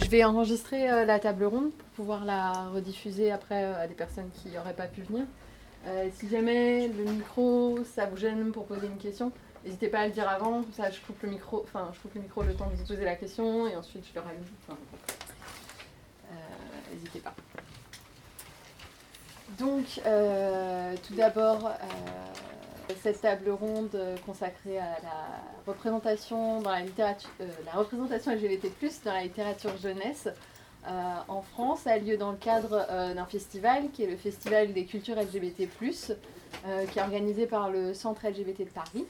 Je vais enregistrer euh, la table ronde pour pouvoir la rediffuser après euh, à des personnes qui n'auraient pas pu venir. Euh, si jamais le micro, ça vous gêne pour poser une question, n'hésitez pas à le dire avant, ça je coupe le micro, enfin je coupe le micro le temps de vous poser la question et ensuite je le rallume. N'hésitez pas. Donc, tout d'abord, cette table ronde euh, consacrée à la représentation dans la littérature, euh, la représentation LGBT+ dans la littérature jeunesse euh, en France a lieu dans le cadre d'un festival qui est le Festival des cultures LGBT+, qui est organisé par le Centre LGBT de Paris.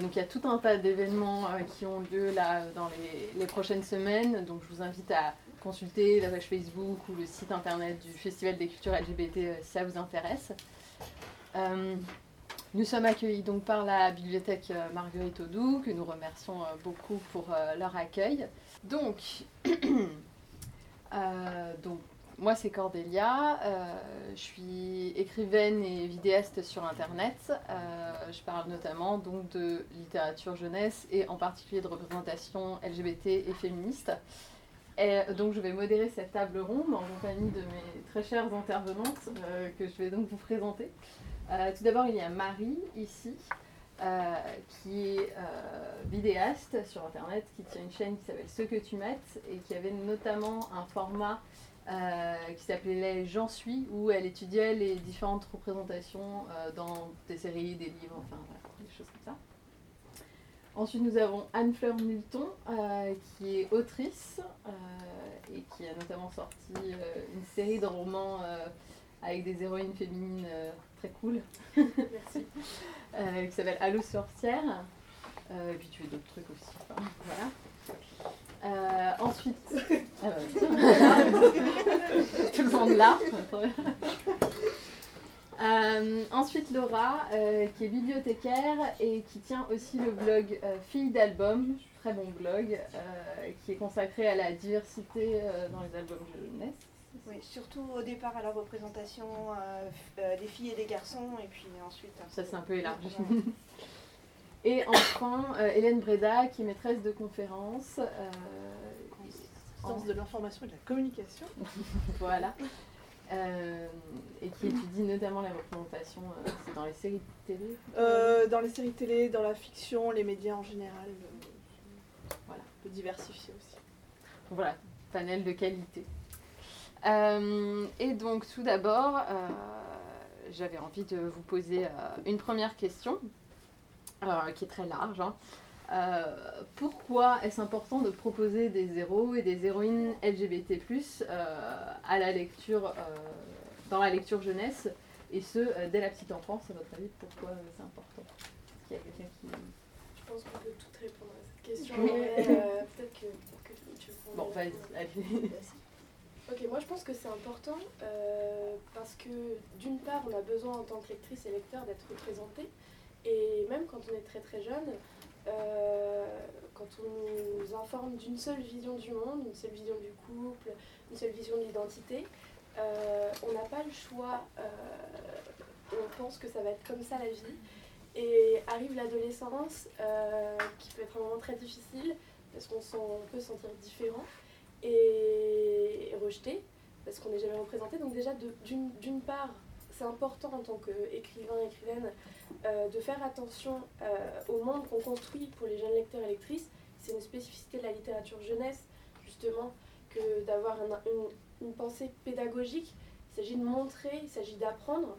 Donc il y a tout un tas d'événements qui ont lieu là dans les, prochaines semaines. Donc je vous invite à consulter la page Facebook ou le site internet du Festival des cultures LGBT si ça vous intéresse. Nous sommes accueillis donc par la bibliothèque euh, Marguerite Audoux, que nous remercions euh, beaucoup pour euh, leur accueil. Donc, donc moi c'est Cordélia, je suis écrivaine et vidéaste sur internet. Je parle notamment donc de littérature jeunesse et en particulier de représentation LGBT et féministe. Et donc je vais modérer cette table ronde en compagnie de mes très chères intervenantes que je vais donc vous présenter. Euh, tout d'abord il y a Marie ici. euh, qui est euh, vidéaste sur internet, qui tient une chaîne qui s'appelle Ce que tu mettes et qui avait notamment un format qui s'appelait J'en suis, où elle étudiait les différentes représentations dans des séries, des livres, enfin voilà, des choses comme ça. Ensuite, nous avons Anne-Fleur Milton, euh, qui est autrice et qui a notamment sorti une série de romans avec des héroïnes féminines euh, très cool. Merci. Euh, qui s'appelle Allo sorcière. Euh, et puis tu fais d'autres trucs aussi. enfin, voilà. Euh, ensuite, ah bah, tout le monde là. Euh, ensuite Laura, qui est bibliothécaire et qui tient aussi le blog euh, Fille d'album, très bon blog, qui est consacré à la diversité dans les albums jeunesse. Oui, surtout au départ à la représentation euh, euh, des filles et des garçons, et puis ensuite. Ça c'est un peu élargi. Ouais. Et enfin euh, Hélène Breda, qui est maîtresse de conférence. euh, Sciences de l'information et de la communication. Voilà. Euh, et qui étudie notamment euh, c'est dans les séries de télé. Euh, dans les séries télé, dans la fiction, les médias en général. euh, Voilà. De diversifier aussi. Donc voilà, panel de qualité. Euh, et donc tout d'abord, euh, j'avais envie de vous poser euh, une première question, euh, qui est très large. hein. Euh, pourquoi est-ce important de proposer des héros et des héroïnes LGBT+, euh, à la lecture, dans la lecture jeunesse, et ce, dès la petite enfance, à votre avis, pourquoi c'est important? Qu'il y a quelqu'un qui... Je pense qu'on peut tout répondre à cette question. Oui. euh, Peut-être que, que tu veux Bon, vas-y, allez. Ok, moi je pense que c'est important euh, parce que d'une part, on a besoin en tant que et lecteur d'être représenté. Et même quand on est très très jeune, euh, quand on nous informe d'une seule vision du monde, une seule vision du couple, une seule vision de l'identité, euh, on n'a pas le choix. on pense que ça va être comme ça la vie. Et arrive l'adolescence, qui peut être un moment très difficile, parce qu'on peut se sentir différent et rejeté, parce qu'on n'est jamais représenté. Donc déjà, d'une part, c'est important en tant qu'écrivain, écrivaine, euh, de faire attention euh, au monde qu'on construit pour les jeunes lecteurs et lectrices. C'est une spécificité de la littérature jeunesse, justement, que d'avoir un- une, une pensée pédagogique. Il s'agit de montrer, il s'agit d'apprendre.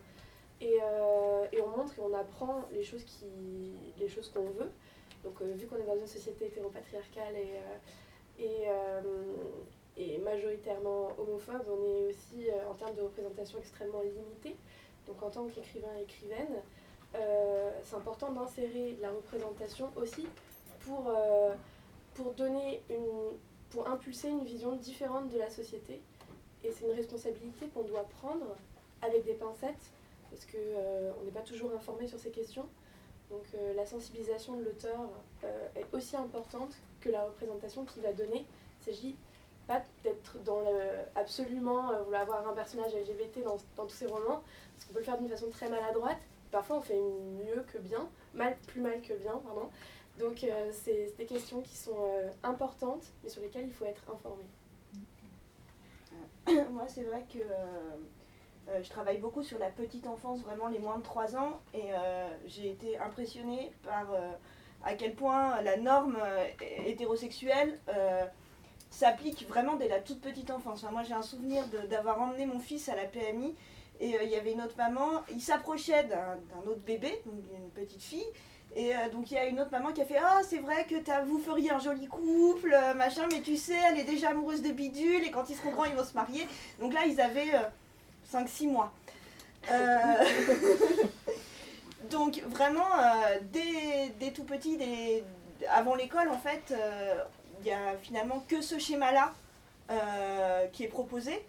Et, euh, et on montre et on apprend les choses qui les choses qu'on veut. Donc vu qu'on est dans une société hétéropatriarcale et, et, et majoritairement homophobe, on est aussi euh, en termes de représentation extrêmement limité. Donc en tant qu'écrivain et écrivaine, euh, c'est important d'insérer la représentation aussi pour, euh, pour donner une pour impulser une vision différente de la société. Et c'est une responsabilité qu'on doit prendre avec des pincettes parce qu'on n'est pas toujours informé sur ces questions. Donc la sensibilisation de l'auteur est aussi importante que la représentation qu'il va donner. S'agit d'être dans le, absolument euh, vouloir avoir un personnage LGBT dans, tous ses romans, parce qu'on peut le faire d'une façon très maladroite. Parfois on fait mieux que bien, mal, plus mal que bien, pardon. Donc c'est des questions qui sont importantes, mais sur lesquelles il faut être informé. Moi, c'est vrai que je travaille beaucoup sur la petite enfance, vraiment les moins de 3 ans, et j'ai été impressionnée par à quel point la norme hétérosexuelle s'applique vraiment dès la toute petite enfance. moi, j'ai un souvenir d'avoir emmené mon fils à la PMI et euh, il y avait une autre maman, il s'approchait d'un autre bébé, d'une petite fille. Et euh, donc il y a une autre maman qui a fait Ah, c'est vrai que vous feriez un joli couple, euh, machin, mais tu sais, elle est déjà amoureuse de bidule et quand ils seront grands, ils vont se marier. Donc là, ils avaient 5-6 mois. donc vraiment, dès, dès, tout petit, avant l'école, en fait, n'y a finalement que ce schéma-là euh, qui est proposé,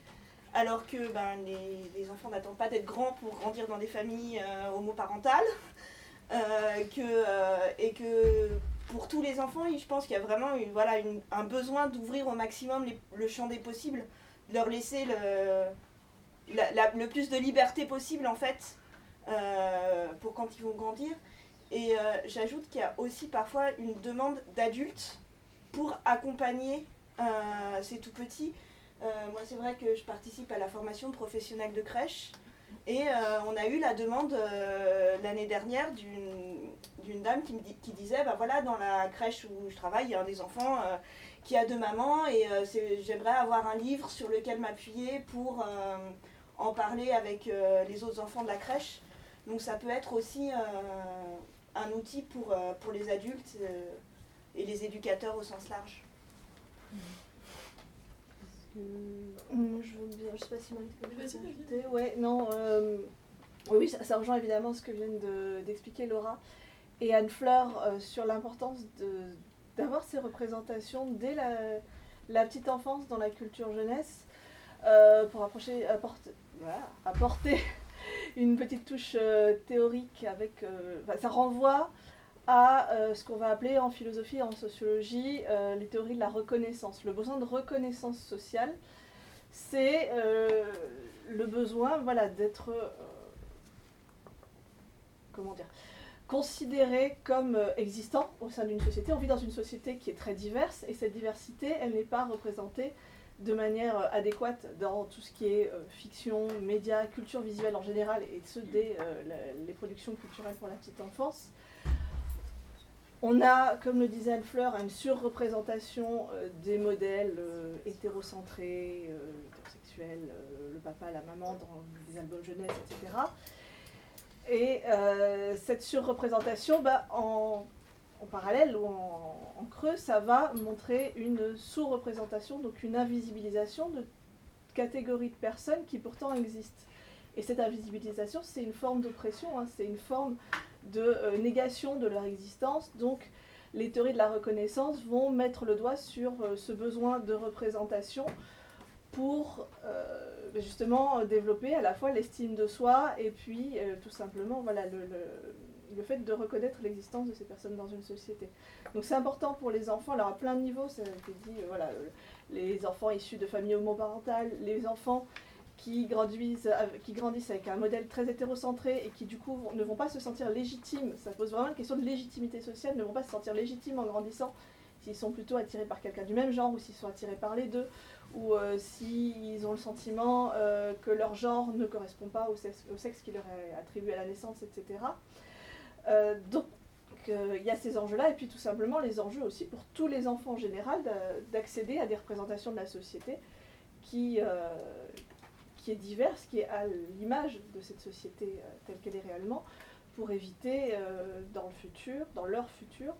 alors que ben, les, enfants n'attendent pas d'être grands pour grandir dans des familles euh, homoparentales, euh, que, et que pour tous les enfants, je pense qu'il y a vraiment une, voilà, un besoin d'ouvrir au maximum le champ des possibles, de leur laisser le, le plus de liberté possible en fait, pour quand ils vont grandir. Et j'ajoute qu'il y a aussi parfois une demande d'adultes pour accompagner euh, ces tout petits. Euh, moi, c'est vrai que je participe à la formation professionnelle de crèche. Et euh, on a eu la demande l'année dernière d'une dame qui, me disait, bah voilà, dans la crèche où je travaille, il y a un des enfants qui a deux mamans et j'aimerais avoir un livre sur lequel m'appuyer pour en parler avec les autres enfants de la crèche. Donc ça peut être aussi un outil pour, pour les adultes et les éducateurs au sens large. je veux bien, je sais pas si Marie Ouais, non. Euh, oui, ça, rejoint évidemment ce que vient d'expliquer Laura et Anne Fleur euh, sur l'importance d'avoir ces représentations dès la, la, petite enfance dans la culture jeunesse euh, pour approcher, apporter, apporter une petite touche théorique avec. ça renvoie à euh, ce qu'on va appeler en philosophie et en sociologie euh, les théories de la reconnaissance. Le besoin de reconnaissance sociale, c'est euh, le besoin voilà, d'être comment dire, considéré comme existant au sein d'une société. On vit dans une société qui est très diverse et cette diversité, elle n'est pas représentée de manière adéquate dans tout ce qui est fiction, médias, culture visuelle en général et ce dès les productions culturelles pour la petite enfance. On a, comme le disait Anne Fleur, une surreprésentation euh, des modèles euh, hétérocentrés, euh, hétérosexuels, le papa, la maman dans les albums jeunesse, etc. Et cette surreprésentation, bah, en, parallèle ou en, creux, ça va montrer une sous-représentation, donc une invisibilisation de catégories de personnes qui pourtant existent. Et cette invisibilisation, c'est une forme d'oppression, hein, c'est une forme de euh, négation de leur existence. Donc les théories de la reconnaissance vont mettre le doigt sur euh, ce besoin de représentation pour euh, justement développer à la fois l'estime de soi et puis tout simplement voilà, le, le, fait de reconnaître l'existence de ces personnes dans une société. Donc c'est important pour les enfants, alors à plein de niveaux, ça a été dit, voilà, les enfants issus de familles homoparentales, les enfants qui grandissent, qui grandissent avec un modèle très hétérocentré et qui du coup ne vont pas se sentir légitimes, ça pose vraiment une question de légitimité sociale, ne vont pas se sentir légitimes en grandissant s'ils sont plutôt attirés par quelqu'un du même genre ou s'ils sont attirés par les deux ou euh, s'ils ont le sentiment euh, que leur genre ne correspond pas au sexe, qui leur est attribué à la naissance, etc. Euh, donc il y a ces enjeux-là et puis tout simplement les enjeux aussi pour tous les enfants en général d'accéder à des représentations de la société qui, qui est diverse, qui est à l'image de cette société euh, telle qu'elle est réellement, pour éviter euh, dans le futur, dans leur futur,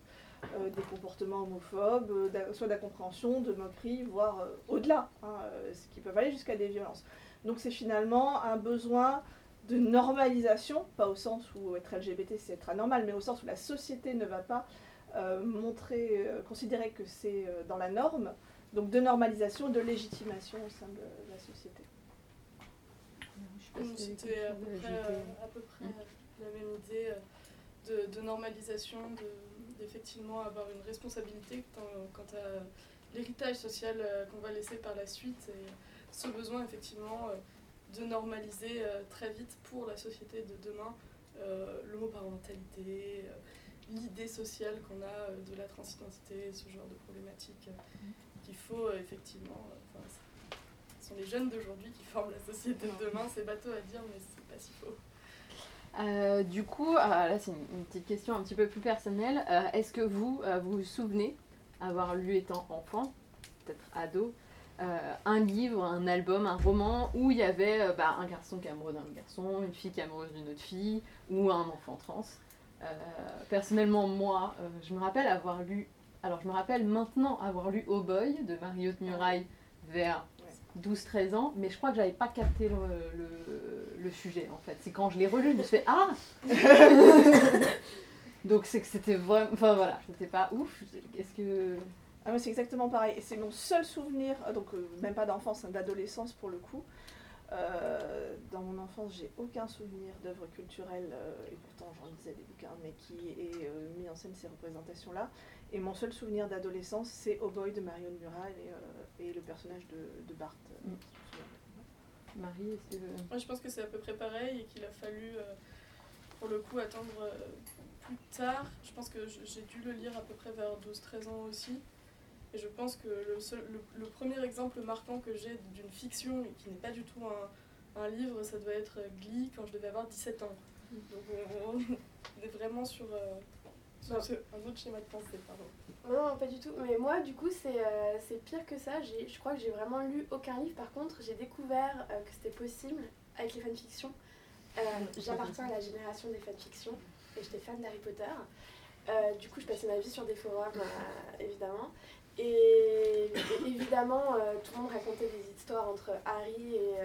euh, des comportements homophobes, soit d'incompréhension, de moquerie, voire au-delà, hein, ce qui peuvent aller jusqu'à des violences. Donc c'est finalement un besoin de normalisation, pas au sens où être LGBT c'est être anormal, mais au sens où la société ne va pas montrer, considérer que c'est dans la norme, donc de normalisation, de légitimation au sein de la société. C'était à, peu près, la même idée euh, de, normalisation, d'effectivement avoir une responsabilité quant, à l'héritage social euh, qu'on va laisser par la suite et ce besoin effectivement euh, de normaliser très vite pour la société de demain l'homoparentalité l'idée sociale qu'on a de la transidentité, ce genre de problématiques qu'il faut effectivement. Ce sont les jeunes d'aujourd'hui qui forment la société de demain, c'est bateau à dire, mais c'est pas si faux. Euh, du coup, ah, là c'est une, petite question un petit peu plus personnelle. Euh, est-ce que vous, euh, vous vous souvenez avoir lu étant enfant, peut-être ado, un livre, un album, un roman où il y avait bah, un garçon qui est amoureux d'un garçon, une fille qui est amoureuse d'une autre fille, ou un enfant trans? Personnellement, moi, je me rappelle avoir lu, alors je me rappelle maintenant avoir lu Oh Boy de Mariotte Muraille vers 12-13 ans, mais je crois que j'avais pas capté le, sujet en fait. C'est quand je l'ai relu, je me suis fait Ah Donc c'est que c'était vraiment. Enfin voilà, c'était pas ouf. Est-ce que. Ah, c'est exactement pareil. C'est mon seul souvenir, euh, donc euh, même pas d'enfance, hein, d'adolescence pour le coup. Euh, dans mon enfance, j'ai aucun souvenir d'œuvre culturelle, et pourtant j'en lisais des bouquins, mais qui ait mis en scène ces représentations-là. Et mon seul souvenir d'adolescence, c'est Oh Boy de Marion Mural et, et, le personnage de, de Bart. Mm. Marie, est-ce que... Moi, je pense que c'est à peu près pareil et qu'il a fallu, euh, pour le coup, attendre euh, plus tard. Je pense que j'ai dû le lire à peu près vers 12-13 ans aussi. Et je pense que le, seul, le, premier exemple marquant que j'ai d'une fiction, qui n'est pas du tout un, un, livre, ça doit être Glee quand je devais avoir 17 ans. Mm. Donc on, est vraiment sur... Euh, un autre schéma de pensée, pardon. Non, pas du tout. Mais moi, du coup, c'est euh, pire que ça. Je crois que j'ai vraiment lu aucun livre. Par contre, j'ai découvert euh, que c'était possible avec les fanfictions. Euh, J'appartiens à la génération des fanfictions et j'étais fan d'Harry Potter. Euh, du coup, je passais ma vie sur des forums, évidemment. Et, évidemment, tout le monde racontait des histoires entre Harry et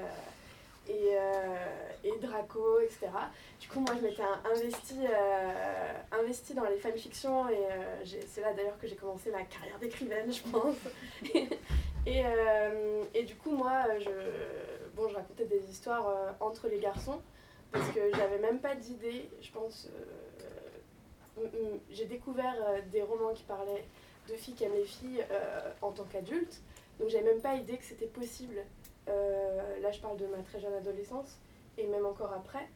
et, euh, et Draco, etc. Du coup, moi, je m'étais investi euh, investi dans les fanfictions et euh, c'est là d'ailleurs que j'ai commencé ma carrière d'écrivaine, je pense. et, et, du coup, moi, je, bon, je racontais des histoires entre les garçons parce que j'avais même pas d'idée, je pense. j'ai découvert des romans qui parlaient de filles qui aiment les filles en tant qu'adultes, donc j'avais même pas idée que c'était possible euh, là, je parle de ma très jeune adolescence et même encore après.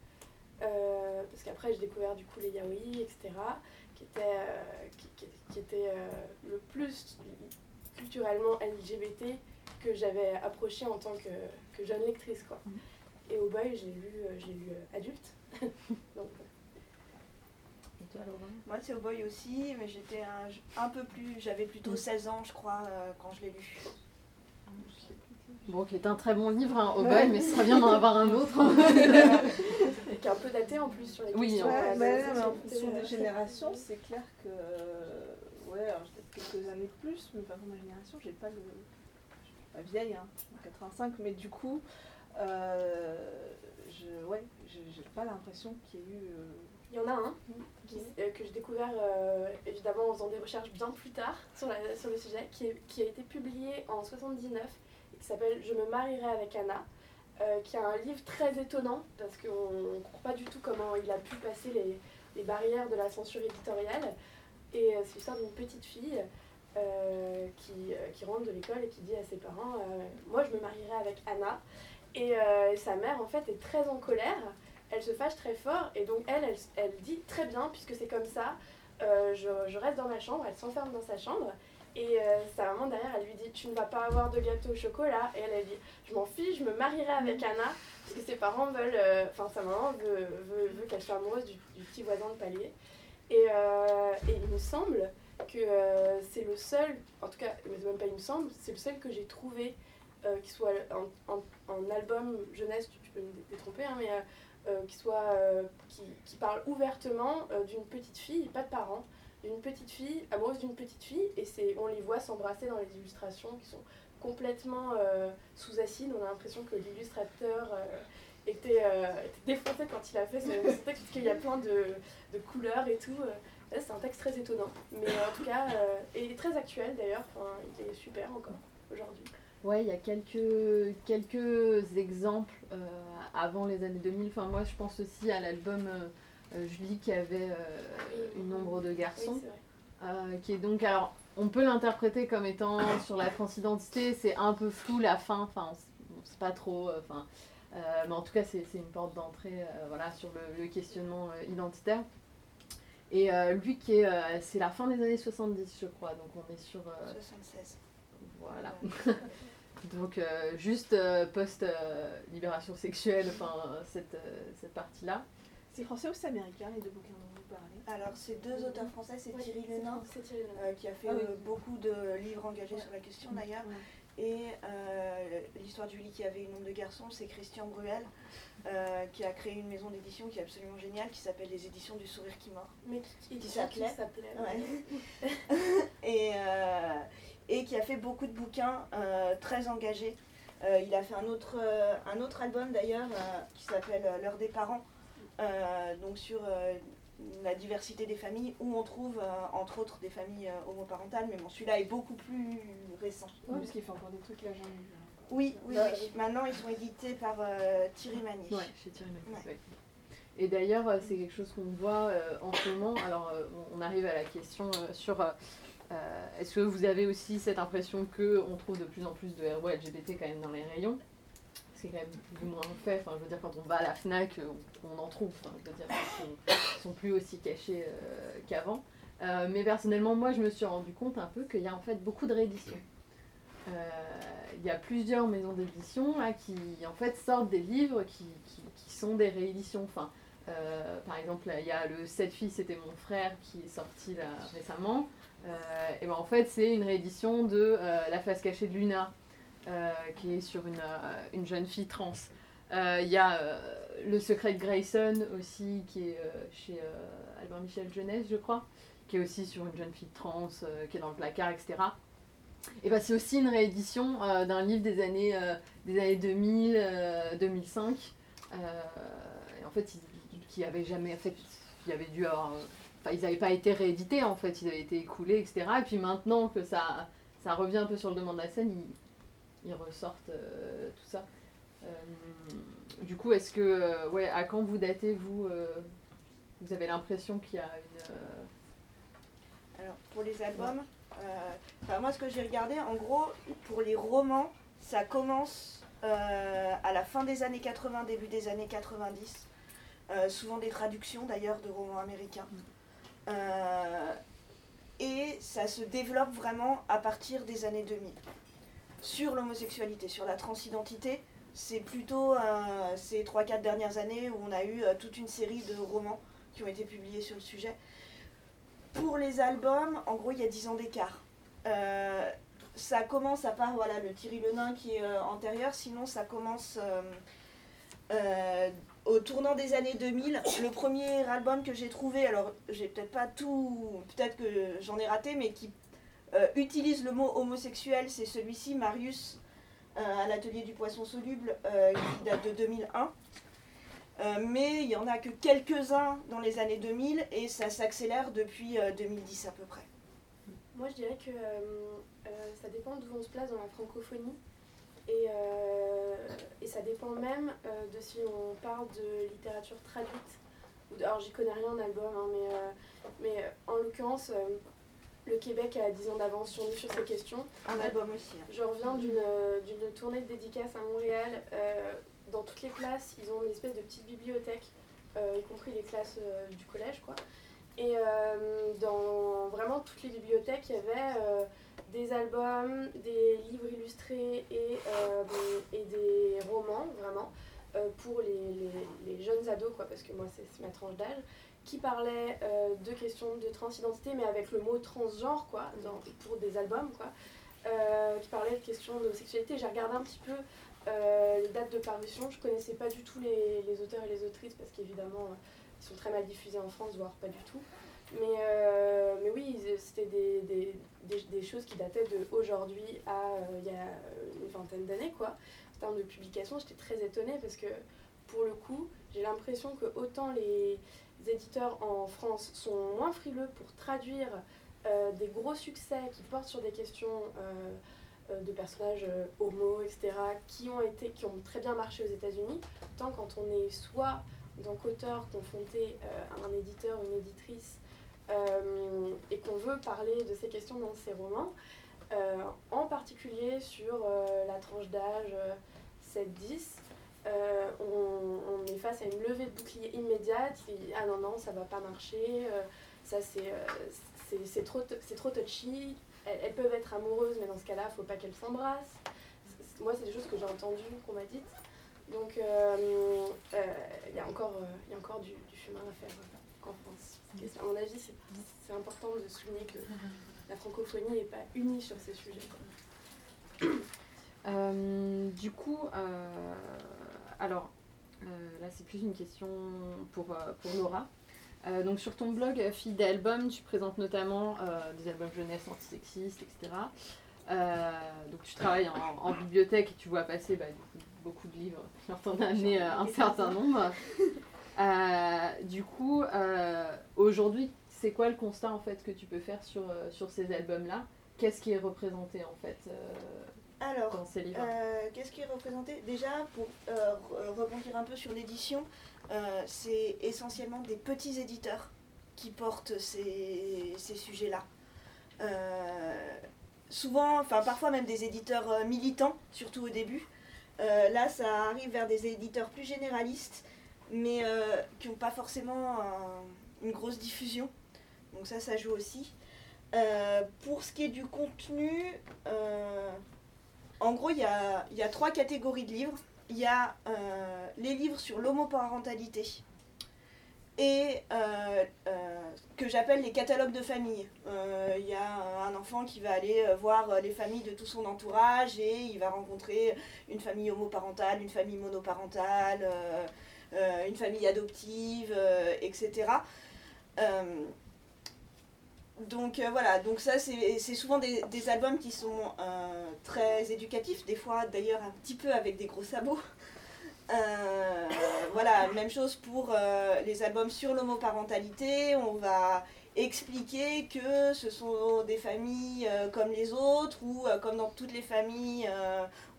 Euh, parce qu'après, j'ai découvert du coup les yaoi, etc., qui étaient, euh, qui, qui, était, le plus culturellement LGBT que j'avais approché en tant que, que, jeune lectrice. Quoi. Mhm. Et au boy, j'ai lu, j'ai lu adulte. Donc, Moi, c'est au boy aussi, mais j'étais un, un, peu plus. J'avais plutôt 16 ans, je crois, quand je l'ai lu. Bon, qui est un très bon livre, hein, au mais ce serait bien d'en avoir un autre. qui est un peu daté en plus sur les oui, questions. Ouais, mais, sur des générations, c'est clair que. Ouais, alors peut-être quelques années de plus, mais par ma génération, j'ai pas le. Je suis pas vieille, hein, 85, mais du coup, euh, je, ouais, j'ai pas l'impression qu'il y ait eu. Euh, Il y en a un euh, que j'ai découvert euh, évidemment en faisant des recherches bien plus tard sur, la, sur le sujet, qui, est, qui, a été publié en 79 qui s'appelle Je me marierai avec Anna, euh, qui a un livre très étonnant parce qu'on ne comprend pas du tout comment il a pu passer les, les barrières de la censure éditoriale. Et c'est l'histoire d'une petite fille qui, qui, rentre de l'école et qui dit à ses parents Moi, je me marierai avec Anna. Et, sa mère, en fait, est très en colère. Elle se fâche très fort. Et donc, elle, elle, elle dit Très bien, puisque c'est comme ça, je, je, reste dans ma chambre. Elle s'enferme dans sa chambre. Et euh, sa maman derrière, elle lui dit Tu ne vas pas avoir de gâteau au chocolat. Et elle, a dit Je m'en fiche, je me marierai avec Anna. Parce que ses parents veulent. Euh, enfin, sa maman veut, veut, qu'elle soit amoureuse du, petit voisin de palier. Et, euh, et il me semble que c'est le seul, en tout cas, mais même pas il me semble, c'est le seul que j'ai trouvé qui soit en, en, album jeunesse, tu, peux me détromper, hein, mais qui soit. Qui, qui, parle ouvertement d'une petite fille, pas de parents d'une petite fille, amoureuse d'une petite fille, et c'est, on les voit s'embrasser dans les illustrations qui sont complètement euh, sous acide. On a l'impression que l'illustrateur euh, était, euh, défoncé quand il a fait ce, texte, parce qu'il y a plein de, de couleurs et tout. c'est un texte très étonnant, mais en tout cas, et très actuel d'ailleurs, il est super encore aujourd'hui. Ouais, il y a quelques, quelques exemples avant les années 2000. Enfin, moi, je pense aussi à l'album euh, Julie qui avait euh, une ombre de garçon. Euh, qui est donc, alors, on peut l'interpréter comme étant sur la transidentité, c'est un peu flou la fin, enfin, on sait pas trop, enfin, mais en tout cas, c'est une porte d'entrée voilà, sur le, questionnement identitaire. Et lui, qui est, c'est la fin des années 70, je crois, donc on est sur. 76. Voilà. donc juste post-libération sexuelle, enfin cette, cette partie-là. C'est français ou c'est américain les deux bouquins dont vous parlez? Alors c'est deux auteurs français, c'est Thierry Lenin, qui a fait Ah beaucoup de livres engagés sur la question d'ailleurs. Et euh, l'histoire du lit qui avait une nombre de garçons, c'est Christian Bruel, euh, qui a créé une maison d'édition qui est absolument géniale, qui s'appelle les éditions du sourire qui mord. Mais qui, s'appelait. et, euh, et qui a fait beaucoup de bouquins très engagés. il a fait un autre, un autre album d'ailleurs qui s'appelle L'heure des parents, donc sur la diversité des familles, où on trouve euh, entre autres des familles euh, homoparentales, mais bon, celui-là est beaucoup plus récent. Oui, parce qu'il fait encore des trucs là, j'en ai. Oui, oui, oui. Maintenant, ils sont édités par euh, Thierry Magnier. Oui, chez Thierry Magnier. Et d'ailleurs, c'est quelque chose qu'on voit en ce moment. Alors, on arrive à la question sur est-ce que vous avez aussi cette impression qu'on trouve de plus en plus de héros quand même dans les rayons? C'est quand même plus ou moins fait. Enfin, je veux dire, quand on va à la Fnac, on, en trouve. Je veux dire, ils sont, plus aussi cachés euh, qu'avant. Euh, mais personnellement, moi, je me suis rendu compte un peu qu'il y a en fait beaucoup de rééditions. Euh, il y a plusieurs maisons d'édition qui en fait sortent des livres qui, sont des rééditions. Enfin, par exemple, il y a le 7 filles, c'était mon frère qui est sorti récemment. Et ben, en fait, c'est une réédition de La face cachée de Luna euh, qui est sur une, euh, une jeune fille trans. Euh, il y a Le secret de Grayson aussi, qui est chez Albert Michel Jeunesse, je crois, qui est aussi sur une jeune fille trans, qui est dans le placard, etc. Et bah, c'est aussi une réédition d'un livre des années, des années 2000, 2005. et en fait, qui avait jamais. En fait, il avait dû avoir. Enfin, ils n'avaient pas été réédités en fait, ils avaient été écoulés, etc. Et puis maintenant que ça, ça revient un peu sur le demande de la scène, ils, ressortent euh, tout ça. Euh, du coup, est-ce que, euh, ouais, à quand vous datez, vous Vous avez l'impression qu'il y a une. Alors, pour les albums, moi, ce que j'ai regardé, en gros, pour les romans, ça commence à la fin des années 80, début des années 90. souvent des traductions d'ailleurs de romans américains. Et ça se développe vraiment à partir des années 2000 sur l'homosexualité, sur la transidentité, c'est plutôt euh, ces 3-4 dernières années où on a eu euh, toute une série de romans qui ont été publiés sur le sujet. Pour les albums, en gros, il y a 10 ans d'écart. Euh, ça commence à part voilà, le Thierry Lenain qui est antérieur, sinon ça commence au tournant des années 2000. Le premier album que j'ai trouvé, alors j'ai peut-être pas tout, peut-être que j'en ai raté, mais qui euh, utilise le mot homosexuel, c'est celui-ci, Marius, euh, à l'atelier du poisson soluble, euh, qui date de 2001. mais il n'y en a que quelques-uns dans les années 2000 et ça s'accélère depuis 2010 à peu près. Moi je dirais que ça dépend d'où on se place dans la francophonie. Et, et, ça dépend même de si on parle de littérature traduite. Alors j'y connais rien en album, hein, mais, mais en l'occurrence, le Québec a 10 ans d'avance sur nous sur ces questions. Un album aussi. Hein. Je reviens d'une tournée de dédicaces à Montréal. Euh, dans toutes les classes, ils ont une espèce de petite bibliothèque, euh, y compris les classes euh, du collège. quoi. Et dans vraiment toutes les bibliothèques, il y avait des albums, des livres illustrés et, et des romans, vraiment, pour les, les, jeunes ados, quoi, parce que moi, c'est ma tranche d'âge qui parlait euh, de questions de transidentité, mais avec le mot transgenre, quoi, pour des albums, quoi, euh, qui parlait de questions de sexualité. J'ai regardé un petit peu euh, les dates de parution. Je connaissais pas du tout les, auteurs et les autrices, parce qu'évidemment, ils sont très mal diffusés en France, voire pas du tout. Mais, mais oui, c'était des, des, des, choses qui dataient d'aujourd'hui à il y a une vingtaine d'années, quoi. En termes de publication, j'étais très étonnée parce que, pour le coup, j'ai l'impression que autant les, éditeurs en France sont moins frileux pour traduire euh, des gros succès qui portent sur des questions euh, euh, de personnages homo, etc., qui ont, été, qui ont très bien marché aux États-Unis, tant quand on est soit dans qu'auteur confronté à un éditeur ou une éditrice et qu'on veut parler de ces questions dans ses romans, en particulier sur la tranche d'âge 7-10, euh, on, est face à une levée de bouclier immédiate. ah non, non, ça va pas marcher. Euh, ça c'est trop, trop touchy. Elles, peuvent être amoureuses, mais dans ce cas-là, il faut pas qu'elles s'embrassent. Moi, c'est des choses que j'ai entendues, qu'on m'a dites. Donc, il y a encore, y a encore du, chemin à faire en à mon avis, c'est important de souligner que la francophonie n'est pas unie sur ces sujets. Euh, du coup, euh, alors euh, là c'est plus une question pour, pour Laura. donc sur ton blog Fille d'album, tu présentes notamment des albums jeunesse antisexistes, etc. donc tu travailles en, bibliothèque et tu vois passer bah, beaucoup de livres. Tu t'en as amené un certain nombre. du coup, aujourd'hui, c'est quoi le constat en fait que tu peux faire sur, sur ces albums-là? Qu'est-ce qui est représenté en fait alors, euh, qu'est-ce qui est représenté? Déjà, pour euh, euh, rebondir un peu sur l'édition, c'est essentiellement des petits éditeurs qui portent ces, sujets-là. souvent, enfin parfois même des éditeurs militants, surtout au début. là, ça arrive vers des éditeurs plus généralistes, mais qui n'ont pas forcément une grosse diffusion. Donc ça, ça joue aussi. pour ce qui est du contenu, en gros, il y a, trois catégories de livres. Il y a euh, les livres sur l'homoparentalité et euh, euh, que j'appelle les catalogues de famille. Il y a un enfant qui va aller voir les familles de tout son entourage et il va rencontrer une famille homoparentale, une famille monoparentale, une famille adoptive, etc. Donc euh, voilà, donc ça c'est souvent des, albums qui sont euh, très éducatifs, des fois d'ailleurs un petit peu avec des gros sabots. Euh, voilà, même chose pour les albums sur l'homoparentalité, on va expliquer que ce sont des familles comme les autres, ou comme dans toutes les familles,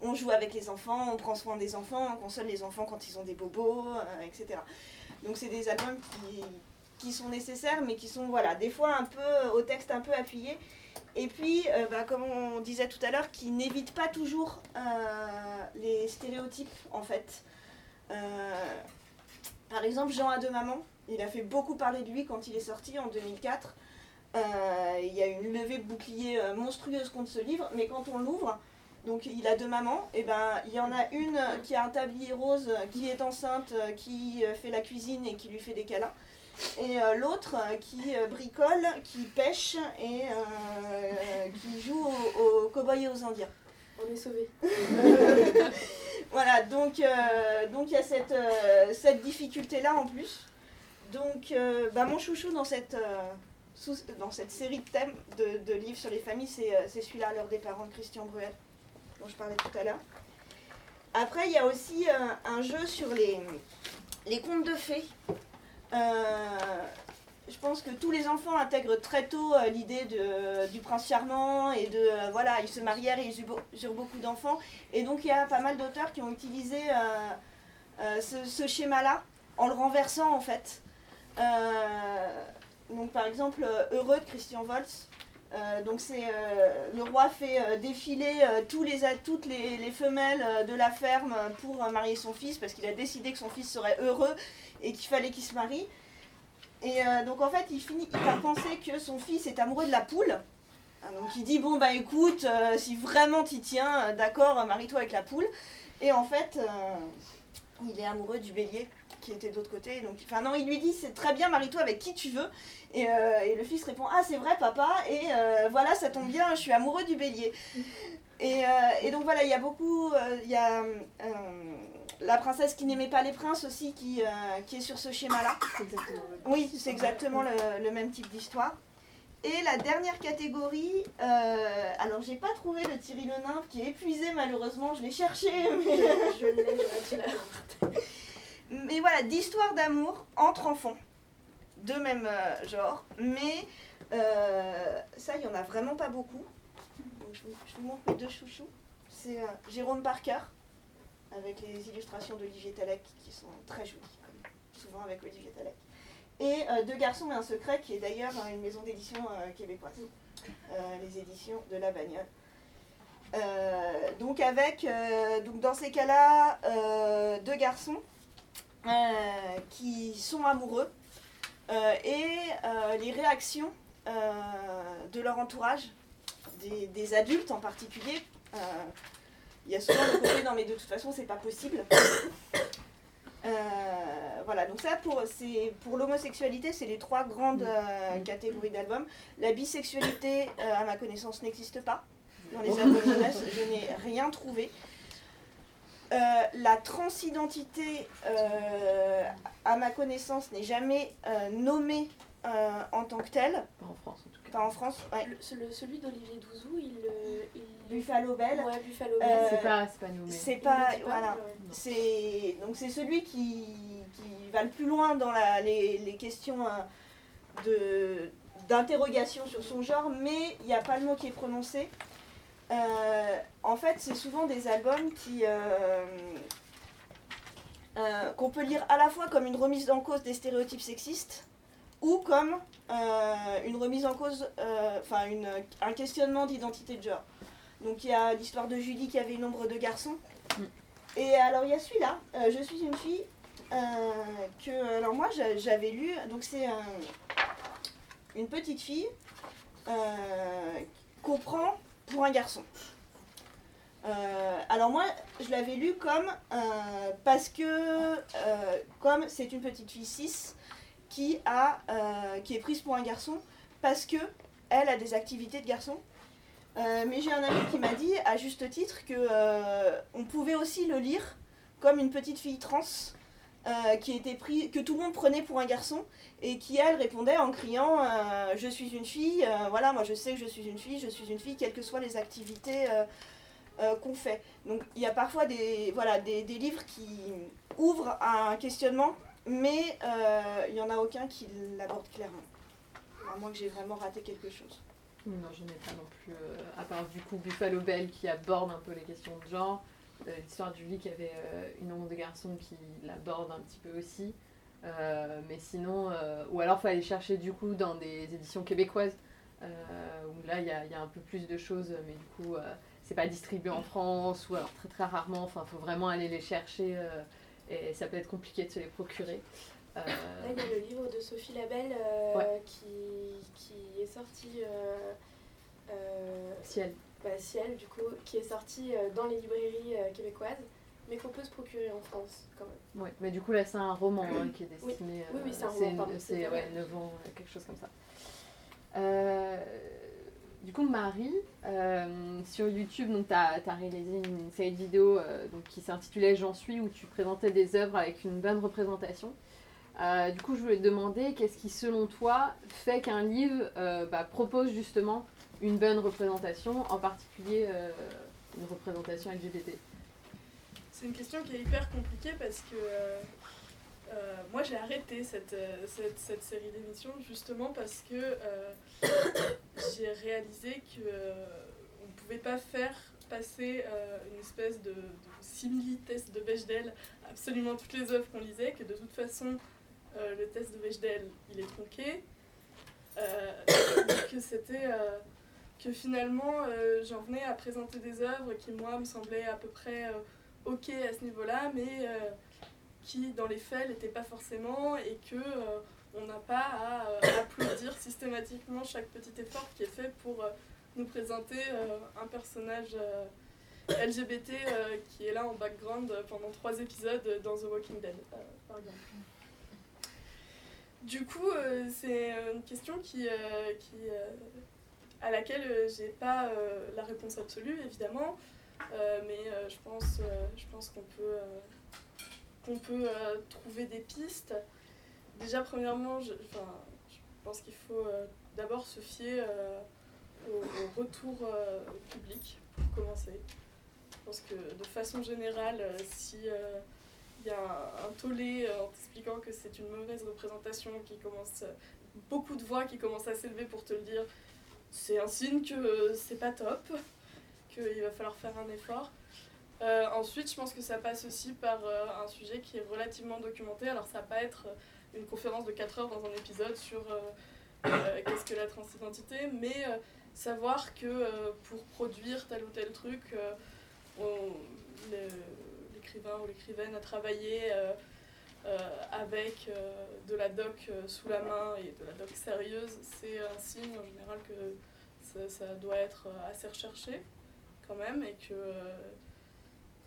on joue avec les enfants, on prend soin des enfants, on console les enfants quand ils ont des bobos, etc. Donc c'est des albums qui, qui sont nécessaires, mais qui sont, voilà, des fois un peu au texte un peu appuyé. Et puis, euh, bah, comme on disait tout à l'heure, qui n'évite pas toujours euh, les stéréotypes, en fait. Euh, par exemple, Jean a deux mamans, il a fait beaucoup parler de lui quand il est sorti en 2004. il y a une levée de bouclier monstrueuse contre ce livre, mais quand on l'ouvre, donc il a deux mamans, et ben il y en a une qui a un tablier rose, qui est enceinte, qui fait la cuisine et qui lui fait des câlins et euh, l'autre euh, qui euh, bricole, qui pêche et qui joue aux, cow-boys et aux indiens. On est sauvés. voilà, donc donc il y a cette, cette difficulté-là en plus. Donc bah, mon chouchou dans cette, dans cette série de thèmes de, livres sur les familles, c'est celui-là, L'heure des parents de Christian Bruel, dont je parlais tout à l'heure. Après, il y a aussi un jeu sur les, les contes de fées. Euh, je pense que tous les enfants intègrent très tôt euh, l'idée du prince charmant et de euh, voilà ils se marièrent et ils eurent beaucoup d'enfants et donc il y a pas mal d'auteurs qui ont utilisé ce, schéma-là en le renversant en fait. Donc par exemple Heureux de Christian Volz. donc c'est le roi fait défiler toutes les, les, femelles de la ferme pour marier son fils parce qu'il a décidé que son fils serait heureux et qu'il fallait qu'il se marie. Et euh, donc en fait, il finit par penser que son fils est amoureux de la poule. Ah, donc il dit bon bah écoute, euh, si vraiment t'y tiens, euh, d'accord, marie-toi avec la poule. Et en fait, il est amoureux du bélier qui était de l'autre côté. Donc, enfin non, il lui dit c'est très bien, marie-toi avec qui tu veux. Et, et le fils répond ah c'est vrai papa. Et voilà, ça tombe bien, je suis amoureux du bélier. Et, et donc voilà, il y a beaucoup, il y a la princesse qui n'aimait pas les princes aussi, qui, euh, qui est sur ce schéma-là. Oui, c'est exactement le, même type d'histoire. Et la dernière catégorie, euh, alors j'ai pas trouvé le Thierry Le Nymphe qui est épuisé malheureusement, je l'ai cherché, mais je l'ai, Mais voilà, d'histoire d'amour entre enfants, de même euh, genre, mais ça, il y en a vraiment pas beaucoup. je, vous, montre mes deux chouchous. C'est Jérôme Parker, avec les illustrations d'Olivier Talek qui sont très jolies, souvent avec Olivier Talek. Et euh, Deux garçons et un secret, qui est d'ailleurs une maison d'édition euh, québécoise, euh, les éditions de la bagnole. donc avec, donc dans ces cas-là, deux garçons qui sont amoureux. et les réactions de leur entourage, des, adultes en particulier. Il y a souvent le côté non mais de toute façon c'est pas possible. voilà, donc ça pour, pour l'homosexualité, c'est les trois grandes catégories d'albums. La bisexualité, à ma connaissance, n'existe pas dans les albums jeunesse, je n'ai rien trouvé. Euh, la transidentité, euh, à ma connaissance, n'est jamais euh, nommée en tant que telle. Pas en France, en tout cas. Pas en France, ouais. celui d'Olivier Douzou, il, il... Buffalo Bell. Ouais, Buffalo Bell. c'est pas, pas nommé. C'est pas, voilà. C'est donc c'est celui qui, qui, va le plus loin dans la, les, les, questions de d'interrogation sur son genre, mais il n'y a pas le mot qui est prononcé. Euh, en fait, c'est souvent des albums qui euh, euh, qu'on peut lire à la fois comme une remise en cause des stéréotypes sexistes ou comme une remise en cause, enfin un questionnement d'identité de genre. Donc il y a l'histoire de Julie qui avait une ombre de garçon. Mm. Et alors il y a celui-là, Je suis une fille, que alors moi j'avais lu, donc c'est une petite fille comprend pour un garçon. Euh, alors moi, je l'avais lu comme euh, parce que euh, comme c'est une petite fille cis qui a qui est prise pour un garçon parce que elle a des activités de garçon. mais j'ai un ami qui m'a dit à juste titre que on pouvait aussi le lire comme une petite fille trans qui était pris, que tout le monde prenait pour un garçon et qui elle répondait en criant euh, je suis une fille, euh, voilà moi je sais que je suis une fille, je suis une fille quelles que soient les activités euh, qu'on fait. Donc il y a parfois des, voilà, des, des, livres qui ouvrent un questionnement mais il n'y en a aucun qui l'aborde clairement. À moins que j'ai vraiment raté quelque chose. Non, je n'ai pas non plus, à part du coup Buffalo Bell qui aborde un peu les questions de genre, l'histoire du lit qui avait une onde de garçon qui l'aborde un petit peu aussi. Euh, mais sinon, euh, ou alors il faut aller chercher du coup dans des éditions québécoises, euh, où là il y a, y a, un peu plus de choses, mais du coup c'est pas distribué en France, ou alors très très rarement, enfin il faut vraiment aller les chercher, et ça peut être compliqué de se les procurer. Là, il y a le livre de Sophie Labelle qui, qui, est sorti. Ciel. Bah, Ciel, du coup, qui est sorti dans les librairies québécoises mais qu'on peut se procurer en France quand même. Oui, mais du coup là c'est un roman hein, qui est destiné. Oui, oui, c'est un roman. C'est ouais, 9 ans, quelque chose comme ça. Euh, du coup, Marie, euh, sur YouTube, tu as, réalisé une, série de vidéos euh, donc, qui s'intitulait J'en suis, où tu présentais des œuvres avec une bonne représentation. du coup, je voulais te demander qu'est-ce qui, selon toi, fait qu'un livre bah, propose justement une bonne représentation, en particulier une représentation LGBT c'est une question qui est hyper compliquée parce que euh, euh, moi j'ai arrêté cette, euh, série d'émissions justement parce que j'ai réalisé qu'on ne pouvait pas faire passer une espèce de, de simili-test de Bechdel absolument toutes les œuvres qu'on lisait, que de toute façon le test de Bechdel il est tronqué, que c'était que finalement j'en venais à présenter des œuvres qui moi me semblaient à peu près ok à ce niveau-là, mais euh, qui dans les faits n'était pas forcément et que euh, on n'a pas à euh, applaudir systématiquement chaque petit effort qui est fait pour nous présenter un personnage LGBT qui est là en background pendant trois épisodes dans The Walking Dead, par exemple. Du coup, c'est une question qui, qui à laquelle j'ai pas la réponse absolue, évidemment. Euh, mais euh, je pense, euh, je pense qu'on peut, qu'on peut trouver des pistes. Déjà, premièrement, je, je pense qu'il faut d'abord se fier au, retour public pour commencer. Je pense que de façon générale, si il y a un, tollé en t'expliquant que c'est une mauvaise représentation qui commence, beaucoup de voix qui commencent à s'élever pour te le dire, c'est un signe que c'est pas top qu'il va falloir faire un effort. Euh, ensuite, je pense que ça passe aussi par euh, un sujet qui est relativement documenté. Alors, ça va pas être euh, une conférence de 4 heures dans un épisode sur qu'est-ce que la transidentité, mais savoir que pour produire tel ou tel truc, l'écrivain ou l'écrivaine a travaillé avec de la doc sous la main et de la doc sérieuse, c'est un signe en général que ça, doit être assez recherché quand même et que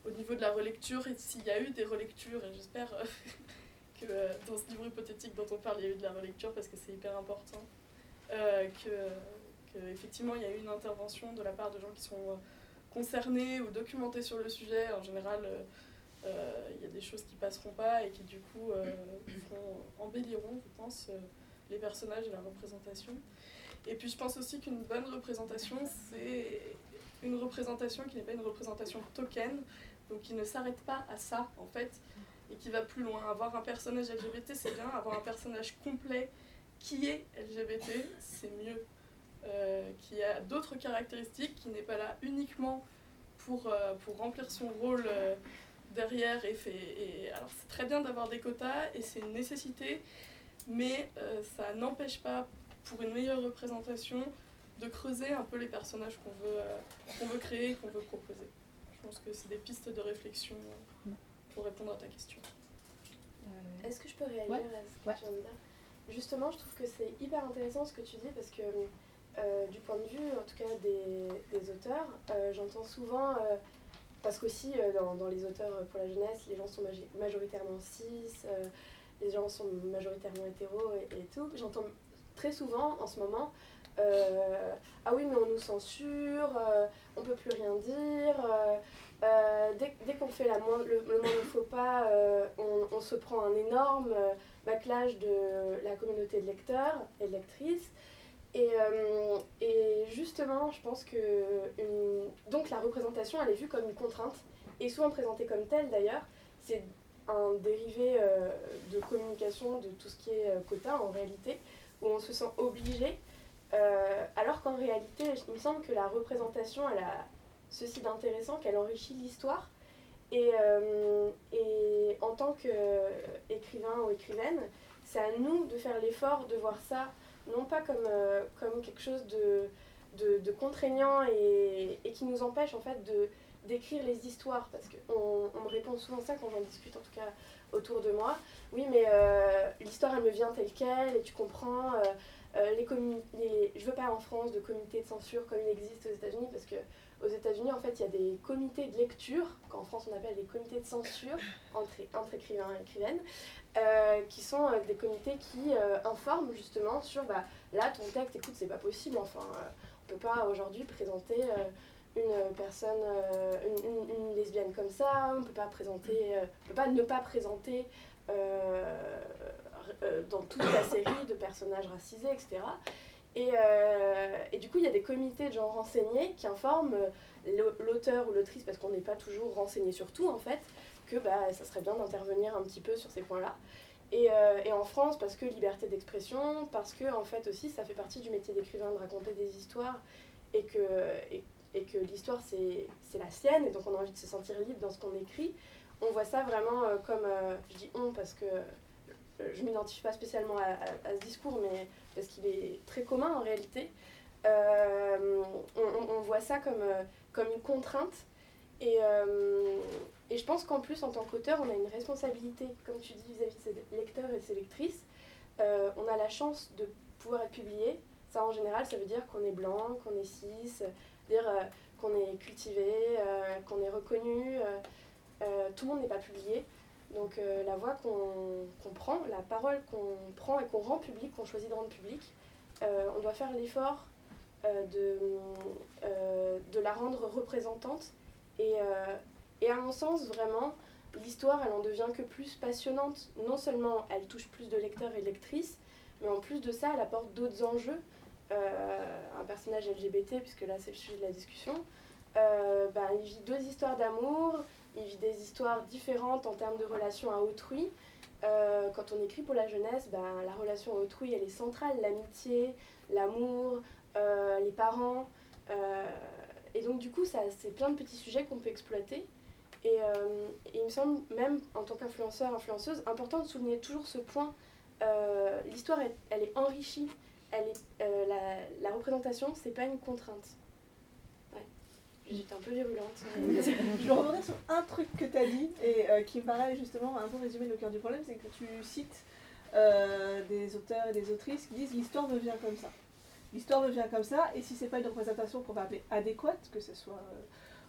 au niveau de la relecture, s'il y a eu des relectures, et j'espère que dans ce livre hypothétique dont on parle, il y a eu de la relecture parce que c'est hyper important, que effectivement il y a eu une intervention de la part de gens qui sont euh, concernés ou documentés sur le sujet. En général, euh, euh, il y a des choses qui passeront pas et qui du coup embelliront, je pense, les personnages et la représentation. Et puis je pense aussi qu'une bonne représentation, c'est une représentation qui n'est pas une représentation token, donc qui ne s'arrête pas à ça en fait, et qui va plus loin. Avoir un personnage LGBT, c'est bien, avoir un personnage complet qui est LGBT, c'est mieux. Euh, qui a d'autres caractéristiques, qui n'est pas là uniquement pour, euh, pour remplir son rôle euh, derrière. Et, fait, et alors c'est très bien d'avoir des quotas et c'est une nécessité, mais ça n'empêche pas, pour une meilleure représentation, de creuser un peu les personnages qu'on veut, qu'on veut créer et qu'on veut proposer. Je pense que c'est des pistes de réflexion pour répondre à ta question. Est-ce que je peux réagir à ce que tu viens de dire? Justement, je trouve que c'est hyper intéressant ce que tu dis parce que euh, du point de vue, en tout cas, des, auteurs, euh, j'entends souvent, euh, parce qu'aussi dans, les auteurs pour la jeunesse, les gens sont majoritairement cis, les gens sont majoritairement hétéros et, tout. J'entends très souvent en ce moment Ah oui, mais on nous censure, on peut plus rien dire. dès, qu'on fait la le, le moindre faux pas, on, on, se prend un énorme backlash de la communauté de lecteurs et de lectrices. Euh, et, justement, je pense que donc la représentation, elle est vue comme une contrainte, et souvent présentée comme telle d'ailleurs. C'est un dérivé euh, de communication de tout ce qui est euh, quota en réalité, où on se sent obligé, alors qu'en réalité, il me semble que la représentation, elle a ceci d'intéressant qu'elle enrichit l'histoire. Et, et en tant qu'écrivain ou écrivaine, c'est à nous de faire l'effort de voir ça non pas comme, euh, comme quelque chose de, contraignant et, qui nous empêche en fait de d'écrire les histoires. Parce qu'on on me répond souvent ça quand j'en discute en tout cas autour de moi. Oui mais euh, l'histoire elle me vient telle quelle et tu comprends euh, les, les je veux pas en France de comité de censure comme il existe aux États-Unis parce que aux États-Unis en fait il y a des comités de lecture qu'en France on appelle des comités de censure entre, écrivains et écrivaines euh, qui sont euh, des comités qui euh, informent justement sur bah, là ton texte, écoute, c'est pas possible, enfin, on peut pas aujourd'hui présenter une personne, une, une, lesbienne comme ça, on peut pas présenter, on peut pas ne pas présenter dans toute la série de personnages racisés, etc. Et, et, du coup, il y a des comités de gens renseignés qui informent l'auteur ou l'autrice, parce qu'on n'est pas toujours renseigné sur tout en fait, que bah, ça serait bien d'intervenir un petit peu sur ces points-là. Et, euh, et, en France, parce que liberté d'expression, parce que en fait aussi ça fait partie du métier d'écrivain de raconter des histoires et que, et que l'histoire c'est la sienne et donc on a envie de se sentir libre dans ce qu'on écrit. On voit ça vraiment euh, comme, euh, je dis on parce que je ne m'identifie pas spécialement à, ce discours, mais parce qu'il est très commun en réalité. On, on, voit ça comme, comme une contrainte et, et je pense qu'en plus, en tant qu'auteur, on a une responsabilité, comme tu dis, vis-à-vis de ses lecteurs et ses lectrices. Euh, on a la chance de pouvoir être publié. Ça, en général, ça veut dire qu'on est blanc, qu'on est cis, dire euh, qu'on est cultivé, euh, qu'on est reconnu. tout le monde n'est pas publié. Donc la voix qu'on prend, la parole qu'on prend et qu'on rend publique, qu'on choisit de rendre publique, on doit faire l'effort de, de la rendre représentante et, et à mon sens, vraiment, l'histoire, elle en devient que plus passionnante. Non seulement elle touche plus de lecteurs et lectrices, mais en plus de ça, elle apporte d'autres enjeux. Euh, un personnage LGBT, puisque là c'est le sujet de la discussion, euh, ben, il vit deux histoires d'amour, il vit des histoires différentes en termes de relation à autrui. Euh, quand on écrit pour la jeunesse, ben, la relation à autrui, elle est centrale, l'amitié, l'amour, les parents. et donc du coup, c'est plein de petits sujets qu'on peut exploiter. Et, il me semble, même en tant qu'influenceur, influenceuse, important de souligner toujours ce point. L'histoire, elle, est enrichie. Elle est, euh, la, la, représentation, c'est pas une contrainte. J'étais un peu virulente. je revenir sur un truc que tu as dit et qui me paraît justement un peu résumé le cœur du problème, c'est que tu cites des auteurs et des autrices qui disent l'histoire me vient comme ça. L'histoire me vient comme ça, et si c'est pas une représentation qu'on va appeler adéquate, que ce soit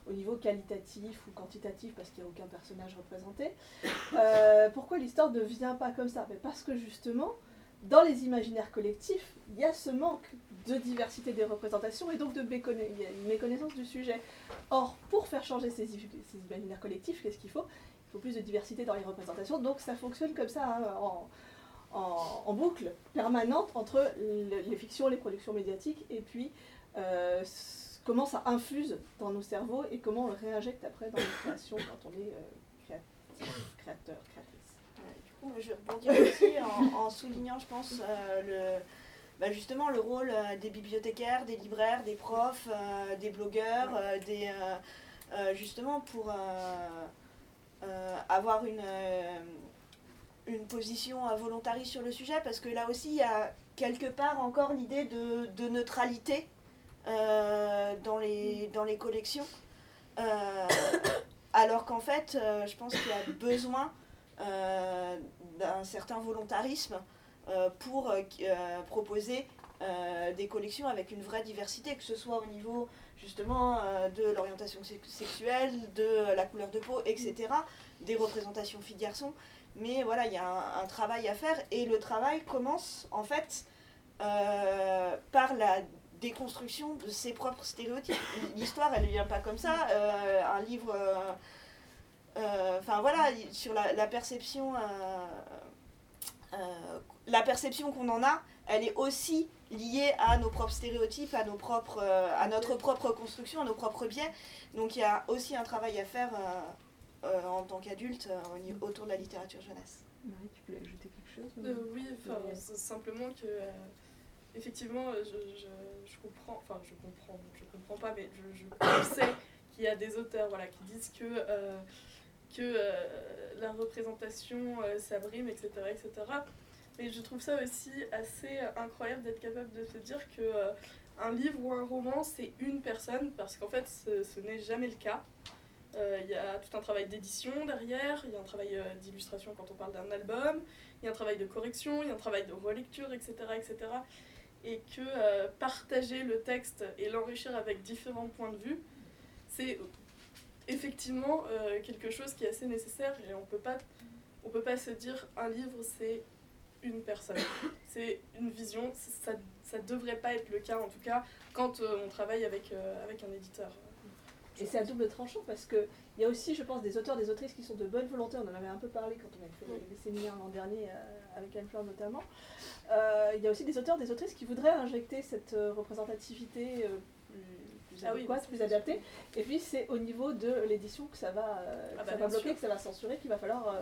au niveau qualitatif ou quantitatif parce qu'il n'y a aucun personnage représenté. Euh, pourquoi l'histoire ne vient pas comme ça? Mais Parce que justement, dans les imaginaires collectifs, il y a ce manque de diversité des représentations et donc de méconnaissance du sujet. Or, pour faire changer ces, imaginaires collectifs, qu'est-ce qu'il faut? Il faut plus de diversité dans les représentations, donc ça fonctionne comme ça, hein, en, boucle permanente entre les fictions, les productions médiatiques et puis euh, comment ça infuse dans nos cerveaux et comment on le réinjecte après dans les créations quand on est euh, créateur, créatrice. Je rebondir aussi en, soulignant, je pense, euh, le, bah, justement le rôle euh, des bibliothécaires, des libraires, des profs, des blogueurs, des, justement pour avoir une, une position volontariste sur le sujet, parce que là aussi, il y a quelque part encore l'idée de, de neutralité euh, dans, les, dans les collections. Euh, alors qu'en fait, euh, je pense qu'il y a besoin d'un certain volontarisme pour proposer des collections avec une vraie diversité, que ce soit au niveau justement de l'orientation sexuelle, de la couleur de peau, etc., des représentations filles-garçons. Mais voilà, il y a un, travail à faire et le travail commence en fait par la déconstruction de ses propres stéréotypes. L'histoire, elle ne vient pas comme ça. Euh, un livre. Euh, euh, enfin voilà, sur la, perception. la perception qu'on en a, elle est aussi liée à nos propres stéréotypes, à, nos propres, à notre propre construction, à nos propres biais. Donc il y a aussi un travail à faire en tant qu'adulte autour de la littérature jeunesse. Marie, tu peux ajouter quelque chose Oui, simplement que effectivement, je, je, comprends, enfin je comprends, je comprends pas, mais je, je sais qu'il y a des auteurs voilà, qui disent que, euh, que euh, la représentation euh, s'abrime, etc., etc. Mais je trouve ça aussi assez incroyable d'être capable de se dire que un livre ou un roman, c'est une personne, parce qu'en fait, ce, ce n'est jamais le cas. Il y a tout un travail d'édition derrière, il y a un travail d'illustration quand on parle d'un album, il y a un travail de correction, il y a un travail de relecture, etc. etc et que euh, partager le texte et l'enrichir avec différents points de vue, c'est effectivement euh, quelque chose qui est assez nécessaire et on peut pas on peut pas se dire un livre c'est une personne c'est une vision ça ça devrait pas être le cas en tout cas quand euh, on travaille avec avec un éditeur et c'est à double tranchant parce que il y a aussi, je pense, des auteurs, des autrices qui sont de bonne volonté. On en avait un peu parlé quand on avait fait les séminaires l'an dernier avec Anne-Fleur notamment. Euh, il y a aussi des auteurs, des autrices qui voudraient injecter cette euh, représentativité euh, plus, ah plus adaptée. Et puis c'est au niveau de l'édition que ça va, ah bah, va bloquer, que ça va censurer, qu'il va falloir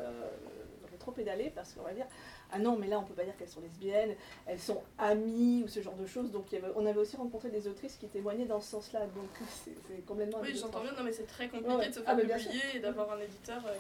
trop pédaler parce qu'on va dire ah non, mais là, on peut pas dire qu'elles sont lesbiennes, elles sont amies ou ce genre de choses. Donc, on avait aussi rencontré des autrices qui témoignaient dans ce sens-là. Donc, c'est complètement. Oui, j'entends bien, non, mais c'est très compliqué de se ah, faire publier et d'avoir un éditeur euh,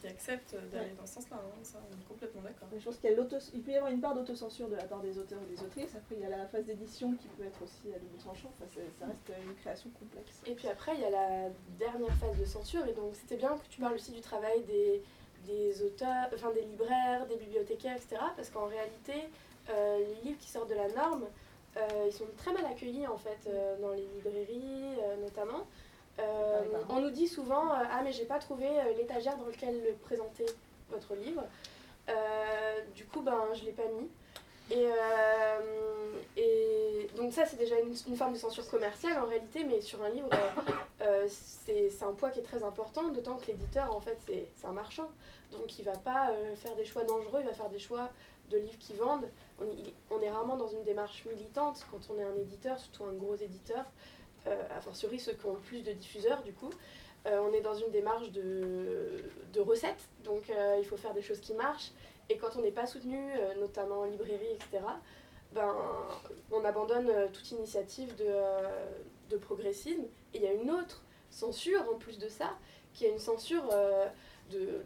qui, accepte d'aller dans ce sens-là. Hein. Ça, on est complètement d'accord. Je pense qu'il il peut y avoir une part d'autocensure de la part des auteurs ou des autrices. Après, il y a la phase d'édition qui peut être aussi à double tranchant. Enfin, ça reste une création complexe. Et puis après, il y a la dernière phase de censure. Et donc, c'était bien que tu parles aussi du travail des des auteurs, enfin des libraires, des bibliothécaires, etc. Parce qu'en réalité, euh, les livres qui sortent de la norme, euh, ils sont très mal accueillis en fait euh, dans les librairies notamment. on nous dit souvent ah mais j'ai pas trouvé l'étagère dans laquelle présenter votre livre. du coup ben je l'ai pas mis. Et, et, donc ça c'est déjà une, forme de censure commerciale en réalité, mais sur un livre c'est un poids qui est très important, d'autant que l'éditeur en fait c'est un marchand. Donc il va pas euh, faire des choix dangereux, il va faire des choix de livres qui vendent. On, est rarement dans une démarche militante quand on est un éditeur, surtout un gros éditeur, euh, a fortiori ceux qui ont plus de diffuseurs du coup. Euh, on est dans une démarche de, de recettes, donc il faut faire des choses qui marchent. Et quand on n'est pas soutenu, notamment en librairie, etc., ben, on abandonne toute initiative de, de progressisme. Et il y a une autre censure en plus de ça, qui est une censure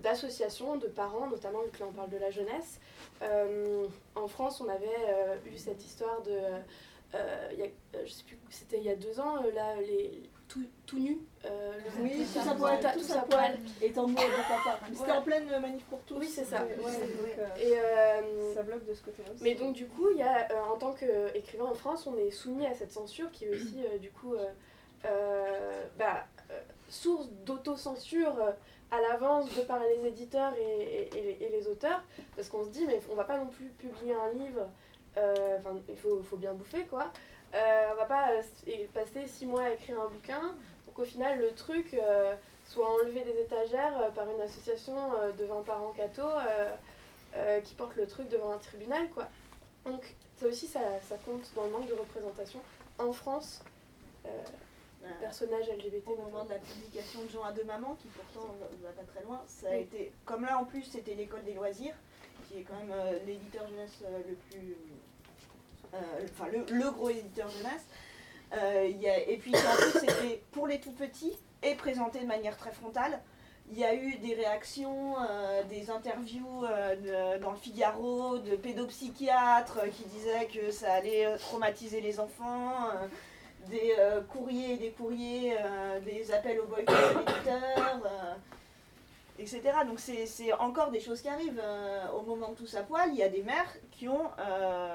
d'associations, de, parents, notamment vu que là on parle de la jeunesse. Euh, en France, on avait euh, eu cette histoire de. Euh, je sais plus, c'était il y a deux ans, là, les, tout, tout nu. euh, le- Oui, tout ça poil, tout ça poil, et en de papa. C'était en pleine manif pour tous. Oui, c'est ça. Ouais, ouais, donc, euh, Et, euh, ça bloque de ce côté-là aussi. Mais donc du coup, il y a, euh, en tant qu'écrivain en France, on est soumis à cette censure qui est aussi euh, du coup euh, euh, bah, euh, source d'autocensure euh, à l'avance de par les éditeurs et, et- et les, et les auteurs, parce qu'on se dit mais on va pas non plus publier un livre, euh, enfin il faut, faut bien bouffer quoi. Euh, on va pas euh, passer six mois à écrire un bouquin, donc au final le truc euh, soit enlevé des étagères euh, par une association euh, de 20 parents cathos. euh, euh, qui porte le truc devant un tribunal, quoi. Donc, ça aussi, ça, ça compte dans le manque de représentation en France, euh, Euh, personnages LGBT. au moment de la publication de Jean à deux mamans, qui pourtant va, va pas très loin, ça a Oui. été, comme là en plus c'était l'école des loisirs, qui est quand même euh, l'éditeur jeunesse euh, le plus, euh, enfin le, gros éditeur jeunesse, euh, et puis plus c'était pour les tout petits et présenté de manière très frontale. Il y a eu des réactions, euh, des interviews euh, de- dans le Figaro de pédopsychiatres euh, qui disaient que ça allait euh, traumatiser les enfants, euh, des euh, courriers et des courriers, euh, des appels au boycott de l'éditeur, euh, etc. Donc c'est encore des choses qui arrivent. euh, au moment de tout ça poil, il y a des maires qui ont euh, euh,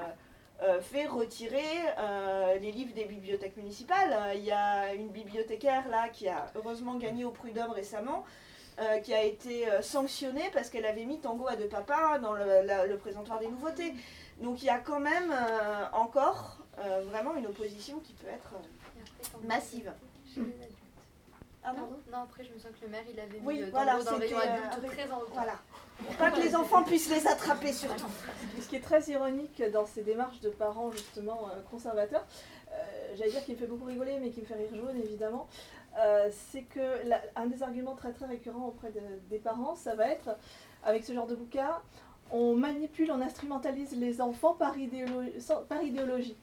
fait retirer euh, les livres des bibliothèques municipales. Euh, Il y a une bibliothécaire là qui a heureusement gagné au prud'homme récemment. euh, qui a été euh, sanctionnée parce qu'elle avait mis Tango à deux papas dans le, la- le présentoir des nouveautés. Donc il y a quand même euh, encore euh, vraiment une opposition qui peut être euh, massive. Ah non Non, après, je me souviens que le maire, il avait mis Oui, euh, voilà, Tango dans le c'était, rayon euh, adulte avec- très en retard. Voilà. Pour pas que les enfants puissent les attraper surtout. Ce qui est très ironique dans ces démarches de parents justement euh, conservateurs, euh, j'allais dire qui me fait beaucoup rigoler mais qui me fait rire jaune évidemment, euh, c'est que la- un des arguments très très récurrents auprès de- des parents, ça va être avec ce genre de bouquin, on manipule, on instrumentalise les enfants par, idéolo- sans- par idéologie.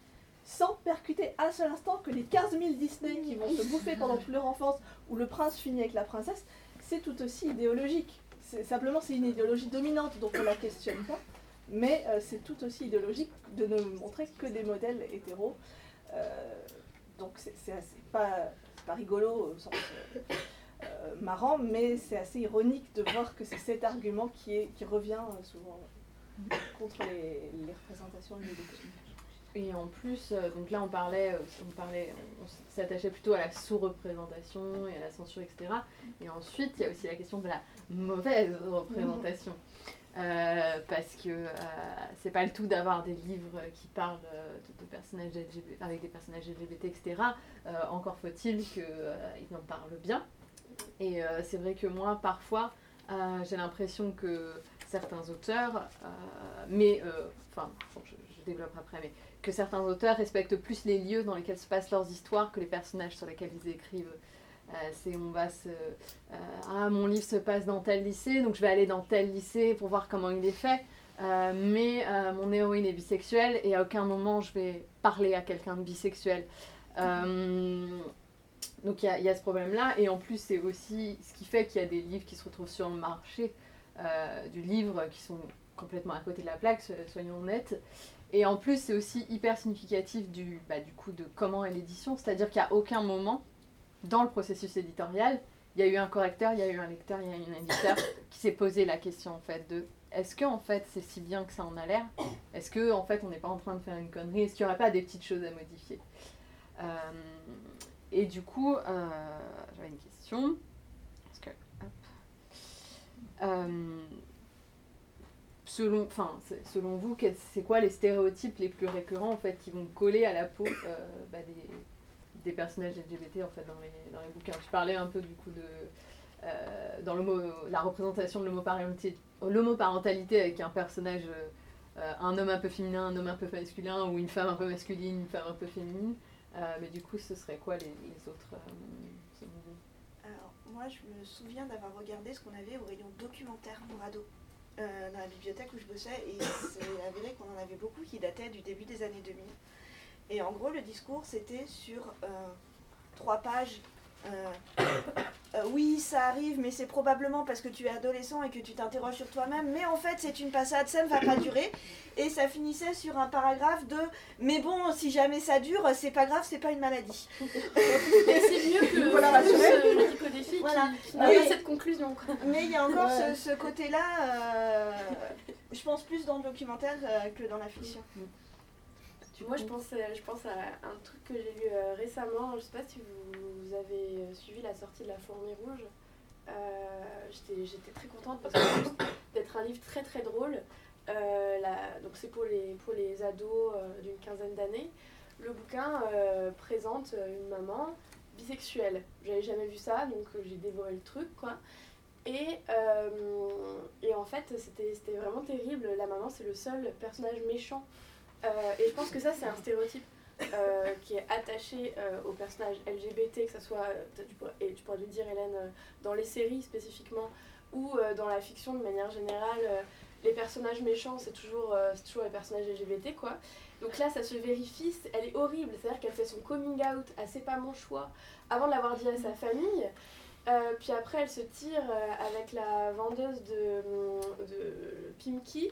Sans percuter un seul instant que les 15 000 Disney qui vont se bouffer pendant toute leur enfance, où le prince finit avec la princesse, c'est tout aussi idéologique. Simplement, c'est une idéologie dominante, donc on la questionne pas. Mais euh, c'est tout aussi idéologique de ne montrer que des modèles hétéros. Euh, donc c'est pas, pas rigolo au sens euh, marrant, mais c'est assez ironique de voir que c'est cet argument qui, revient souvent contre les, les représentations LGBT. Et en plus, euh, donc là on parlait, euh, on parlait, on s'attachait plutôt à la sous-représentation et à la censure, etc. Et ensuite, il y a aussi la question de la mauvaise représentation. Euh, parce que c'est pas le tout d'avoir des livres qui parlent de, personnages avec des personnages LGBT, etc. Encore faut-il qu'ils en parlent bien. Et c'est vrai que moi, parfois, j'ai l'impression que certains auteurs, mais, enfin, bon, je, je développe après, mais que certains auteurs respectent plus les lieux dans lesquels se passent leurs histoires que les personnages sur lesquels ils écrivent. Euh, c'est on va se. euh, ah, mon livre se passe dans tel lycée, donc je vais aller dans tel lycée pour voir comment il est fait. Euh, mais mon héroïne est bisexuelle et à aucun moment je vais parler à quelqu'un de bisexuel. Donc il y, y a ce problème-là. Et en plus, c'est aussi ce qui fait qu'il y a des livres qui se retrouvent sur le marché du livre qui sont complètement à côté de la plaque, so- soyons honnêtes. Et en plus, c'est aussi hyper significatif du, bah, du coup de comment est l'édition. C'est-à-dire qu'à aucun moment, dans le processus éditorial, il y a eu un correcteur, il y a eu un lecteur, il y a eu un éditeur qui s'est posé la question en fait de est-ce que en fait c'est si bien que ça en a l'air? Est-ce que en fait on n'est pas en train de faire une connerie? Est-ce qu'il n'y aurait pas des petites choses à modifier? Euh, Et du coup, euh, j'avais une question. Parce que, hop. Euh, selon, enfin, selon vous, c'est quoi les stéréotypes les plus récurrents en fait qui vont coller à la peau euh, bah, des, personnages LGBT en fait dans les, dans les bouquins? Je parlais un peu du coup de euh, dans la représentation de l'homoparentalité avec un personnage, euh, un homme un peu féminin, un homme un peu masculin ou une femme un peu masculine, une femme un peu féminine. Mais du coup, ce serait quoi les, autres Alors, moi, je me souviens d'avoir regardé ce qu'on avait au rayon documentaire pour ados euh, dans la bibliothèque où je bossais, et c'est avéré qu'on en avait beaucoup qui dataient du début des années 2000. Et en gros, le discours, c'était sur euh, trois pages. Euh, euh, oui, ça arrive, mais c'est probablement parce que tu es adolescent et que tu t'interroges sur toi-même. Mais en fait, c'est une passade, ça ne va pas durer. Et ça finissait sur un paragraphe de Mais bon, si jamais ça dure, c'est pas grave, c'est pas une maladie. c'est mieux que voilà, le des filles voilà. qui, n'a pas cette conclusion. Mais il y a encore ce, côté-là, euh, je pense plus dans le documentaire euh, que dans la fiction. Mm. Moi, je pense, je pense à un truc que j'ai lu euh, récemment. Je sais pas si vous, avez suivi la sortie de La Fourmi Rouge. Euh, j'étais très contente parce que d'être un livre très très drôle. Euh, donc c'est pour les, pour les ados d'une quinzaine d'années. Le bouquin présente une maman bisexuelle. J'avais jamais vu ça, donc j'ai dévoré le truc, quoi. Et, et en fait, c'était vraiment terrible. La maman, c'est le seul personnage méchant euh, et je pense que ça, c'est un stéréotype euh, qui est attaché euh, aux personnages LGBT, que ce soit, et tu pourrais le dire Hélène, dans les séries spécifiquement, ou dans la fiction de manière générale, les personnages méchants, c'est toujours, toujours les personnages LGBT, quoi. Donc là, ça se vérifie, elle est horrible, c'est-à-dire qu'elle fait son coming out à C'est pas mon choix, avant de l'avoir dit à sa famille. puis après, elle se tire avec la vendeuse de, de Pimki,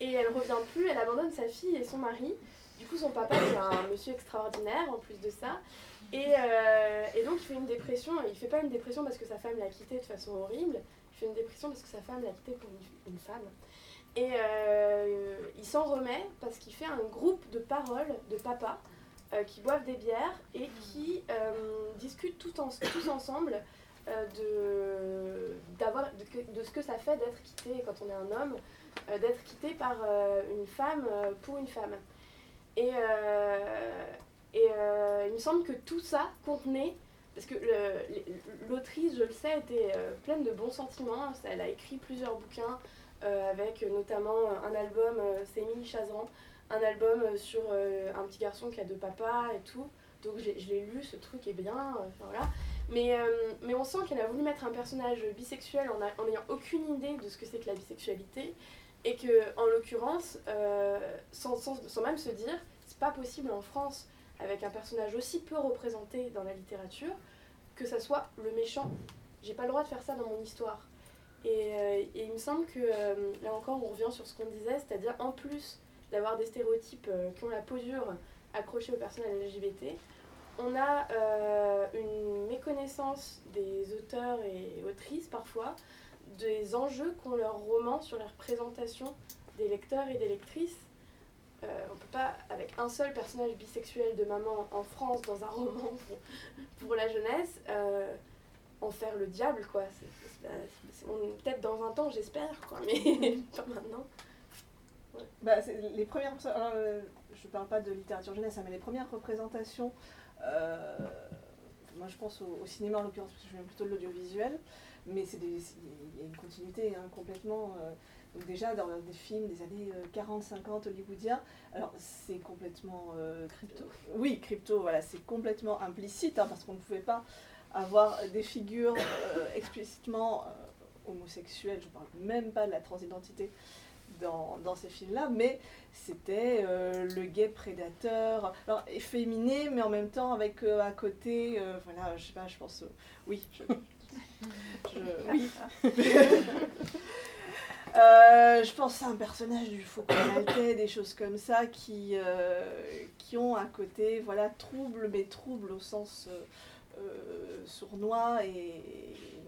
et elle revient plus, elle abandonne sa fille et son mari. Du coup, son papa, c'est un monsieur extraordinaire en plus de ça. Et, euh, et, donc, il fait une dépression. Il fait pas une dépression parce que sa femme l'a quitté de façon horrible. Il fait une dépression parce que sa femme l'a quitté pour une, femme. Et euh, il s'en remet parce qu'il fait un groupe de paroles de papa euh, qui boivent des bières et qui discutent tout en, tous ensemble de, de, ce que ça fait d'être quitté quand on est un homme, d'être quitté par euh, une femme euh, pour une femme. Et, et il me semble que tout ça contenait parce que l'autrice, je le sais, était pleine de bons sentiments. Elle a écrit plusieurs bouquins, avec notamment un album, c'est Émilie Chazan, un album sur un petit garçon qui a deux papas et tout. Donc je l'ai lu, ce truc est bien, voilà. Mais, mais on sent qu'elle a voulu mettre un personnage bisexuel en n'ayant aucune idée de ce que c'est que la bisexualité. Et que, en l'occurrence, euh, sans, sans, même se dire, c'est pas possible en France, avec un personnage aussi peu représenté dans la littérature, que ça soit le méchant. J'ai pas le droit de faire ça dans mon histoire. Et, euh, il me semble que, euh, là encore, on revient sur ce qu'on disait, c'est-à-dire en plus d'avoir des stéréotypes qui ont la posure accrochée aux personnes LGBT, on a une méconnaissance des auteurs et autrices parfois des enjeux qu'ont leurs romans sur la représentation des lecteurs et des lectrices. Euh, on ne peut pas, avec un seul personnage bisexuel de maman en France dans un roman pour, la jeunesse, euh, en faire le diable, quoi. Peut-être dans un temps, j'espère, quoi, mais pas maintenant. Bah, les premières, euh, je parle pas de littérature jeunesse, hein, mais les premières représentations, moi je pense au, au cinéma en l'occurrence, parce que je viens plutôt de l'audiovisuel, mais c'est il y a une continuité hein, complètement. Euh, donc déjà dans des films des années 40-50 euh, hollywoodiens, alors c'est complètement euh, crypto. Oui, crypto, voilà, c'est complètement implicite hein, parce qu'on ne pouvait pas avoir des figures explicitement homosexuelles. Je parle même pas de la transidentité. Dans, dans, ces films-là, mais c'était le gay prédateur, alors efféminé, mais en même temps avec à côté, voilà, je sais pas, je pense, oui, je, oui. Euh, je pense à un personnage du Faucon Maltais, des choses comme ça, qui, euh, qui ont un côté voilà, trouble, mais trouble au sens euh, sournois et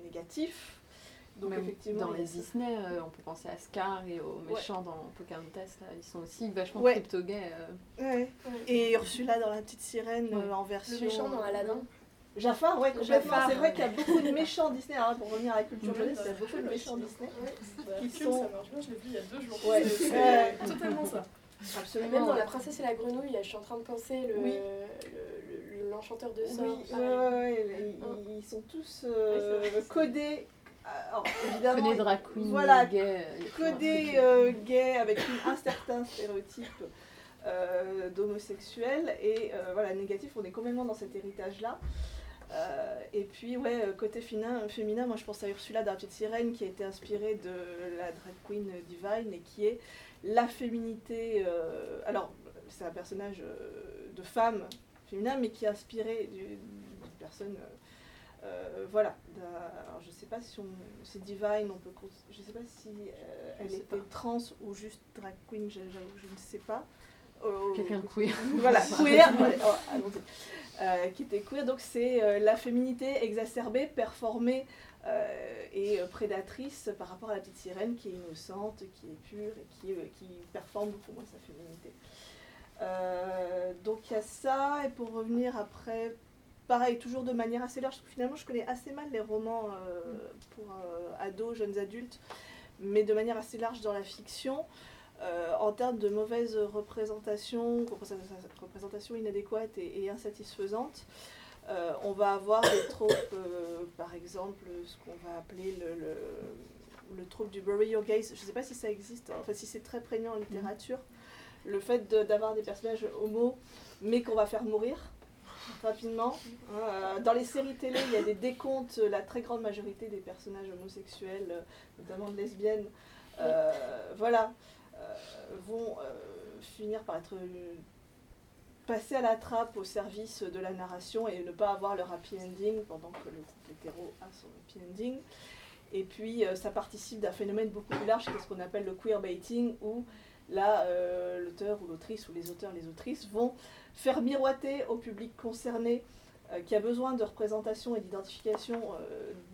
négatif. Donc effectivement, dans les Disney, on peut penser à Scar et aux méchants dans Pocahontas, là, ils sont aussi vachement ouais. crypto-gays. Ouais. Et Ursula dans La Petite Sirène en version... Le méchant dans Aladdin. Jafar, ouais, complètement. C'est vrai qu'il y a beaucoup de méchants Disney. Alors, pour revenir à la culture jeunesse, il y a beaucoup de méchants Disney. qui sont... ça marche bien, je l'ai vu il y a deux jours. Ouais, c'est totalement ça. Absolument. Même dans La Princesse et la Grenouille, je suis en train de penser le, l'enchanteur de sort. Oui, ouais, ils, sont tous euh, codés. Alors, évidemment, codés drag queen, voilà, gay, codés euh, gay avec un certain stéréotype euh, d'homosexuels et euh, voilà négatif. On est complètement dans cet héritage là. Euh, et puis, ouais, euh, côté féminin, féminin, moi je pense à Ursula dans Sirène qui a été inspirée de la drag queen Divine et qui est la féminité. Euh, alors, c'est un personnage de femme féminin, mais qui est inspiré d'une personne Euh, voilà. Alors, je sais pas si on, c'est Divine, on peut, je sais pas si euh, elle était trans ou juste drag queen, je, ne sais pas. Oh, Quelqu'un queer. Voilà, queer. Oh, euh, qui était queer, donc c'est la féminité exacerbée, performée et prédatrice par rapport à la petite sirène qui est innocente, qui est pure et qui, qui performe beaucoup moins sa féminité. donc il y a ça, et pour revenir après pareil, toujours de manière assez large. Finalement, je connais assez mal les romans euh, pour euh, ados, jeunes adultes, mais de manière assez large dans la fiction. Euh, en termes de mauvaise représentation, représentation inadéquate et, insatisfaisante, on va avoir des tropes, par exemple, ce qu'on va appeler le, le, le trope du bury your gaze. Je ne sais pas si ça existe, enfin si c'est très prégnant en littérature. Le fait d'avoir des personnages homo, mais qu'on va faire mourir rapidement. Euh, dans les séries télé, il y a des décomptes. La très grande majorité des personnages homosexuels, euh, notamment de lesbiennes, euh, voilà, vont finir par être passés à la trappe au service de la narration et ne pas avoir leur happy ending pendant que le groupe hétéro a son happy ending. Et puis, ça participe d'un phénomène beaucoup plus large, qui est ce qu'on appelle le queerbaiting, où là, l'auteur ou l'autrice, ou les auteurs, les autrices, vont faire miroiter au public concerné euh, qui a besoin de représentation et d'identification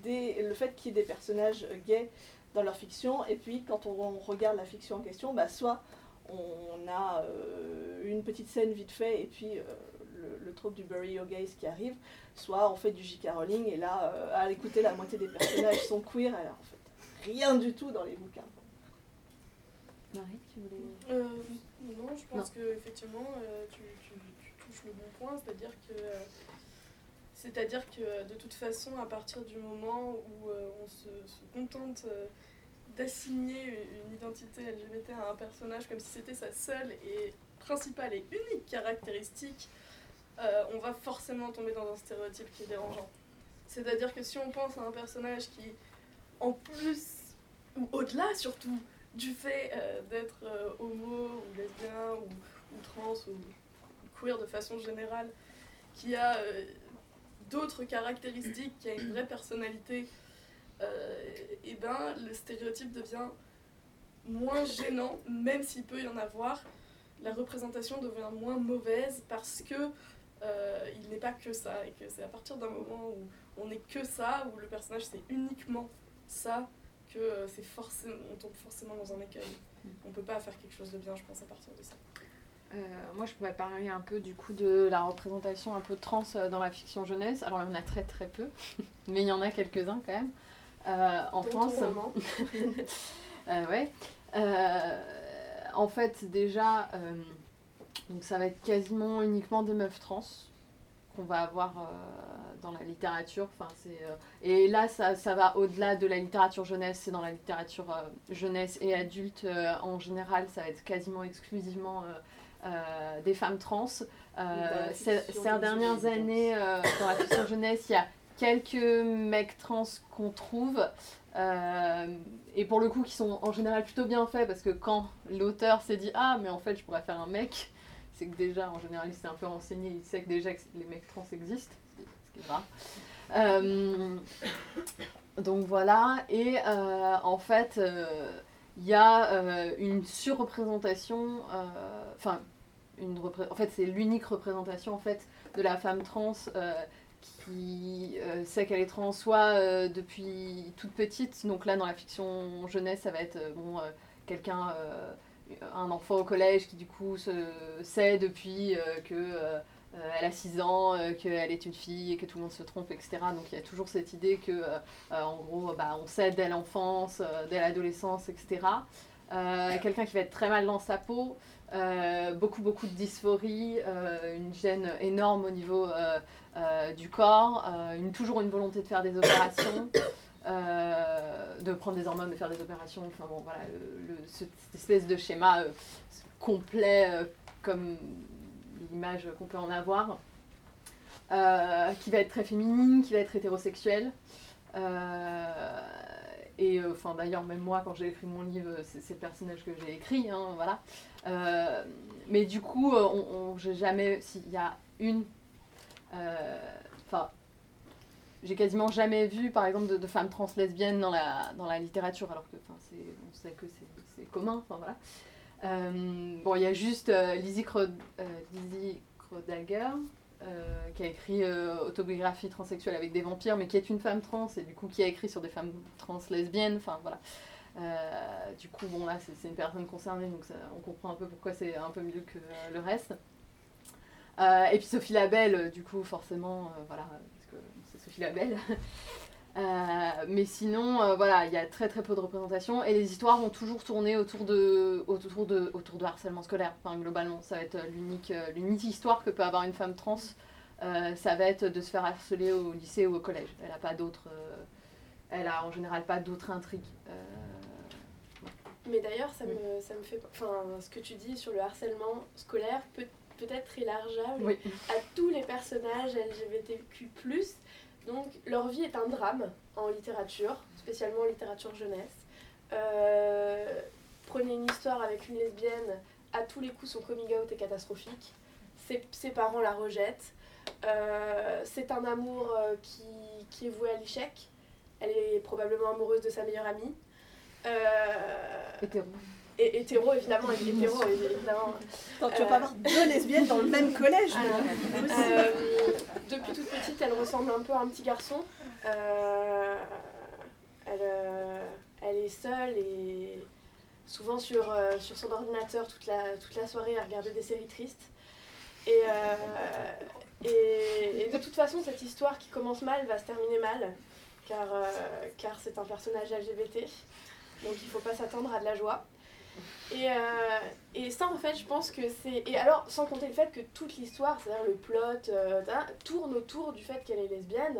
euh, le fait qu'il y ait des personnages gays dans leur fiction. Et puis quand on, regarde la fiction en question, bah, soit on a euh, une petite scène vite fait et puis le, le, trope du Bury Your Gays qui arrive, soit on fait du J.K. Rowling et là, à l'écouter, la moitié des personnages sont queer, alors en fait rien du tout dans les bouquins. Marie, tu voulais... non, je pense qu'effectivement, tu, le bon point, c'est-à-dire que c'est-à-dire que de toute façon, à partir du moment où euh, on se, contente euh, d'assigner une identité LGBT à un personnage comme si c'était sa seule et principale et unique caractéristique, euh, on va forcément tomber dans un stéréotype qui est dérangeant. C'est-à-dire que si on pense à un personnage qui, en plus, ou au-delà surtout, du fait d'être homo ou lesbien ou, trans ou queer de façon générale, qui a euh, d'autres caractéristiques, qui a une vraie personnalité, et euh, eh ben le stéréotype devient moins gênant, même s'il peut y en avoir. La représentation devient moins mauvaise parce que euh, il n'est pas que ça et que c'est à partir d'un moment où on n'est que ça, où le personnage c'est uniquement ça, que c'est forcément, on tombe forcément dans un écueil. On peut pas faire quelque chose de bien, je pense, à partir de ça. Euh, moi, je pourrais parler un peu du coup de la représentation un peu trans euh, dans la fiction jeunesse. Alors, il y en a très très peu, mais il y en a quelques-uns quand même. Euh, en France. ouais. en fait, déjà, donc ça va être quasiment uniquement des meufs trans qu'on va avoir dans la littérature. Enfin, c'est, et là, ça, ça va au-delà de la littérature jeunesse, c'est dans la littérature jeunesse et adulte en général, ça va être quasiment exclusivement euh, des femmes trans. Euh, ces, dernières années, euh, dans la fiction jeunesse, il y a quelques mecs trans qu'on trouve. et pour le coup, qui sont en général plutôt bien faits parce que quand l'auteur s'est dit Ah, mais en fait, je pourrais faire un mec, c'est que déjà, en général, il s'est un peu renseigné, il sait que déjà que les mecs trans existent, ce qui est rare. donc voilà, et en fait, il y a une surreprésentation, enfin, en fait, c'est l'unique représentation en fait de la femme trans euh, qui euh, sait qu'elle est trans, soit euh, depuis toute petite. Donc là, dans la fiction jeunesse, ça va être bon, quelqu'un, un enfant au collège qui du coup se, sait depuis que elle a 6 ans, qu'elle est une fille et que tout le monde se trompe, etc. Donc il y a toujours cette idée que, en gros, bah, on sait dès l'enfance, dès l'adolescence, etc. quelqu'un qui va être très mal dans sa peau, euh, beaucoup, beaucoup de dysphorie, euh, une gêne énorme au niveau euh, du corps, toujours une volonté de faire des opérations, de prendre des hormones, de faire des opérations. Enfin bon, voilà, cette espèce de schéma complet comme l'image qu'on peut en avoir, qui va être très féminine, qui va être hétérosexuelle. et enfin d'ailleurs même moi quand j'ai écrit mon livre, c'est le personnage que j'ai écrit, hein, voilà. Euh, mais du coup, euh, on, on jamais. S'il y a une. Euh, enfin. J'ai quasiment jamais vu, par exemple, de, femmes trans lesbiennes dans la, dans la littérature, alors que on sait que c'est commun. Voilà. Euh, bon, il y a juste euh, Lizzie, Krodager, qui a écrit Autobiographie transsexuelle avec des vampires, mais qui est une femme trans, et du coup qui a écrit sur des femmes trans lesbiennes. Enfin, voilà. du coup, bon, là, c'est une personne concernée, donc on comprend un peu pourquoi c'est un peu mieux que le reste. et puis Sophie Labelle, du coup, forcément, voilà, Sophie Labelle. Euh, mais sinon, euh, voilà, il y a très très peu de représentation et les histoires vont toujours tourner autour de, autour de, autour de harcèlement scolaire. Enfin, globalement, ça va être l'unique, euh, l'unique histoire que peut avoir une femme trans. ça va être de se faire harceler au lycée ou au collège. Elle a pas d'autres, elle a en général pas d'autres intrigues. Mais d'ailleurs, ça, me, ça me fait, enfin, ce que tu dis sur le harcèlement scolaire peut peut-être élargeable à tous les personnages LGBTQ+, donc leur vie est un drame en littérature, spécialement en littérature jeunesse. Euh, prenez une histoire avec une lesbienne, à tous les coups son coming out est catastrophique. Ses, parents la rejettent. Euh, c'est un amour euh, qui, qui, est voué à l'échec. Elle est probablement amoureuse de sa meilleure amie. Et hétéro, évidemment, hétéro, évidemment. Attends, tu vas pas avoir deux lesbiennes dans le même collège euh, Depuis toute petite, elle ressemble un peu à un petit garçon. Euh, elle, euh, elle est seule et souvent sur, sur son ordinateur toute la, toute la soirée à regarder des séries tristes. Et, et, et, de toute façon, cette histoire qui commence mal va se terminer mal, car, car c'est un personnage LGBT. Donc il ne faut pas s'attendre à de la joie. Et, euh, et ça, en fait, je pense que c'est. Et alors, sans compter le fait que toute l'histoire, c'est-à-dire le plot, euh, tourne autour du fait qu'elle est lesbienne.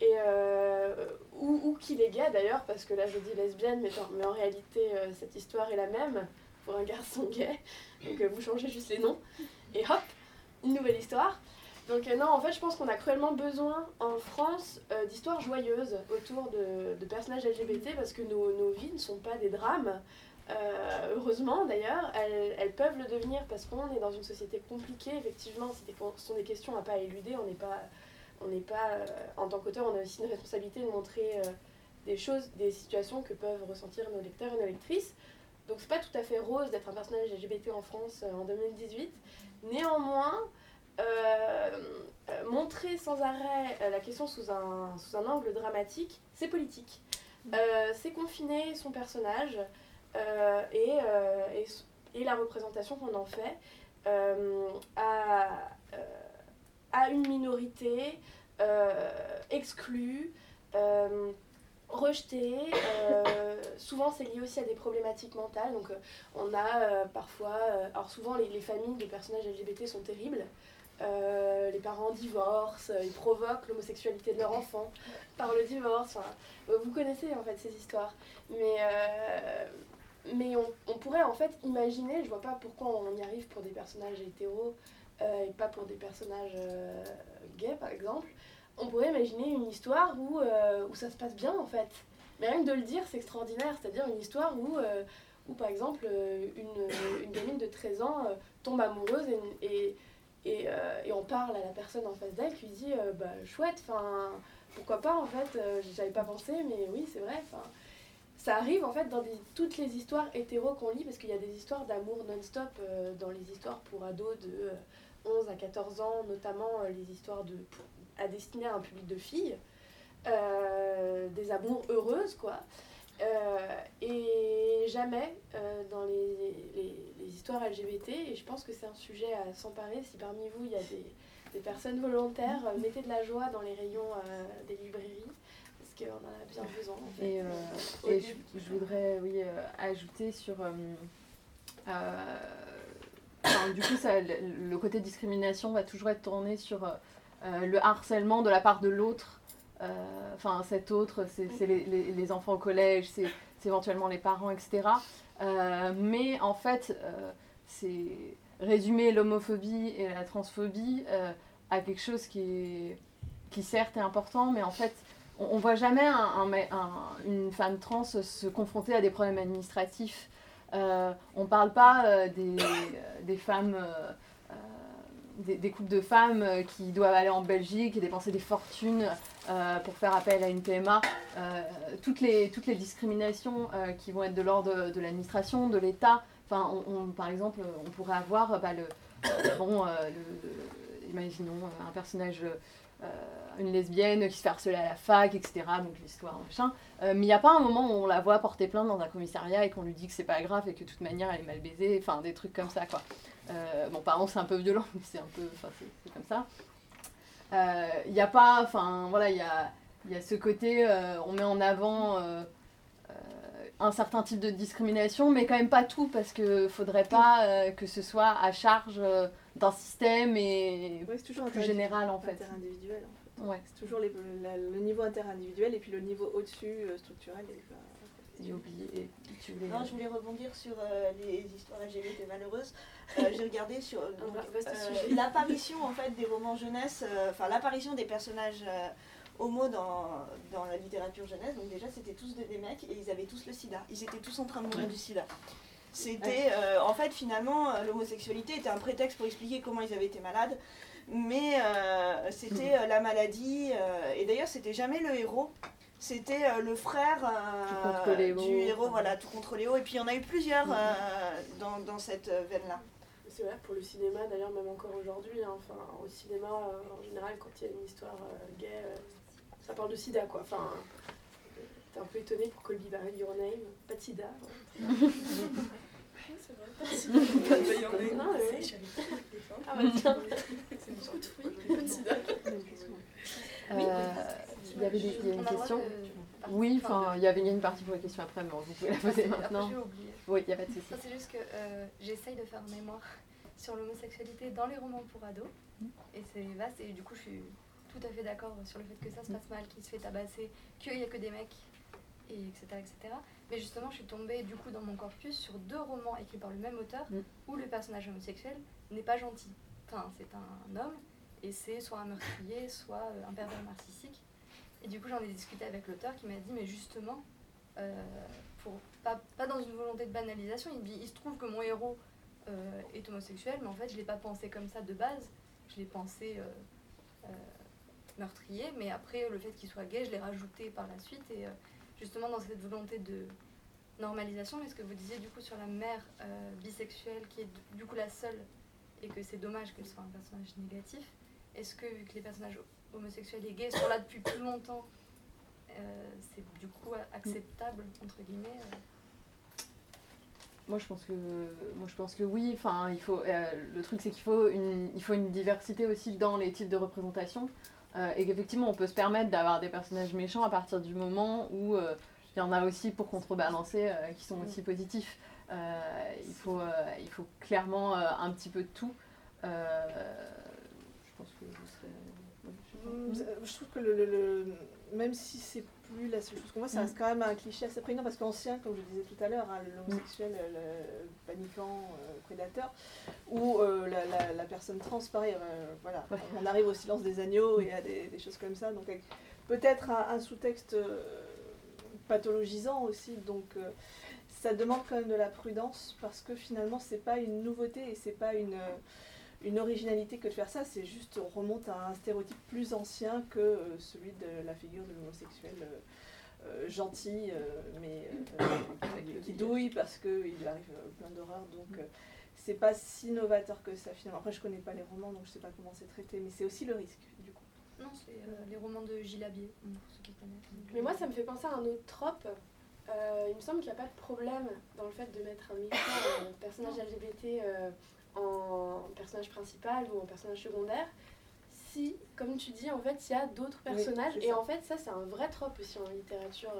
Et, euh, ou, ou qu'il est gay d'ailleurs, parce que là je dis lesbienne, mais en, mais en réalité cette histoire est la même pour un garçon gay. Donc vous changez juste les noms. Et hop, une nouvelle histoire. Donc non, en fait, je pense qu'on a cruellement besoin en France d'histoires joyeuses autour de, de, personnages LGBT parce que nos, nos, vies ne sont pas des drames. Euh, heureusement d'ailleurs, elles, peuvent le devenir parce qu'on est dans une société compliquée, effectivement, ce sont des questions à pas éluder, on n'est pas, on n'est pas euh, en tant qu'auteur, on a aussi une responsabilité de montrer euh, des choses, des situations que peuvent ressentir nos lecteurs et nos lectrices. Donc c'est pas tout à fait rose d'être un personnage LGBT en France en 2018. Néanmoins, montrer sans arrêt la question sous un, sous un angle dramatique, c'est politique. c'est confiner son personnage, et, euh, et, la représentation qu'on en fait euh, à, une minorité exclue rejetée. souvent, c'est lié aussi à des problématiques mentales. Donc, on a parfois. alors, souvent, les, les, familles de personnages LGBT sont terribles. les parents divorcent, ils provoquent l'homosexualité de leur enfant par le divorce. vous connaissez en fait ces histoires. Mais, mais on, pourrait en fait imaginer, je vois pas pourquoi on y arrive pour des personnages hétéros euh, et pas pour des personnages euh, gays par exemple, on pourrait imaginer une histoire où, euh, où ça se passe bien en fait. Mais rien que de le dire, c'est extraordinaire, c'est-à-dire une histoire où, où par exemple une, une, gamine de 13 ans tombe amoureuse et, et, et, on parle à la personne en face d'elle qui lui dit bah chouette, enfin pourquoi pas en fait, j'avais pas pensé mais oui c'est vrai, ça arrive en fait dans toutes les histoires hétéro qu'on lit, parce qu'il y a des histoires d'amour non-stop euh, dans les histoires pour ados de 11 euh, à 14 ans, notamment euh, les histoires de, à destiner à un public de filles, des amours heureuses quoi. et jamais dans les, les, histoires LGBT, et je pense que c'est un sujet à s'emparer, si parmi vous il y a des, des personnes volontaires, mettez de la joie dans les rayons des librairies qu'on en a bien besoin. Et, euh, je, voudrais oui, euh, ajouter sur. Euh, du coup, ça, le, côté discrimination va toujours être tourné sur le harcèlement de la part de l'autre. Enfin, cet autre, c'est les, les, enfants au collège, c'est éventuellement les parents, etc. mais en fait, c'est résumer l'homophobie et la transphobie à quelque chose qui, est, qui certes est important, mais en fait on, ne voit jamais une femme trans se confronter à des problèmes administratifs. Euh, on ne parle pas euh, des, femmes des, couples de femmes qui doivent aller en Belgique et dépenser des fortunes pour faire appel à une PMA. toutes, les, toutes les discriminations qui vont être de l'ordre de, l'administration, de l'État. Enfin, par exemple, on pourrait avoir bah, le, bon, le, imaginons un personnage euh, une lesbienne qui se fait harceler à la fac, etc. Donc l'histoire, machin. Euh, mais il n'y a pas un moment où on la voit porter plainte dans un commissariat et qu'on lui dit que c'est pas grave et que de toute manière elle est mal baisée, enfin des trucs comme ça quoi. Euh, bon, pardon, c'est un peu violent, mais c'est un peu. Enfin, c'est comme ça. Il n'y a pas. Enfin, voilà, il y a, y a, ce côté, on met en avant un certain type de discrimination, mais quand même pas tout, parce qu'il faudrait pas que ce soit à charge d'un système et ouais, toujours plus général en fait. Interindividuel en fait. Ouais. C'est toujours les, le niveau interindividuel et puis le niveau au-dessus euh, structurel. J'ai oublié. Tu voulais... Non, je voulais rebondir sur euh, les histoires LGBT malheureuses. Euh, j'ai regardé sur l'apparition en fait des romans jeunesse, enfin l'apparition des personnages homo dans, dans, la littérature jeunesse. Donc déjà, c'était tous des, des, mecs et ils avaient tous le sida. Ils étaient tous en train de mourir du sida. C'était, euh, en fait, finalement, euh, l'homosexualité était un prétexte pour expliquer comment ils avaient été malades. Mais euh, c'était la maladie. et d'ailleurs, c'était jamais le héros. C'était le frère du héros, voilà, tout contre Léo. Et puis il y en a eu plusieurs dans, dans, cette veine-là. C'est vrai, pour le cinéma, d'ailleurs, même encore aujourd'hui, hein, enfin, au cinéma, en général, quand il y a une histoire gay, ça parle de sida, quoi. Enfin, t'es un peu étonné pour Colby Barrett Your Name, pas de sida. c'est vrai. C'est beaucoup de fruits, Il y avait des, une question. Oui, enfin, il y avait une partie pour les questions après, mais vous pouvez la poser maintenant. Oui, il n'y a pas de souci. C'est juste que euh, j'essaye de faire un mémoire sur l'homosexualité dans les romans pour ados. Mm. Et c'est vaste, et du coup, je suis tout à fait d'accord sur le fait que ça se passe mal, qu'il se fait tabasser, qu'il n'y a que des mecs, et etc., etc. Mais justement, je suis tombée du coup dans mon corpus sur deux romans écrits par le même auteur mm. où le personnage homosexuel n'est pas gentil. Enfin, c'est un homme et c'est soit un meurtrier, soit euh, un pervers narcissique. Et du coup, j'en ai discuté avec l'auteur qui m'a dit, mais justement, euh, pour, pas, pas, dans une volonté de banalisation, il dit, il se trouve que mon héros euh, est homosexuel, mais en fait, je ne l'ai pas pensé comme ça de base. Je l'ai pensé meurtrier, mais après, le fait qu'il soit gay, je l'ai rajouté par la suite. Et justement dans cette volonté de normalisation, mais ce que vous disiez du coup sur la mère euh, bisexuelle qui est du coup la seule et que c'est dommage qu'elle soit un personnage négatif, est-ce que vu que les personnages homosexuels et gays sont là depuis plus longtemps, euh, c'est du coup acceptable entre guillemets euh moi je pense que oui le truc c'est qu'il faut une faut une diversité aussi dans les types de représentation euh, et qu'effectivement, on peut se permettre d'avoir des personnages méchants à partir du moment où euh, il y en a aussi pour contrebalancer euh, qui sont aussi positifs. il, faut, il faut clairement un petit peu de tout. je pense que vous serez. Je trouve que le, même si c'est plus la seule chose qu'on voit, ça reste mm. quand même un cliché assez prégnant parce qu'ancien, comme je disais tout à l'heure, hein, l'homosexuel, le paniquant, prédateur, ou euh, la, personne trans, pareil, euh, voilà, on arrive au silence des agneaux et à des, choses comme ça, donc peut-être un, sous-texte euh, pathologisant aussi, donc ça demande quand même de la prudence parce que finalement c'est pas une nouveauté et c'est pas une, une originalité que de faire ça, c'est juste on remonte à un stéréotype plus ancien que celui de la figure de l'homosexuel. gentil, mais qui, douille parce qu'il arrive plein d'horreurs. Donc, c'est pas si novateur que ça finalement. Après, je connais pas les romans, donc je sais pas comment c'est traité, mais c'est aussi le risque du coup. Non, c'est euh, les romans de Gilles Abier, pour ceux qui connaissent. Mais moi, ça me fait penser à un autre trope. Euh, il me semble qu'il n'y a pas de problème dans le fait de mettre un personnage LGBT euh, en personnage principal ou en personnage secondaire. Si, comme tu dis, en fait, il y a d'autres personnages. et en fait, ça, c'est un vrai trope aussi en littérature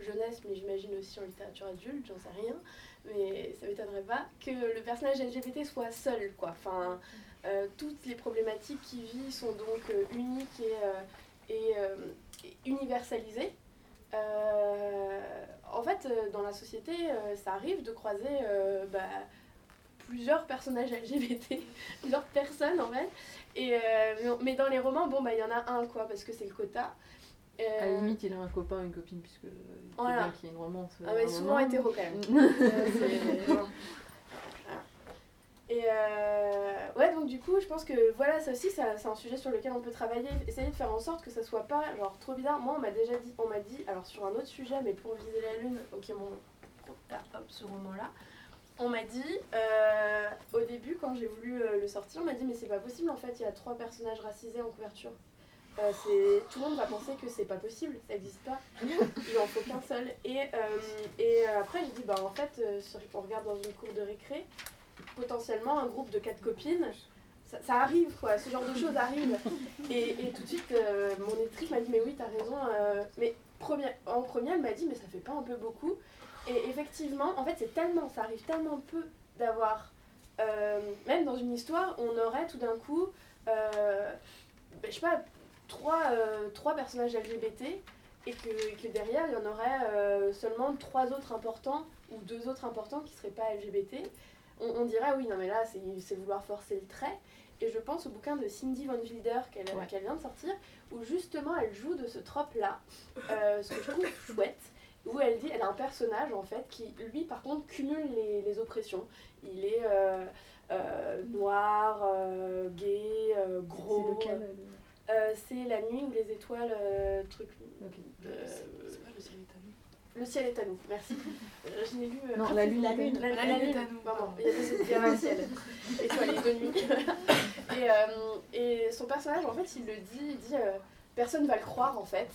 jeunesse, mais j'imagine aussi en littérature adulte, j'en sais rien mais ça m'étonnerait pas que le personnage LGBT soit seul, quoi. Enfin, euh, toutes les problématiques qu'il vit sont donc euh, uniques et, euh, et, universalisées. en fait, dans la société, ça arrive de croiser bah, plusieurs personnages LGBT, plusieurs personnes en fait. Et, mais dans les romans, bon, bah, il y en a un, quoi, parce que c'est le quota. À la limite, il a un copain, une copine, puisque voilà. qu'il y ait une romance. Ah, mais souvent hétéro quand même. Euh, Et euh, ouais, donc du coup, je pense que voilà, ça aussi, ça- c'est un sujet sur lequel on peut travailler, essayer de faire en sorte que ça soit pas genre trop bizarre. Moi, on m'a déjà dit, on m'a dit, alors sur un autre sujet, mais pour viser la lune, ok, mon, ah, hop, ce roman-là, on m'a dit, euh, au début, quand j'ai voulu euh, le sortir, on m'a dit, mais c'est pas possible, en fait, il y a trois personnages racisés en couverture. Euh, c'est tout le monde va penser que c'est pas possible, ça existe pas. Il en faut qu'un seul. Et, et après, j'ai dit, bah en fait, on regarde dans une cour de récré, potentiellement un groupe de quatre copines, ça, ça arrive quoi, ce genre de choses arrivent. Et, et tout de suite, mon électrique m'a dit, mais oui, t'as raison. mais en premier, elle m'a dit, mais ça fait pas un peu beaucoup. Et effectivement, en fait, c'est tellement, ça arrive tellement peu d'avoir, euh, même dans une histoire, on aurait tout d'un coup, euh, ben, je sais pas, trois, euh, trois personnages LGBT et que, que derrière il y en aurait euh, seulement trois autres importants ou deux autres importants qui seraient pas LGBT. On, on dirait oui non mais là c'est vouloir forcer le trait. Et je pense au bouquin de Cindy Van Wilder qu'elle Ouais. vient de sortir où justement elle joue de ce trope là, ce que je trouve chouette. Où elle dit, elle a un personnage en fait qui, lui, par contre, cumule les, les oppressions. Il est euh, euh, noir, euh, gay, euh, C'est gros. lequel Euh, c'est la nuit ou les étoiles, euh, truc. Euh, C'est pas le ciel est à nous? le ciel est à nous, merci. Je l'ai lu. euh, Non, ah, la c'est lune est à nous. La, La la lune est lune, à nous, pardon. Il y a des il y a un ciel. Étoilé de nuit. et, euh, et son personnage, en fait, il le dit, il dit euh, personne va le croire en fait,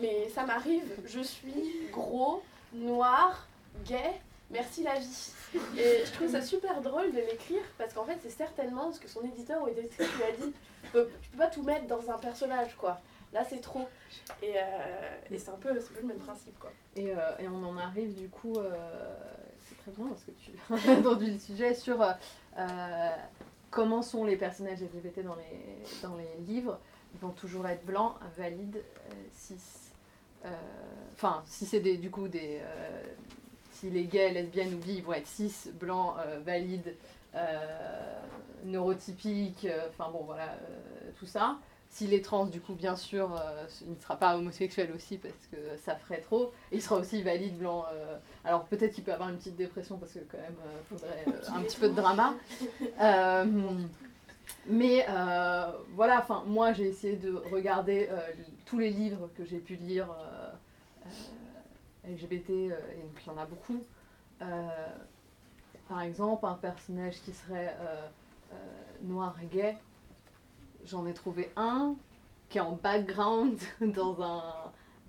mais ça m'arrive, je suis gros, noir, gay, merci la vie. Et je trouve ça super drôle de l'écrire parce qu'en fait, c'est certainement ce que son éditeur ou éditrice lui a dit. Je peux, peux pas tout mettre dans un personnage quoi. Là, c'est trop. Et, euh, et c'est un, un peu le même principe quoi. Et, euh, et on en arrive du coup, euh, c'est très bien parce que tu as introduit le sujet sur comment sont les personnages LGBT dans les, dans les livres. Ils vont toujours être blancs, valides, cis. Euh, Enfin, si c'est des, du coup des. euh, si les gays, lesbiennes ou bi, vont être cis, blancs, euh, valides, neurotypiques, enfin bon voilà, tout ça. S'il est trans, du coup, bien sûr, il ne sera pas homosexuel aussi parce que ça ferait trop. Il sera aussi valide, blanc. alors peut-être qu'il peut avoir une petite dépression parce que quand même, il faudrait un petit peu de drama. Mais euh, voilà, enfin, moi j'ai essayé de regarder euh, tous les livres que j'ai pu lire euh, LGBT, et il y en a beaucoup. Par exemple, un personnage qui serait noir et gay, j'en ai trouvé un qui est en background dans un,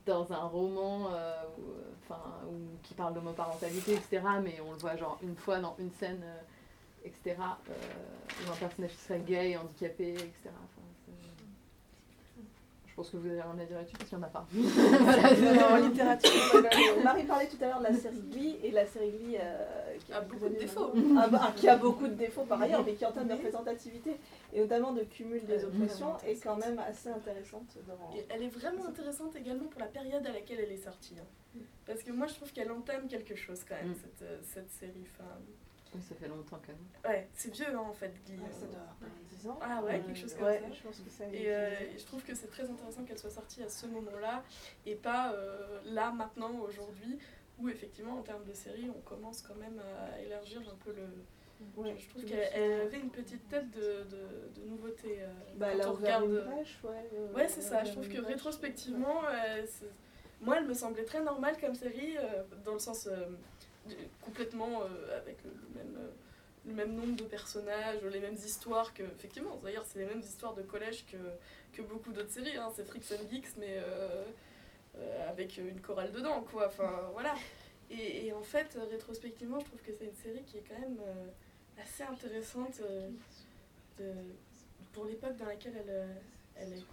dans un roman où, qui parle d'homoparentalité, etc. Mais on le voit genre une fois dans une scène, etc. euh, où un personnage qui serait gay, handicapé, etc. Enfin, je pense que vous avez rien à dire là-dessus parce qu'il n'y en a pas. Euh, en littérature. Marie parlait tout à l'heure de la série Glee et la série Glee euh, qui A beaucoup de défauts. maintenant, a- a- qui a beaucoup de défauts par ailleurs, mais qui en termes de représentativité et notamment de cumul des Euh, oppressions est quand même assez intéressante dans. Elle est vraiment intéressante également pour la période à laquelle elle est sortie. hein. Parce que moi, je trouve qu'elle entame quelque chose quand même, Mm. cette, cette série. Enfin, Oui, ça fait longtemps quand même. ouais, c'est vieux hein, en fait, Glee. Ouais, ça doit avoir 10 ans. Ah ouais, Euh, quelque chose comme ouais, ça. je pense que ça. Et, euh, et je trouve que c'est très intéressant qu'elle soit sortie à ce moment-là et pas euh, là, maintenant, aujourd'hui, où effectivement, en termes de série, on commence quand même à élargir un peu le. Ouais, je trouve qu'elle avait une petite tête de, de, de nouveauté. euh, Bah, elle quand a on regarde. une brèche, ouais. euh, Ouais, c'est ça. Je trouve que brèche. rétrospectivement, euh, moi, elle me semblait très normale comme série, euh, dans le sens euh, complètement euh, avec le, même, euh, le même nombre de personnages, les mêmes histoires que. Effectivement, d'ailleurs, c'est les mêmes histoires de collège que, que beaucoup d'autres séries. Hein. C'est Freaks and Geeks, mais euh, euh, avec une chorale dedans, quoi. Enfin, voilà. Et, et en fait, rétrospectivement, je trouve que c'est une série qui est quand même euh, assez intéressante de- pour l'époque dans laquelle elle, elle est.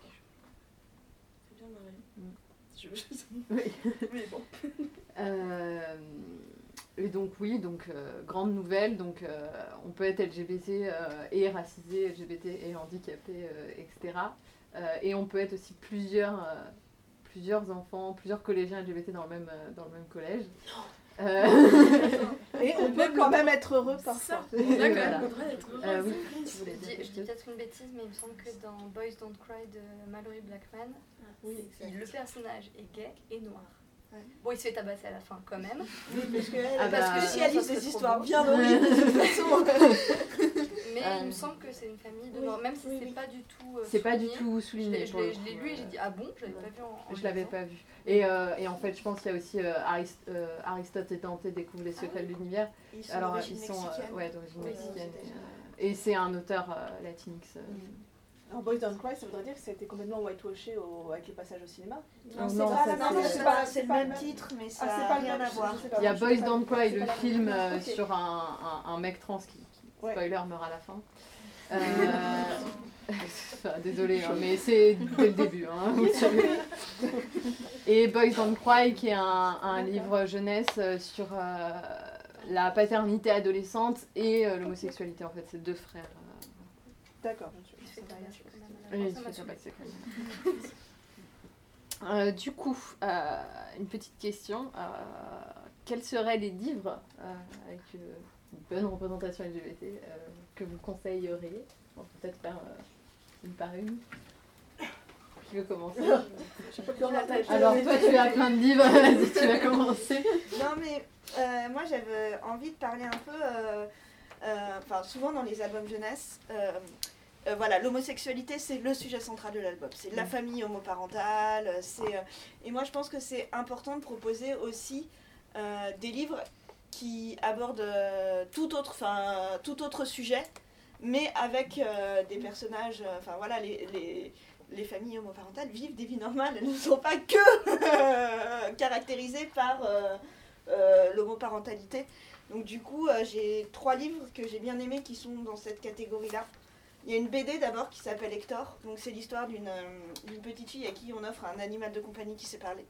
C'est bien marré. Mm. Je, je- Oui. mais bon. Et donc oui, donc euh, grande nouvelle, donc euh, on peut être LGBT euh, et racisé, LGBT et handicapé, euh, etc. Euh, et on peut être aussi plusieurs, euh, plusieurs enfants, plusieurs collégiens LGBT dans le même, euh, dans le même collège. Euh, Et on peut quand même être heureux Ça, parfois. d'accord, Voilà. on devrait être heureux. Euh, oui. Je dis, je peut-être une bêtise, mais il me semble que dans Boys Don't Cry de Mallory Blackman, Oui, c'est- le personnage est gay et noir. Bon, il se fait tabasser à la fin quand même. Oui, parce que Ah elle bah, est spécialiste ça, c'est des histoires bien horribles de toute façon. Mais Euh, il me semble que c'est une famille de oui, même si oui, c'est oui. pas du tout. euh, C'est pas du souligné. tout Je souligné. l'ai je l'ai- lu et euh, j'ai dit ah bon, je l'avais pas vu en. en Je l'avais pas vu. Et, euh, et en fait, je pense qu'il y a aussi euh, Arist- euh, Aristote et Dante découvrent les secrets de l'univers. Ils sont Alors, ils sont euh, mexicaine. ouais, d'origine mexicaine. Et, euh, c'est un auteur euh, latinx. euh. Alors, Boys Don't Cry, ça voudrait dire que ça a été complètement whitewashé au- avec le passage au cinéma. Non, c'est Non, ça, même c'est- le pas le même titre, mais ça Ah, c'est n'a pas le rien même, à voir. Il y a Boys Don't Cry, le film euh, sur un, un, un mec trans qui, qui Ouais. spoiler, meurt à la fin. Euh, enfin, désolé, hein, mais c'est dès le début. hein, vous savez. Et Boys Don't Cry, qui est un, un livre jeunesse euh, sur euh, la paternité adolescente et euh, l'homosexualité. En fait, c'est deux frères. euh, D'accord. Il se fait tabasser quand même à la Oui, ça. Euh, du coup, euh, une petite question. euh, quels seraient les livres euh, avec euh, une bonne représentation LGBT euh, que vous conseilleriez? On peut peut-être faire euh, une par une. Qui veut commencer? Je peux plus en attacher. Alors toi, tu as plein de livres, vas-y, tu vas commencer. Non, mais euh, moi j'avais envie de parler un peu, euh, euh, enfin souvent dans les albums jeunesse, euh, voilà, l'homosexualité c'est le sujet central de l'album. C'est la famille homoparentale, euh, c'est, euh, et moi je pense que c'est important de proposer aussi euh, des livres qui abordent tout, autre, enfin, tout autre sujet, mais avec des personnages, euh, enfin voilà, les, les, les familles homoparentales vivent des vies normales, elles ne sont pas que caractérisées par... l'homoparentalité. Donc du coup, j'ai trois livres que j'ai bien aimés qui sont dans cette catégorie-là. Il y a une BD d'abord qui s'appelle Hector. Donc c'est l'histoire d'une euh, d'une petite fille à qui on offre un animal de compagnie qui sait parler.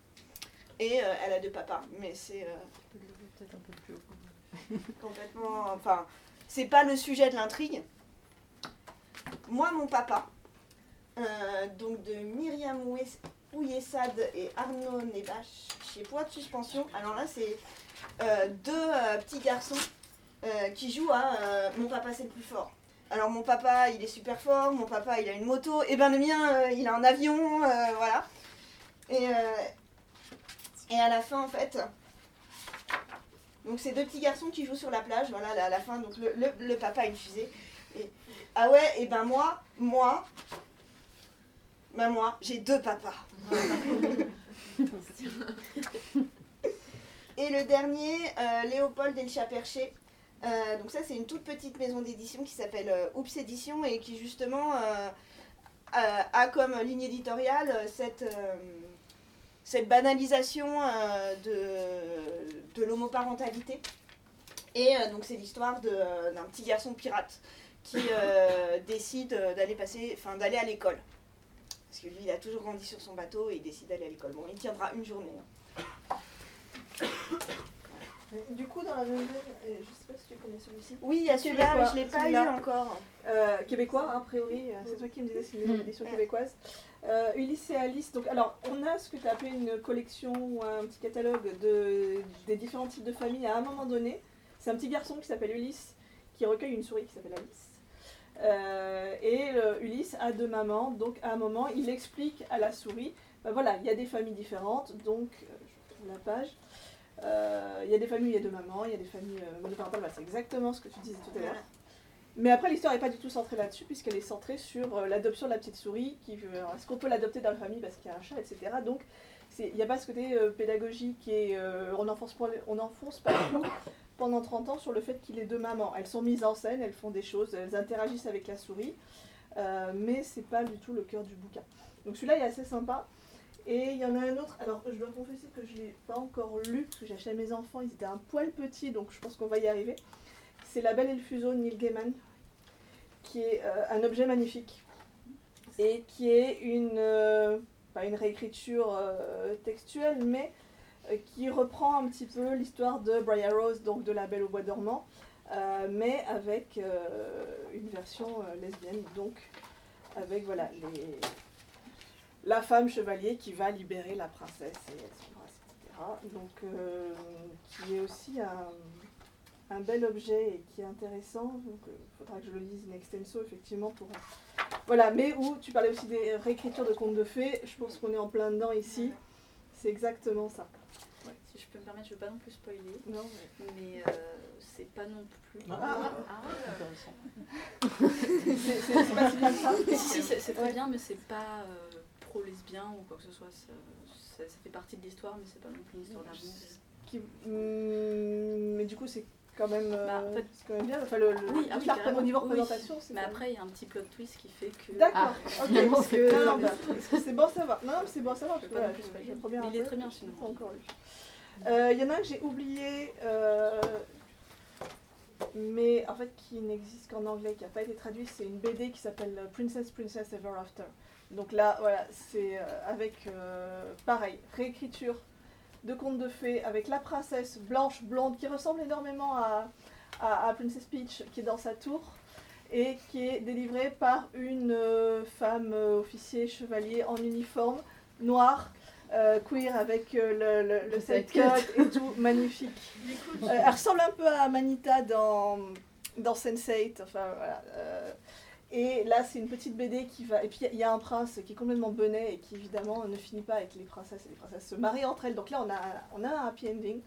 Et euh, elle a deux papas, mais c'est Peut-être un peu plus haut. complètement... Enfin, c'est pas le sujet de l'intrigue. Moi, mon papa, euh, donc de Myriam Ouyessad et Arnaud Nebache chez Poids de Suspension. Alors là, c'est deux petits garçons qui jouent à Mon papa, c'est le plus fort. Alors mon papa, il est super fort, mon papa, il a une moto, et ben le mien, euh, il a un avion, euh, voilà. Et, euh, et à la fin, en fait, donc c'est deux petits garçons qui jouent sur la plage, voilà, à la fin, donc le, le- le papa a une fusée. Et, ah ouais, et ben moi, moi, ben moi, j'ai deux papas. Et le dernier, euh, Léopold et le chat perché. Euh, donc ça, c'est une toute petite maison d'édition qui s'appelle euh, Oups Édition et qui justement euh, a, comme ligne éditoriale cette, cette banalisation de, de l'homoparentalité. Et donc c'est l'histoire d'un petit garçon pirate qui euh, décide d'aller passer, enfin d'aller à l'école. Parce que lui, il a toujours grandi sur son bateau et il décide d'aller à l'école. Bon, il tiendra une journée. hein. Du coup, dans la même veine, euh, je sais pas si tu connais celui-ci. Oui, il y a celui-là, mais je ne l'ai pas eu encore. Euh, québécois, hein, a priori, euh, c'est toi qui me disais, c'est une Mm. édition québécoise. Euh, Ulysse et Alice, donc alors on a ce que tu as appelé une collection ou un petit catalogue de, des différents types de familles à un moment donné. C'est un petit garçon qui s'appelle Ulysse qui recueille une souris qui s'appelle Alice. Euh, et Ulysse a deux mamans, donc à un moment il explique à la souris, ben voilà, il y a des familles différentes, donc je la page. Euh, Il y a des familles, où il y a deux mamans, il y a des familles euh, monoparentales, voilà, c'est exactement ce que tu disais tout à l'heure. Mais après, l'histoire n'est pas du tout centrée là-dessus, puisqu'elle est centrée sur euh, l'adoption de la petite souris. Qui, alors, Est-ce qu'on peut l'adopter dans la famille parce qu'il y a un chat, etc. Donc, il n'y a pas ce côté euh, pédagogique et euh, on n'enfonce pas, on n'enfonce pas clou pendant 30 ans sur le fait qu'il ait deux mamans. Elles sont mises en scène, elles font des choses, elles interagissent avec la souris, euh, mais c'est pas du tout le cœur du bouquin. Donc celui-là est assez sympa. Et il y en a un autre, alors je dois confesser que je ne l'ai pas encore lu, parce que j'ai acheté à mes enfants, ils étaient un poil petits, donc je pense qu'on va y arriver. C'est La Belle et le Fuseau de Neil Gaiman, qui est euh, un objet magnifique, et qui est une, euh, pas une réécriture euh, textuelle, mais qui reprend un petit peu l'histoire de Briar Rose, donc de La Belle au Bois dormant, mais avec une version lesbienne, donc avec voilà, les, la femme chevalier qui va libérer la princesse et elle s'embrasse, etc. Donc, euh, qui est aussi un, un bel objet et qui est intéressant. Donc, il faudra que je le lise in extenso, effectivement, pour. Voilà, mais où tu parlais aussi des réécritures de contes de fées, je pense qu'on est en plein dedans ici. C'est exactement ça. permettre, je veux pas non plus spoiler. Non, mais, euh, c'est pas non plus. Ah, Ah, intéressant. c'est c'est- c'est pas si mal ça. Si, si, c'est c'est très Ouais. bien, mais c'est pas euh, pro-lesbien ou quoi que ce soit. Ça, ça- ça fait partie de l'histoire, mais c'est pas non plus une histoire d'amour. Qui- hum, mais du coup, c'est quand même, euh, Bah, en fait- c'est quand même bien. Enfin, le, le, Oui, ah oui, la- au niveau Oui. représentation, c'est Mais après, il y a un petit plot twist qui fait que. D'accord, Ah, ok, finalement, parce c'est que pas non, mal. c'est bon à savoir. Non, non, c'est bon à savoir. Parce que, voilà, je- je Il est très bien, pas encore lu. Euh, Il y en a un que j'ai oublié, euh, mais en fait qui n'existe qu'en anglais, qui n'a pas été traduit, c'est une BD qui s'appelle Princess Princess Ever After. Donc là, voilà, c'est euh, avec, euh, pareil, réécriture de contes de fées, avec la princesse blanche, blonde, qui ressemble énormément à, à, à Princess Peach, qui est dans sa tour, et qui est délivrée par une euh, femme euh, officier chevalier en uniforme, noir, euh, queer, avec euh, le, le, le et tout, magnifique. Euh, elle ressemble un peu à Manita dans, dans Sense8. Enfin, voilà. Et là, c'est une petite BD qui va. Et puis, il y a un prince qui est complètement benet et qui, évidemment, ne finit pas avec les princesses et les princesses se marient entre elles. Donc là, on a, on a un happy ending.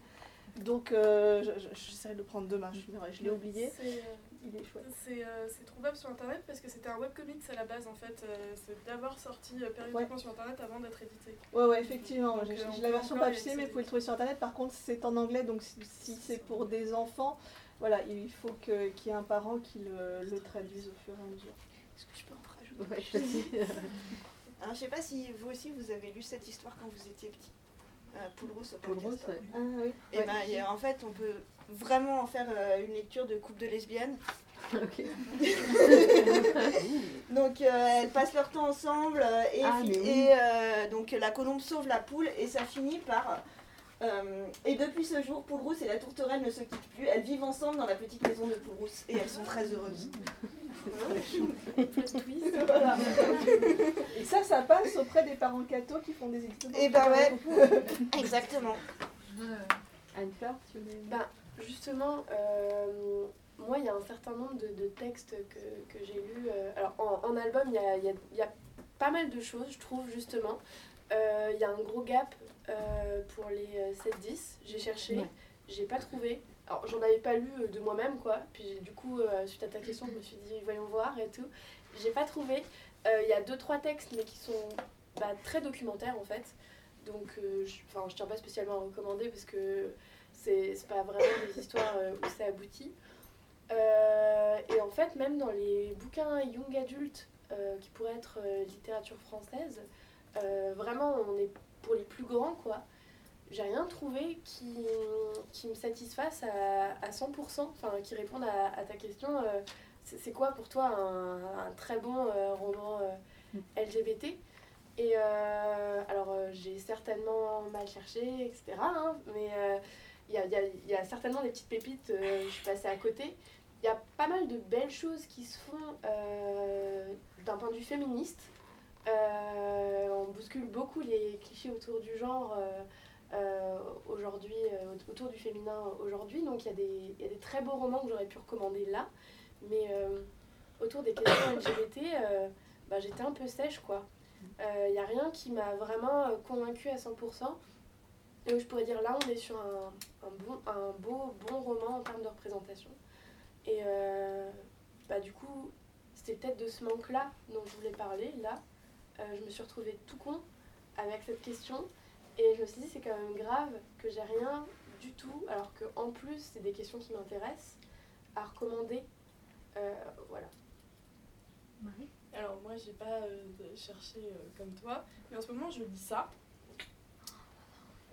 Donc, euh, je- je- j'essaierai de le prendre demain. Je, l'ai oublié. C'est, euh, Il est chouette. C'est euh, c'est trouvable sur internet parce que c'était un webcomics à la base en fait. euh, c'est d'avoir sorti euh, périodiquement sur internet avant d'être édité. Ouais, ouais, effectivement. J'ai euh, la version papier, mais vous pouvez le trouver sur internet. Par contre, c'est en anglais, donc si, si c'est pour des enfants, voilà, il faut que- qu'il y ait un parent qui le, le traduise au fur et à mesure. Est-ce que je peux en rajouter Ouais, je. Alors, je sais pas si vous aussi vous avez lu cette histoire quand vous étiez petit. Euh, Poule rousse au Poule podcast. rousse, ouais. Ah oui. Et ben, a- en fait, on peut vraiment en faire euh, une lecture de couple de lesbiennes. Ok. Donc euh, elles passent leur temps ensemble euh, et, Ah, oui. euh, donc la colombe sauve la poule et ça finit par euh, et depuis ce jour Poule Rousse et la tourterelle ne se quittent plus, elles vivent ensemble dans la petite maison de Poule Rousse et elles sont très heureuses. Voilà. Et ça, ça passe auprès des parents cathos qui font des études. Et ben ouais, exactement. Anne-Fleur, tu voulais. Bah, justement, euh, moi, il y a un certain nombre de, de textes que, que j'ai lus. euh, alors, en, en album, il y a, il y a- y a pas mal de choses, je trouve, justement. Euh, Il y a un gros gap euh, pour les euh, 7-10. J'ai cherché, Ouais. j'ai pas trouvé. Alors, j'en avais pas lu euh, de moi-même, quoi. Puis, du coup, euh, suite à ta question, je me suis dit, voyons voir et tout. J'ai pas trouvé. Euh, Il y a deux, trois textes, mais qui sont bah, très documentaires, en fait. Donc, euh, je, enfin, je tiens pas spécialement à recommander parce que c'est pas vraiment des histoires euh, où c'est abouti. Euh, et en fait, même dans les bouquins young adultes euh, qui pourraient être euh, littérature française, euh, vraiment, on est pour les plus grands, quoi. J'ai rien trouvé qui, qui me satisfasse à, à 100%, enfin, qui réponde à, à ta question. euh, c'est quoi pour toi un, un très bon euh, roman euh, LGBT Et euh, alors, j'ai certainement mal cherché, etc. hein, mais il y, a, y a- il y a certainement des petites pépites, je suis passée à côté. Il y a pas mal de belles choses qui se font d'un point de vue féministe. Euh, on bouscule beaucoup les clichés autour du genre euh, euh, aujourd'hui, euh, autour du féminin aujourd'hui. Donc il y, a des- il y a des très beaux romans que j'aurais pu recommander là. Mais euh, autour des questions LGBT, bah, j'étais un peu sèche quoi. Il n'y a rien qui m'a vraiment convaincue à 100%. Et où je pourrais dire là, on est sur un, un bon, un beau, bon roman en termes de représentation. Et bah, du coup, c'était peut-être de ce manque-là dont je voulais parler. Là, je me suis retrouvée tout con avec cette question. Et je me suis dit, c'est quand même grave que j'ai rien du tout, alors qu'en plus, c'est des questions qui m'intéressent, à recommander. Euh, voilà. Alors moi j'ai pas euh, cherché euh, comme toi, mais en ce moment je lis ça.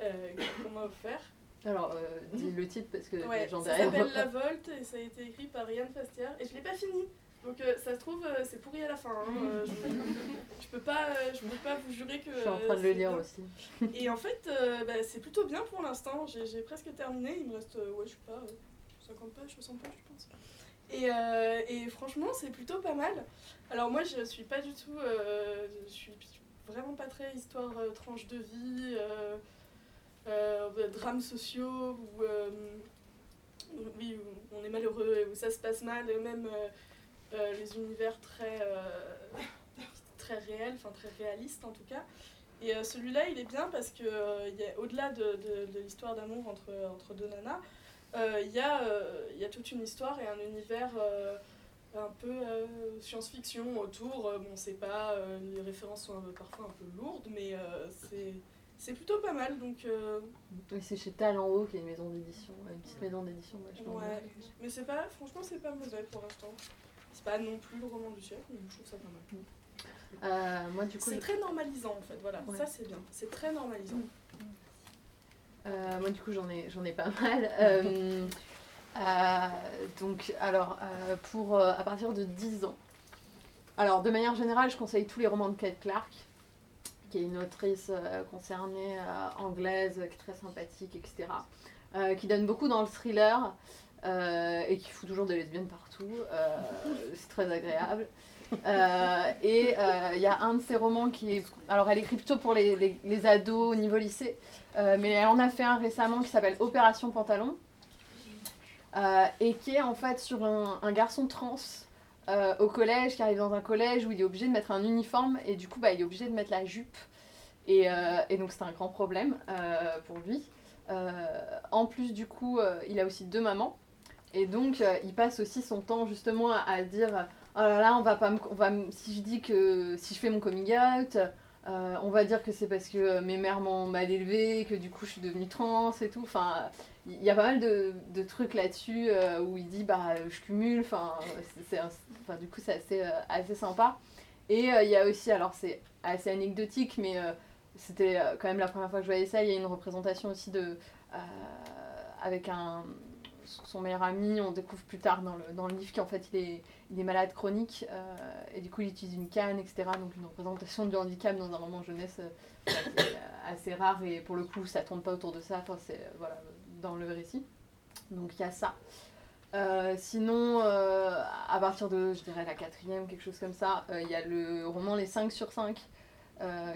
Euh, qu'on m'a offert. Alors, euh, dis le titre parce que Ouais, les gens ça derrière. s'appelle voient La. Volte et ça a été écrit par Yann Fastière et je l'ai pas fini. Donc euh, ça se trouve euh, c'est pourri à la fin. hein, euh, je, je peux pas, je peux pas vous jurer que. Je suis en train de le lire aussi. Et en fait bah, c'est plutôt bien pour l'instant. J'ai presque terminé. Il me reste ouais je sais pas euh, 50 pages, 60 pages je pense. Et, et franchement c'est plutôt pas mal. Alors moi je suis pas du tout, je suis vraiment pas très histoire tranche de vie. drames sociaux ou oui, où on est malheureux et où ça se passe mal, même euh, euh, les univers très, euh, très réels, enfin très réalistes en tout cas. Et celui-là, il est bien parce que au-delà de, de, l'histoire d'amour entre, entre deux nanas, il y, a, y a toute une histoire et un univers un peu science-fiction autour. bon, c'est pas. les références sont parfois un peu lourdes, mais c'est c'est plutôt pas mal. Donc, euh... c'est chez Talent Haut qui est une maison d'édition, une petite maison d'édition. Ouais, mais c'est pas, franchement, c'est pas mauvais pour l'instant. C'est pas non plus le roman du siècle, mais je trouve ça pas mal. Euh, moi, du coup, c'est très normalisant en fait, voilà, ça c'est bien, c'est très normalisant. Euh, moi, du coup, j'en ai, j'en ai pas mal. Euh, donc, alors, pour à partir de 10 ans. Alors, de manière générale, je conseille tous les romans de Kate Clark qui est une autrice concernée, anglaise, qui est très sympathique, etc. Qui donne beaucoup dans le thriller et qui fout toujours des lesbiennes partout. c'est très agréable. et il y a un de ses romans qui est. Alors, elle écrit plutôt pour les, les, ados au niveau lycée, mais elle en a fait un récemment qui s'appelle Opération Pantalon, et qui est en fait sur un, un garçon trans euh, au collège, qui arrive dans un collège où il est obligé de mettre un uniforme et du coup bah, il est obligé de mettre la jupe. Et, euh, et donc c'est un grand problème euh, pour lui. en plus du coup il a aussi deux mamans et donc il passe aussi son temps justement à, dire oh là là on va pas on si je dis que si je fais mon coming out on va dire que c'est parce que mes mères m'ont mal élevé, que du coup je suis devenue trans et tout. Enfin, il y a pas mal de, trucs là-dessus euh, où il dit bah je cumule, enfin du coup c'est assez, euh, assez sympa. Et euh, il y a aussi, alors c'est assez anecdotique, mais c'était quand même la première fois que je voyais ça, il y a une représentation aussi de avec un son meilleur ami, on découvre plus tard dans le, dans le livre qu'en fait il est, il est malade chronique et du coup il utilise une canne, etc. Donc une représentation du handicap dans un roman jeunesse assez rare et pour le coup ça tourne pas autour de ça. Enfin, c'est, voilà, dans le récit. Donc il y a ça. Euh, sinon, euh, à partir de, je dirais, la quatrième, quelque chose comme ça, euh, il y a le roman Les 5 sur 5,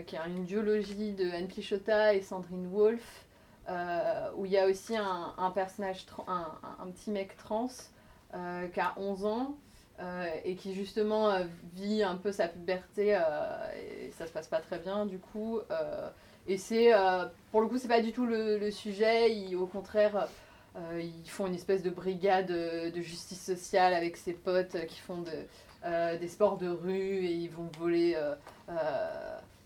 qui est une duologie de Anne Pichota et Sandrine Wolfe, où il y a aussi un, personnage, un, petit mec trans qui a 11 ans et qui justement vit un peu sa puberté et ça se passe pas très bien du coup. Et c'est, euh, pour le coup, c'est pas du tout le, sujet. au contraire, euh, ils font une espèce de brigade de justice sociale avec ses potes qui font de, des sports de rue et ils vont voler.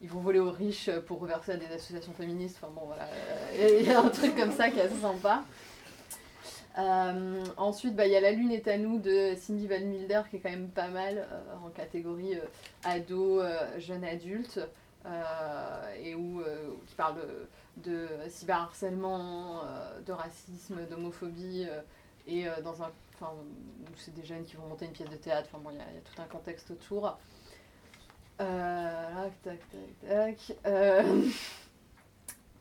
Euh, ils vont voler aux riches pour reverser à des associations féministes. Enfin bon, voilà. Il y a un truc comme ça qui est assez sympa. ensuite, bah, il y a La Lune est à nous de Cindy Van Milder qui est quand même pas mal en catégorie ado, jeune adulte. Euh, et où, euh, qui parle de, cyberharcèlement, euh, de racisme, d'homophobie, et dans un, enfin, c'est des jeunes qui vont monter une pièce de théâtre, enfin bon, il y, a tout un contexte autour. Tac, tac,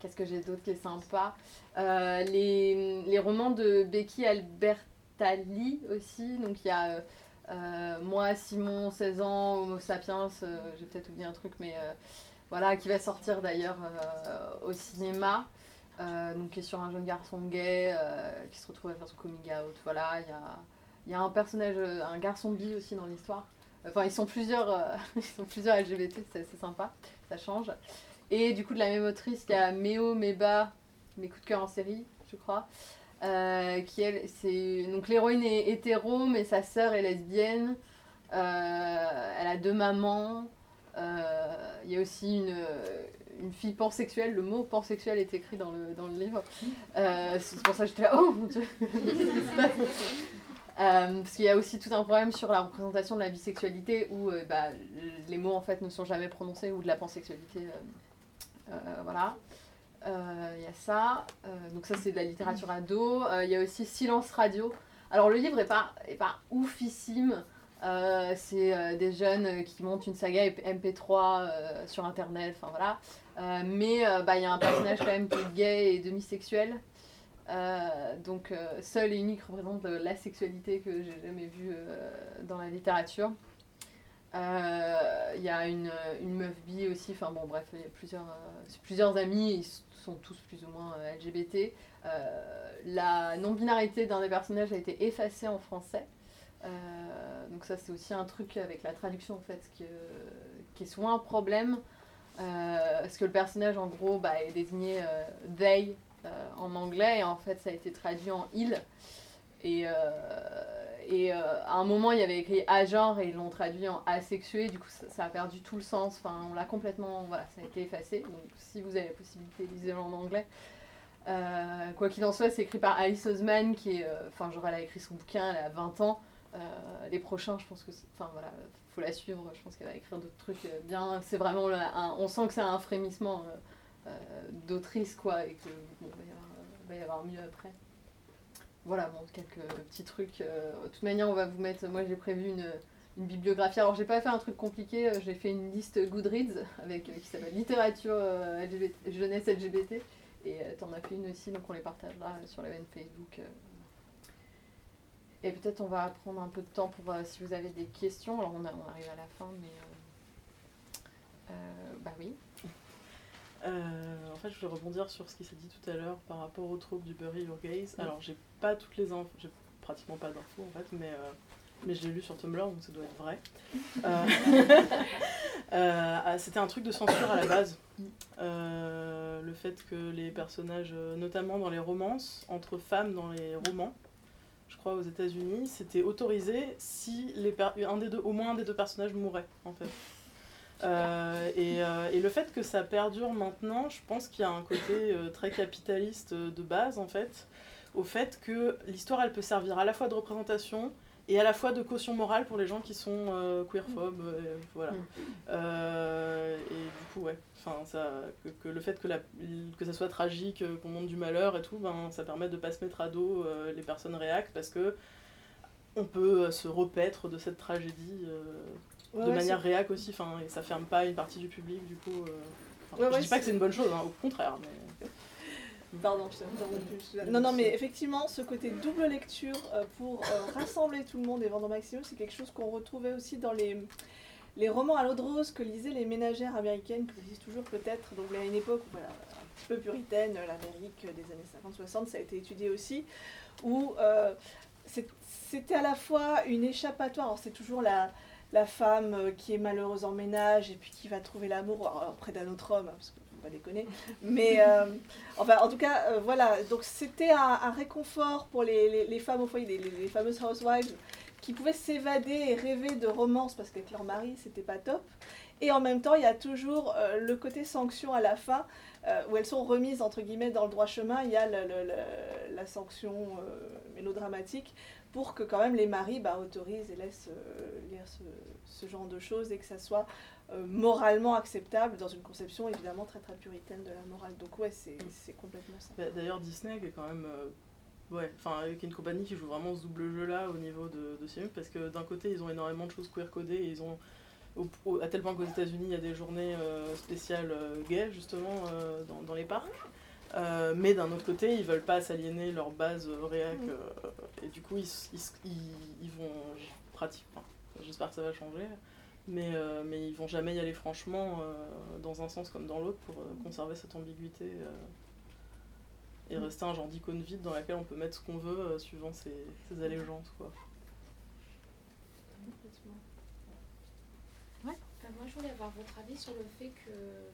Qu'est-ce que j'ai d'autre qui est sympa? Les, les, romans de Becky Albertalli aussi. Donc il y a moi, Simon, 16 ans, Homo sapiens. j'ai peut-être oublié un truc, mais voilà, qui va sortir d'ailleurs euh, au cinéma. Euh, donc qui est sur un jeune garçon gay euh, qui se retrouve à faire son coming out. Voilà, il y a, y a, un personnage, un garçon bi aussi dans l'histoire. Enfin, ils sont plusieurs, ils sont plusieurs LGBT, c'est sympa, ça change. Et du coup, de la même autrice, il y a Méo Meba, mes coups de cœur en série, je crois. qui elle, c'est donc l'héroïne est hétéro, mais sa sœur est lesbienne. elle a deux mamans. Euh, il y a aussi une, une fille pansexuelle, le mot pansexuel est écrit dans le, dans le livre. Euh, c'est pour ça que j'étais là, oh mon dieu euh, parce qu'il y a aussi tout un problème sur la représentation de la bisexualité où bah, les mots en fait ne sont jamais prononcés ou de la pansexualité. voilà. Il y a ça. donc ça c'est de la littérature ado. Il y a aussi Silence Radio. Alors le livre est pas, est pas oufissime. Euh, c'est euh, des jeunes qui montent une saga MP3 euh, sur internet, enfin voilà. mais bah, il y a un personnage quand même qui est gay et demi-sexuel. Donc seul et unique représente la sexualité que j'ai jamais vue dans la littérature. Il y a une, une, meuf bi aussi, enfin bon bref, il y a plusieurs, plusieurs amis, ils sont tous plus ou moins LGBT. la non-binarité d'un des personnages a été effacée en français. Euh, donc ça c'est aussi un truc avec la traduction en fait qui, qui est souvent un problème. parce que le personnage, en gros, bah, est désigné they en anglais, et en fait, ça a été traduit en il. Et, et à un moment, il y avait écrit agent et ils l'ont traduit en asexué, du coup, ça, a perdu tout le sens. Enfin, on l'a complètement. Voilà, ça a été effacé. Donc, si vous avez la possibilité, lisez-le en anglais. Euh, quoi qu'il en soit, c'est écrit par Alice Osman, qui est. Euh, enfin, genre, elle a écrit son bouquin, elle a 20 ans. Euh, les prochains, je pense que. Enfin, voilà, faut la suivre. Je pense qu'elle va écrire d'autres trucs bien. C'est vraiment. on sent que c'est un frémissement d'autrice, quoi, et que. Bon, va y, avoir, mieux après. Voilà, bon, quelques petits trucs. de toute manière, on va vous mettre. Moi, j'ai prévu une une bibliographie. Alors j'ai pas fait un truc compliqué, j'ai fait une liste Goodreads avec qui s'appelle littérature jeunesse LGBT et euh, t'en as fait une aussi, donc on les partagera sur l'événement Facebook. Euh. Et peut-être on va prendre un peu de temps pour euh, si vous avez des questions. Alors on, arrive à la fin, mais bah oui. En fait, je vais rebondir sur ce qui s'est dit tout à l'heure par rapport aux troupes du Bury Your Gaze. Alors, j'ai pas toutes les infos, j'ai pratiquement pas d'infos en fait, mais mais je l'ai lu sur Tumblr, donc ça doit être vrai. Euh, euh, ah, c'était un truc de censure à la base. Euh, le fait que les personnages, notamment dans les romances, entre femmes dans les romans, je crois aux États-Unis, c'était autorisé si les un des deux, au moins un des deux personnages mourait, en fait. Et, et, le fait que ça perdure maintenant, je pense qu'il y a un côté très capitaliste de base, en fait, au fait que l'histoire, elle peut servir à la fois de représentation, et à la fois de caution morale pour les gens qui sont euh, queerphobes. Euh, voilà. Mm. Euh, et du coup, ouais, enfin, ça, que, le fait que, la, que ça soit tragique, qu'on monte du malheur et tout, ben, ça permet de ne pas se mettre à dos les personnes réactes parce que on peut se repaître de cette tragédie de manière réac aussi, enfin, et ça ferme pas une partie du public, du coup. je dis pas que c'est une bonne chose, hein, au contraire, mais. Pardon, je Non, non, mais effectivement, ce côté double lecture euh, pour euh, rassembler tout le monde et vendre au maximum, c'est quelque chose qu'on retrouvait aussi dans les, les romans à l'eau de rose que lisaient les ménagères américaines, que lisent toujours peut-être. Donc, à une époque voilà, un petit peu puritaine, l'Amérique des années 50-60, ça a été étudié aussi, où euh, c'était à la fois une échappatoire. Alors, c'est toujours la la femme qui est malheureuse en ménage et puis qui va trouver l'amour auprès d'un autre homme, parce que pas déconner. Mais euh, enfin, en tout cas, euh, voilà. Donc c'était un, réconfort pour les, les, femmes au foyer, les, les, fameuses housewives, qui pouvaient s'évader et rêver de romance parce qu'avec leur mari, c'était pas top. Et en même temps, il y a toujours euh, le côté sanction à la fin, où elles sont remises entre guillemets dans le droit chemin. Il y a la sanction mélodramatique pour que quand même les maris bah, autorisent et laissent lire ce, ce, genre de choses et que ça soit euh, moralement acceptable dans une conception évidemment très très puritaine de la morale. Donc ouais, c'est complètement ça. Bah, d'ailleurs, Disney qui est quand même... Euh, ouais, enfin, avec une compagnie qui joue vraiment ce double jeu-là au niveau de, de films, parce que d'un côté, ils ont énormément de choses queer-codées, et ils ont... à tel point qu'aux États-Unis, il y a des journées euh, spéciales gays, justement, dans, dans, les parcs. Mais d'un autre côté, ils veulent pas s'aliéner leur base réac, mm. et du coup, ils, ils, ils, vont pratiquement. J'espère que ça va changer mais, euh, mais ils vont jamais y aller franchement euh, dans un sens comme dans l'autre pour euh, conserver cette ambiguïté et mm. rester un genre d'icône vide dans laquelle on peut mettre ce qu'on veut suivant ses, ses, allégeances. Quoi. Ouais. moi, je voulais avoir votre avis sur le fait que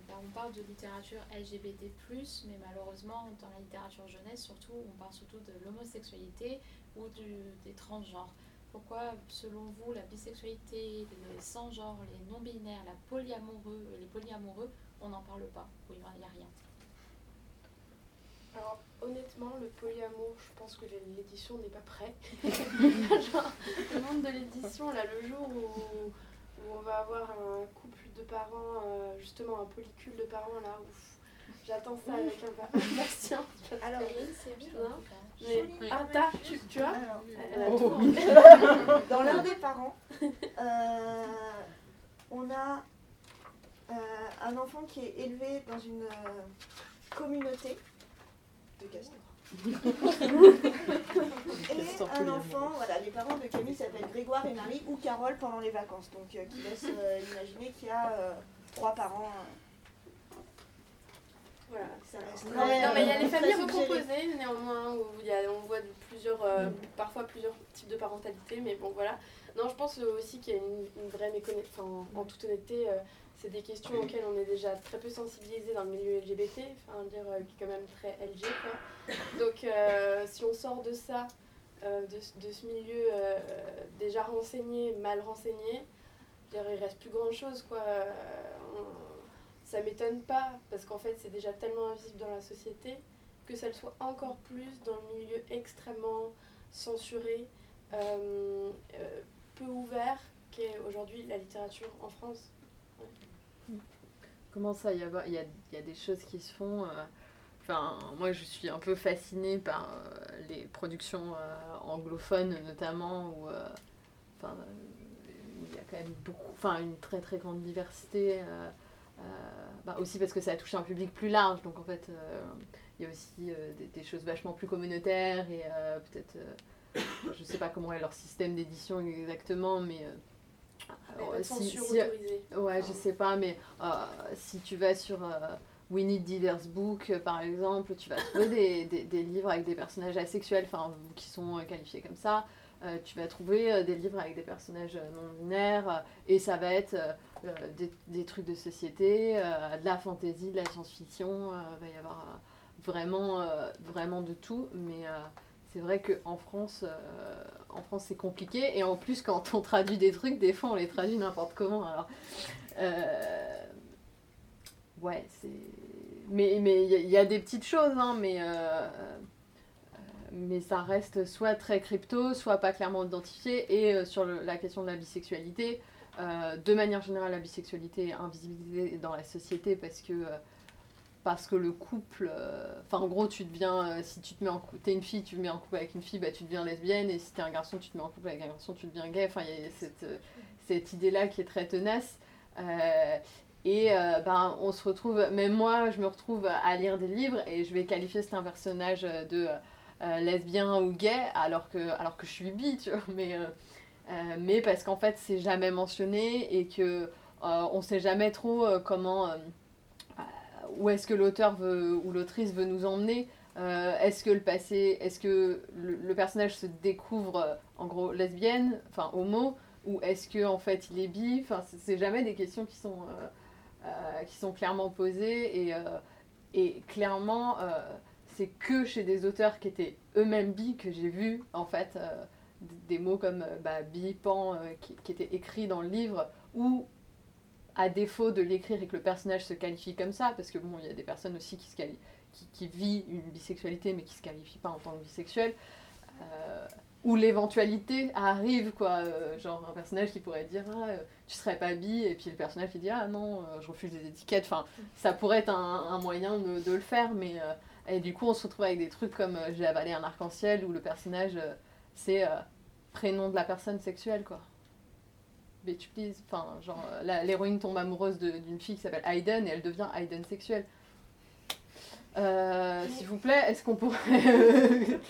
bah, on parle de littérature LGBT+, mais malheureusement, dans la littérature jeunesse, surtout, on parle surtout de l'homosexualité ou du, des transgenres. Pourquoi, selon vous, la bisexualité, les sans-genres, les non-binaires, la polyamoureux, les polyamoureux, on n'en parle pas? Il n'y a rien Alors, honnêtement, le polyamour, je pense que l'édition n'est pas prête. le monde de l'édition, là, le jour où, on va avoir un couple de parents, euh, justement un polycule de parents, là, où j'attends ça avec impatience. Alors, oui, c'est bien. Mais ah, tu, tu vois oh. Dans l'un des parents, euh, on a euh, un enfant qui est élevé dans une euh, communauté de castors. Et un enfant, voilà, les parents de Camille s'appellent Grégoire et Marie ou Carole pendant les vacances. Donc qui laisse imaginer qu'il y a trois parents Voilà. Ça reste Non, très- non, mais il y a les familles recomposées néanmoins où il y a, on voit plusieurs, euh, parfois plusieurs types de parentalité, mais bon voilà. Non, je pense euh, aussi qu'il y a une, une vraie méconnaissance. Enfin, en toute honnêteté, euh, c'est des questions auxquelles on est déjà très peu sensibilisé dans le milieu LGBT, enfin dire euh, qui est quand même très LG quoi. Donc euh, si on sort de ça, euh, de, ce- milieu déjà renseigné, mal renseigné, je dire, il reste plus grand chose quoi. On- ça m'étonne pas parce qu'en fait c'est déjà tellement invisible dans la société que ça le soit encore plus dans le milieu extrêmement censuré, peu ouvert qu'est aujourd'hui la littérature en France. Comment ça, il y a, des choses qui se font. euh, Enfin, moi, je suis un peu fascinée par euh, les productions euh, anglophones, notamment, où il y a quand même beaucoup, enfin, une très très grande diversité. bah, aussi parce que ça a touché un public plus large, donc en fait, il y a aussi des, choses vachement plus communautaires et peut-être, je sais pas comment est leur système d'édition exactement, mais alors, si-. Ouais, je sais pas, mais euh, si tu vas sur euh, We Need Diverse Book, euh, par exemple, tu vas trouver des, des- des livres avec des personnages asexuels, enfin, qui sont qualifiés comme ça. Euh, tu vas trouver euh, des livres avec des personnages euh, non binaires, et ça va être des, des trucs de société, de la fantasy, de la science-fiction, euh, va y avoir vraiment, vraiment de tout, mais c'est vrai qu'en France, en France c'est compliqué, et en plus quand on traduit des trucs, des fois on les traduit n'importe comment, alors... euh, ouais, c'est... Mais il y, a- des petites choses, hein, mais... euh, euh, mais ça reste soit très crypto, soit pas clairement identifié. Et sur la question de la bisexualité, de manière générale, la bisexualité est invisibilisée dans la société parce que, parce que le couple. euh, Enfin, en gros, tu deviens. euh, si tu te mets en couple. T'es une fille, tu te mets en couple avec une fille, bah, tu deviens lesbienne. Et si t'es un garçon, tu te mets en couple avec un garçon, tu deviens gay. Enfin, il y a cette, euh, cette idée-là qui est très tenace. Et ben, on se retrouve, même moi, je me retrouve à lire des livres et je vais qualifier c'est un personnage de lesbien ou gay alors que, alors que je suis bi, tu vois. Mais, mais parce qu'en fait, c'est jamais mentionné et que on sait jamais trop comment. Où est-ce que l'auteur veut ou l'autrice veut nous emmener Euh, Est-ce que le passé, est-ce que le, personnage se découvre euh, en gros lesbienne, enfin homo, ou est-ce que en fait il est bi? Enfin, c'est- jamais des questions qui sont euh, qui sont clairement posées et, clairement c'est que chez des auteurs qui étaient eux-mêmes bi que j'ai vu en fait des mots comme bah, bi, pan qui, qui étaient écrits dans le livre ou à défaut de l'écrire et que le personnage se qualifie comme ça parce que bon il y a des personnes aussi qui se qui, vit une bisexualité mais qui se qualifie pas en tant que bisexuel euh, où l'éventualité arrive quoi euh, genre un personnage qui pourrait dire ah, euh, tu serais pas bi et puis le personnage qui dit ah non euh, je refuse les étiquettes enfin ça pourrait être un, moyen de, le faire mais et du coup on se retrouve avec des trucs comme j'ai avalé un arc-en-ciel où le personnage c'est prénom de la personne sexuelle quoi bitch please enfin genre euh, la- l'héroïne tombe amoureuse d'une fille qui s'appelle Hayden et elle devient Hayden sexuelle Euh, s'il vous plaît est-ce qu'on pourrait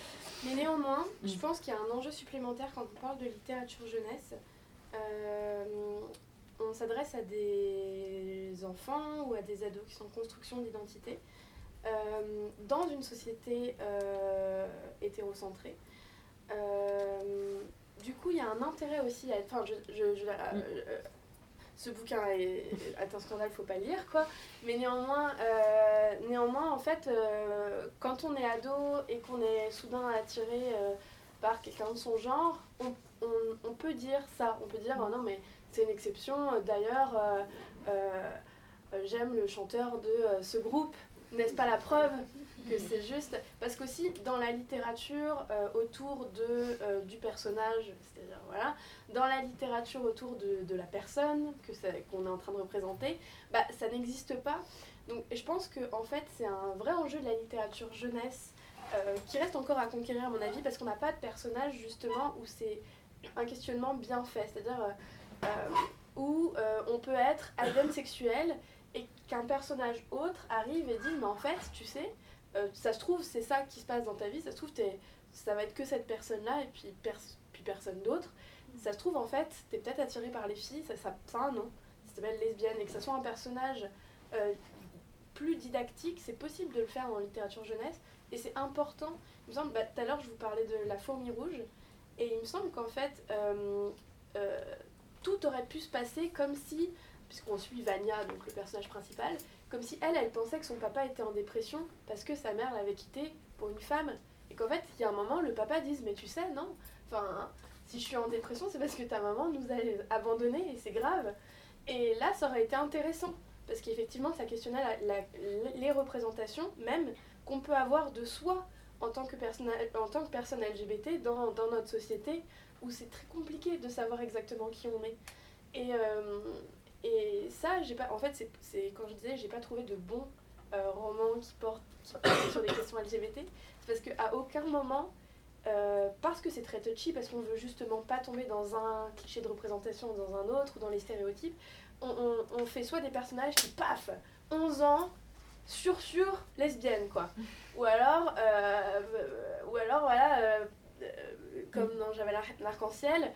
Mais néanmoins, Mm. je pense qu'il y a un enjeu supplémentaire quand on parle de littérature jeunesse. Euh, on s'adresse à des enfants ou à des ados qui sont en construction d'identité euh, dans une société hétérocentrée. Du coup, il y a un intérêt aussi à... Enfin, je, je- je- euh, euh, ce bouquin est, est un scandale, faut pas le lire, quoi. Mais néanmoins, euh, néanmoins en fait, euh, quand on est ado et qu'on est soudain attiré par quelqu'un de son genre, on, on- on peut dire ça. On peut dire, oh non, mais c'est une exception. D'ailleurs, j'aime le chanteur de ce groupe. N'est-ce pas la preuve? Que c'est juste Parce qu'aussi, dans la littérature euh, autour de, euh, du personnage, c'est-à-dire, voilà, dans la littérature autour de, de la personne que qu'on est en train de représenter, bah, ça n'existe pas. Donc je pense que en fait c'est un vrai enjeu de la littérature jeunesse euh, qui reste encore à conquérir à mon avis parce qu'on n'a pas de personnage justement où c'est un questionnement bien fait, c'est-à-dire où on peut être adonne sexuel et qu'un personnage autre arrive et dit mais en fait tu sais euh, ça se trouve c'est ça qui se passe dans ta vie, ça se trouve t'es- ça va être que cette personne-là et puis, pers- puis personne d'autre. Ça se trouve en fait t'es peut-être attiré par les filles, ça, ça, ça a un nom, ça s'appelle lesbienne. Et que ça soit un personnage euh, plus didactique, c'est possible de le faire en littérature jeunesse, et c'est important. Il me semble, bah, tout à l'heure je vous parlais de la fourmi rouge, et il me semble qu'en fait, euh, tout aurait pu se passer comme si, puisqu'on suit Vania, donc le personnage principal, comme si elle, elle pensait que son papa était en dépression parce que sa mère l'avait quitté pour une femme. Et qu'en fait, il y a un moment, le papa dise Mais tu sais, non, enfin, si je suis en dépression, c'est parce que ta maman nous a abandonnés et c'est grave. Et là, ça aurait été intéressant parce qu'effectivement, ça questionnait les représentations, même qu'on peut avoir de soi en tant que personne, en tant que personne LGBT dans, notre société où c'est très compliqué de savoir exactement qui on est. Et, euh, et ça, j'ai pas, en fait, c'est quand je disais, j'ai pas trouvé de bons euh, romans qui portent sur des questions LGBT, c'est parce qu'à aucun moment, euh, parce que c'est très touchy, parce qu'on veut justement pas tomber dans un cliché de représentation ou dans un autre, ou dans les stéréotypes, on, on, fait soit des personnages qui, paf, 11 ans, sur sur lesbienne, quoi. Ou alors, euh, ou alors voilà, comme dans J'avais l'arc-en-ciel,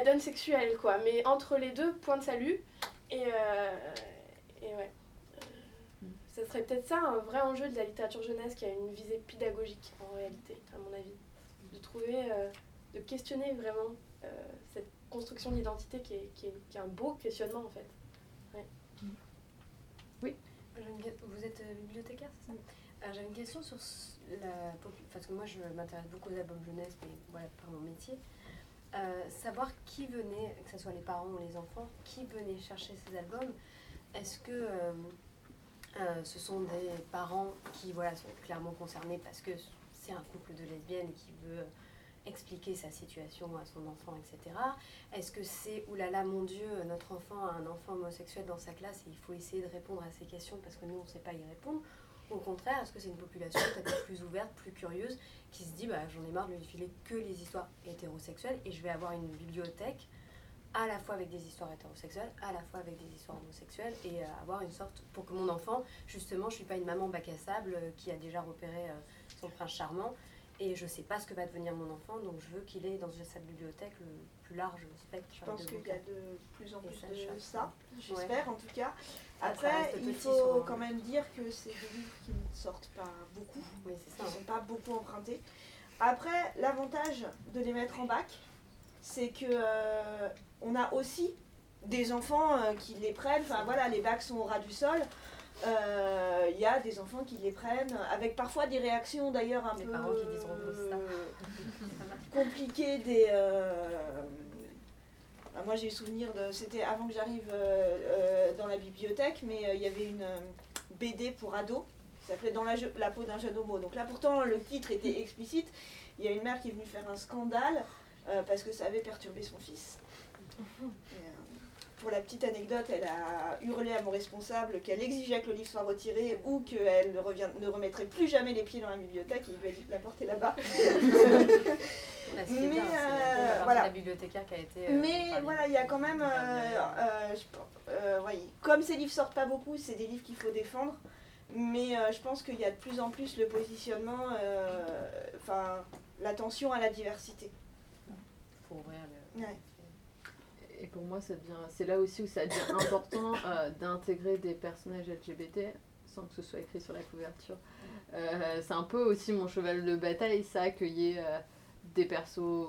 donne sexuelle, quoi. Mais entre les deux, point de salut. Et, euh, et ouais. Euh, ça serait peut-être ça un vrai enjeu de la littérature jeunesse qui a une visée pédagogique en réalité, à mon avis. De trouver, euh, de questionner vraiment cette construction d'identité qui est, qui, est, qui est, un beau questionnement en fait. Ouais. Oui. Vous êtes bibliothécaire, c'est ça? J'avais une question sur la. Parce que moi je m'intéresse beaucoup aux albums jeunesse, mais voilà, par mon métier. Euh, savoir qui venait, que ce soit les parents ou les enfants, qui venait chercher ces albums. Est-ce que euh, euh, ce sont des parents qui voilà, sont clairement concernés parce que c'est un couple de lesbiennes qui veut expliquer sa situation à son enfant, etc. Est-ce que c'est, oulala, mon Dieu, notre enfant a un enfant homosexuel dans sa classe et il faut essayer de répondre à ces questions parce que nous, on ne sait pas y répondre au contraire, est-ce que c'est une population peut-être plus ouverte, plus curieuse, qui se dit bah, j'en ai marre de lui filer que les histoires hétérosexuelles et je vais avoir une bibliothèque à la fois avec des histoires hétérosexuelles, à la fois avec des histoires homosexuelles et euh, avoir une sorte pour que mon enfant, justement, je suis pas une maman bac à sable euh, qui a déjà repéré euh, son prince charmant et je sais pas ce que va devenir mon enfant, donc je veux qu'il ait dans cette bibliothèque le plus large spectre. Je pense qu'il y a de plus en plus de ça, j'espère en tout cas. Après, il faut quand même dire que c'est des livres qui ne sortent pas beaucoup, oui, qui ne sont pas beaucoup empruntés. Après, l'avantage de les mettre en bac, c'est que euh, on a aussi des enfants euh, qui les prennent. Enfin voilà, les bacs sont au ras du sol. Il euh, y a des enfants qui les prennent, avec parfois des réactions d'ailleurs un peu compliquées des, moi j'ai le souvenir de. C'était avant que j'arrive euh, euh, dans la bibliothèque, mais euh, il y avait une BD pour ados qui s'appelait Dans la, peau d'un jeune homo. Donc là pourtant le titre était explicite. Il y a une mère qui est venue faire un scandale parce que ça avait perturbé son fils. pour la petite anecdote, elle a hurlé à mon responsable qu'elle exigeait que le livre soit retiré ou qu'elle ne, remettrait plus jamais les pieds dans la bibliothèque. Il lui a dit la porter là-bas. mais euh, voilà. La bibliothécaire qui a été. Euh, mais voilà, il y a quand même. Euh, comme ces livres sortent pas beaucoup, c'est des livres qu'il faut défendre. Mais je pense qu'il y a de plus en plus le positionnement, enfin, l'attention à la diversité. Pour ouvrir le. Et pour moi, c'est là aussi où ça devient important d'intégrer des personnages LGBT sans que ce soit écrit sur la couverture. c'est un peu aussi mon cheval de bataille, ça, qu'il y ait des persos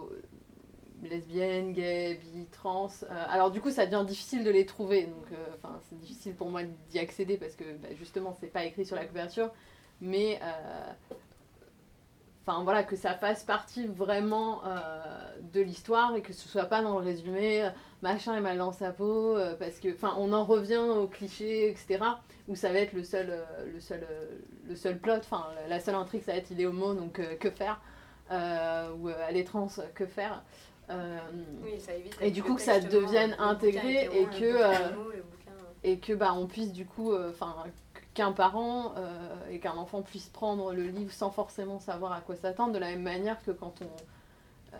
lesbiennes, gays, bi, trans. Euh, alors du coup, ça devient difficile de les trouver. Donc, euh, c'est difficile pour moi d'y accéder parce que bah, justement, c'est pas écrit sur la couverture. Mais euh, enfin voilà, que ça fasse partie vraiment de l'histoire et que ce soit pas dans le résumé, machin est mal dans sa peau, parce que, enfin, on en revient aux clichés, etc. Où ça va être le seul, le seul, le seul plot, enfin, la seule intrigue, ça va être il est homo, donc que faire? Ou euh, elle est trans, que faire euh, oui, ça évite et du coup que ça devienne intégré et que et que bah on puisse du coup enfin qu'un parent et qu'un enfant puisse prendre le livre sans forcément savoir à quoi s'attendre de la même manière que quand on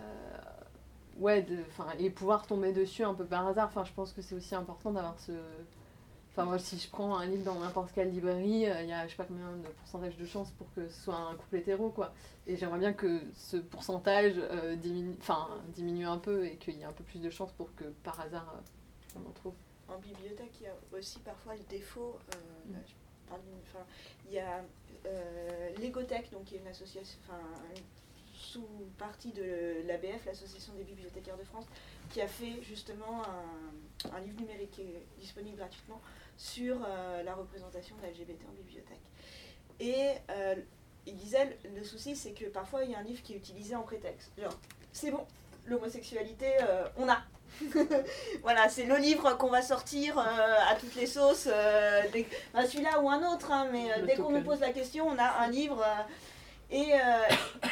ouais enfin et pouvoir tomber dessus un peu par hasard. Enfin je pense que c'est aussi important d'avoir ce Enfin, moi, si je prends un livre dans n'importe quelle librairie, euh, il y a je sais pas combien de pourcentage de chances pour que ce soit un couple hétéro, quoi. Et j'aimerais bien que ce pourcentage euh, diminue, diminue un peu et qu'il y ait un peu plus de chances pour que par hasard euh, on en trouve. En bibliothèque, il y a aussi parfois le défaut, mm. parle enfin, il y a l'Egotech, donc qui est une association, enfin, sous-partie de l'ABF, l'Association des bibliothécaires de France, qui a fait justement un, livre numérique qui est disponible gratuitement sur euh, la représentation de l'LGBT en bibliothèque. Et euh, il disait, le souci c'est que parfois il y a un livre qui est utilisé en prétexte. Genre, c'est bon, l'homosexualité, on a. voilà, c'est le livre qu'on va sortir à toutes les sauces, celui-là ou un autre, hein, mais dès qu'on nous pose la question, on a un livre et euh,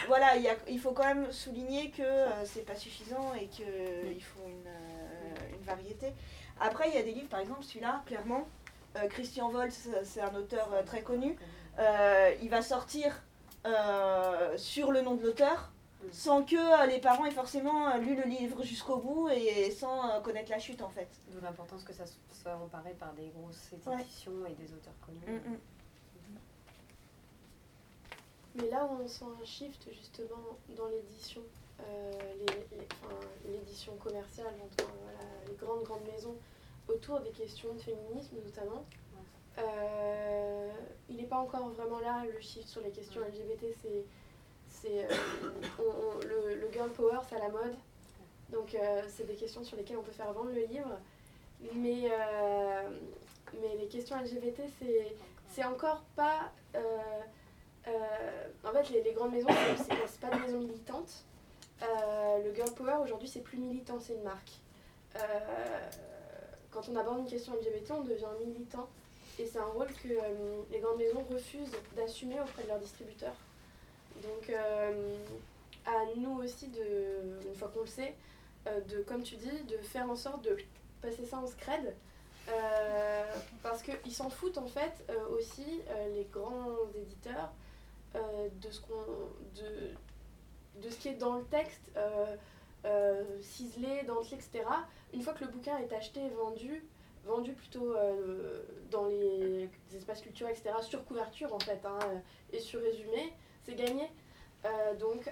voilà, il faut quand même souligner que euh, c'est pas suffisant et qu'il faut une, euh, une, variété. Après, il y a des livres, par exemple, celui-là, clairement, Christian Volz, c'est un auteur très connu. il va sortir sur le nom de l'auteur sans que les parents aient forcément lu le livre jusqu'au bout et sans connaître la chute en fait. D'où l'importance que ça soit emparé par des grosses éditions et des auteurs connus. Mm, mm. Mais là on sent un shift justement dans l'édition, euh, l'édition commerciale, les grandes grandes maisons autour des questions de féminisme notamment, euh, il n'est pas encore vraiment là le shift sur les questions LGBT. C'est, euh, le, girl power, c'est à la mode. Donc c'est des questions sur lesquelles on peut faire vendre le livre. Mais, mais les questions LGBT, c'est, c'est encore pas euh, en fait, les, grandes maisons, c'est pas des maisons militantes. Euh, le girl power aujourd'hui, c'est plus militant, c'est une marque. Euh, quand on aborde une question LGBT, on devient militant. Et c'est un rôle que les grandes maisons refusent d'assumer auprès de leurs distributeurs. Donc, à nous aussi, de, une fois qu'on le sait, de, comme tu dis, de faire en sorte de passer ça en scred. parce qu'ils s'en foutent en fait aussi, les grands éditeurs, euh, de, ce qu'on, de, de ce qui est dans le texte, euh, euh, ciselé, dentelé, etc. Une fois que le bouquin est acheté et vendu, vendu plutôt dans les, espaces culturels, etc., sur couverture en fait, hein, et sur résumé, c'est gagné. donc,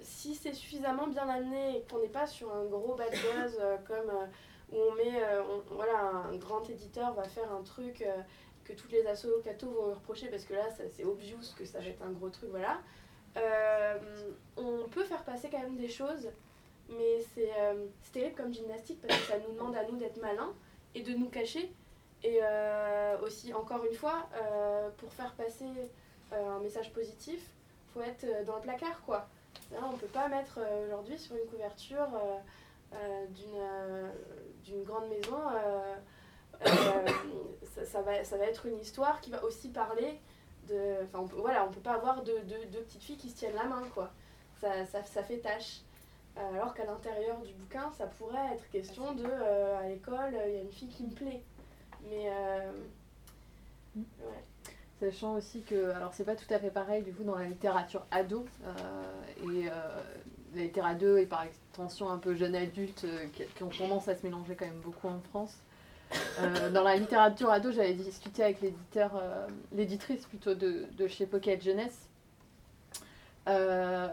si c'est suffisamment bien amené et qu'on n'est pas sur un gros bad buzz comme où on met, voilà, un grand éditeur va faire un truc que toutes les assos cathos vont reprocher parce que là c'est obvious que ça va être un gros truc, voilà. Euh, on peut faire passer quand même des choses, mais euh, c'est terrible comme gymnastique parce que ça nous demande à nous d'être malins et de nous cacher. Et euh, aussi, encore une fois, pour faire passer un message positif, faut être dans le placard, quoi. on peut pas mettre aujourd'hui sur une couverture d'une grande maison euh, ça, va, ça va être une histoire qui va aussi parler de. Enfin, on peut, voilà, on peut pas avoir deux de, petites filles qui se tiennent la main, quoi. Ça, ça, ça fait tâche. Euh, alors qu'à l'intérieur du bouquin, ça pourrait être question de euh, à l'école, il y a une fille qui me plaît. Mais. Ouais. Sachant aussi que, alors c'est pas tout à fait pareil du coup dans la littérature ado, et la littérature ado et par extension un peu jeune adulte qui, qui, ont tendance à se mélanger quand même beaucoup en France. Euh, dans la littérature ado, j'avais discuté avec l'éditeur, euh, l'éditrice plutôt de, chez Pocket Jeunesse, euh,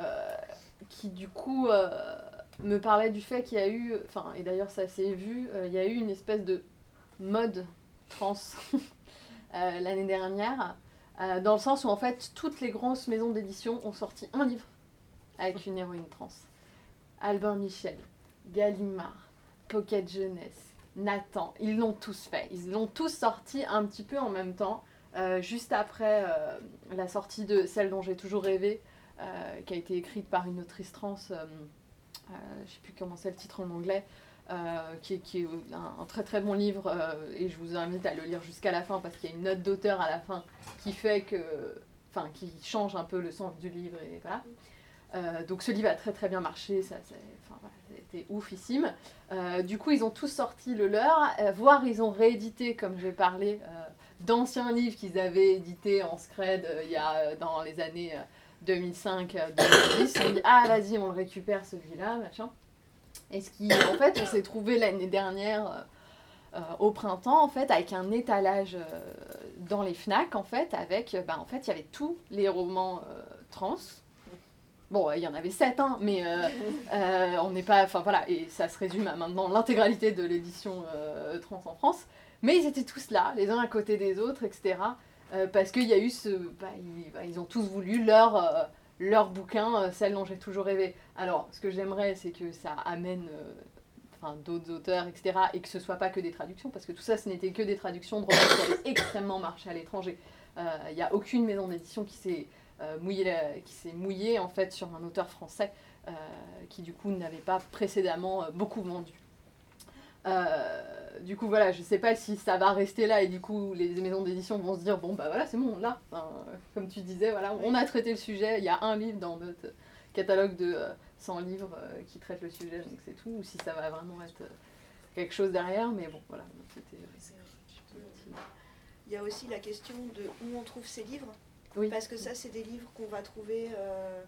qui du coup me parlait du fait qu'il y a eu, enfin, et d'ailleurs ça s'est vu, il y a eu une espèce de mode trans l'année dernière, dans le sens où en fait toutes les grosses maisons d'édition ont sorti un livre avec une héroïne trans. Albin Michel, Gallimard, Pocket Jeunesse. Nathan. Ils l'ont tous fait. Ils l'ont tous sorti un petit peu en même temps, euh, juste après euh, la sortie de celle dont j'ai toujours rêvé, euh, qui a été écrite par une autrice trans, je ne sais plus comment c'est le titre en anglais, qui, est, un, très très bon livre, et je vous invite à le lire jusqu'à la fin parce qu'il y a une note d'auteur à la fin qui fait que, enfin, qui change un peu le sens du livre et voilà. donc ce livre a très très bien marché, ça, oufissime. Euh, du coup, ils ont tous sorti le leur, euh, voire ils ont réédité, comme j'ai parlé, euh, d'anciens livres qu'ils avaient édités en scred il y a dans les années 2005-2010. Ils dit ah vas-y, on le récupère celui-là, machin. Et ce qui, en fait, on s'est trouvé l'année dernière. au printemps en fait avec un étalage dans les Fnac en fait avec bah, en fait il y avait tous les romans trans Bon, il y en avait sept, hein, mais euh, euh, on n'est pas. Enfin voilà, et ça se résume à maintenant l'intégralité de l'édition euh, trans en France. mais ils étaient tous là, les uns à côté des autres, etc. euh, parce qu'il y a eu ce. bah, ils, bah, ils ont tous voulu leur, euh, leur bouquin, euh, celle dont j'ai toujours rêvé. Alors, ce que j'aimerais, c'est que ça amène. euh, Enfin, d'autres auteurs, etc., et que ce soit pas que des traductions, parce que tout ça, ce n'était que des traductions de romans qui avaient extrêmement marché à l'étranger. Euh, Il n'y a aucune maison d'édition qui s'est euh, mouillée, la- qui s'est mouillée en fait sur un auteur français euh, qui du coup n'avait pas précédemment euh, beaucoup vendu. Du coup voilà, je sais pas si ça va rester là et du coup les maisons d'édition vont se dire bon bah voilà c'est bon euh, comme tu disais voilà on a traité le sujet, il y a un livre dans notre catalogue de euh, 100 livres qui traitent le sujet donc c'est tout ou si ça va vraiment être quelque chose derrière mais bon voilà c'était Il y a aussi la question de où on trouve ces livres. Parce que ça, c'est des livres qu'on va trouver euh,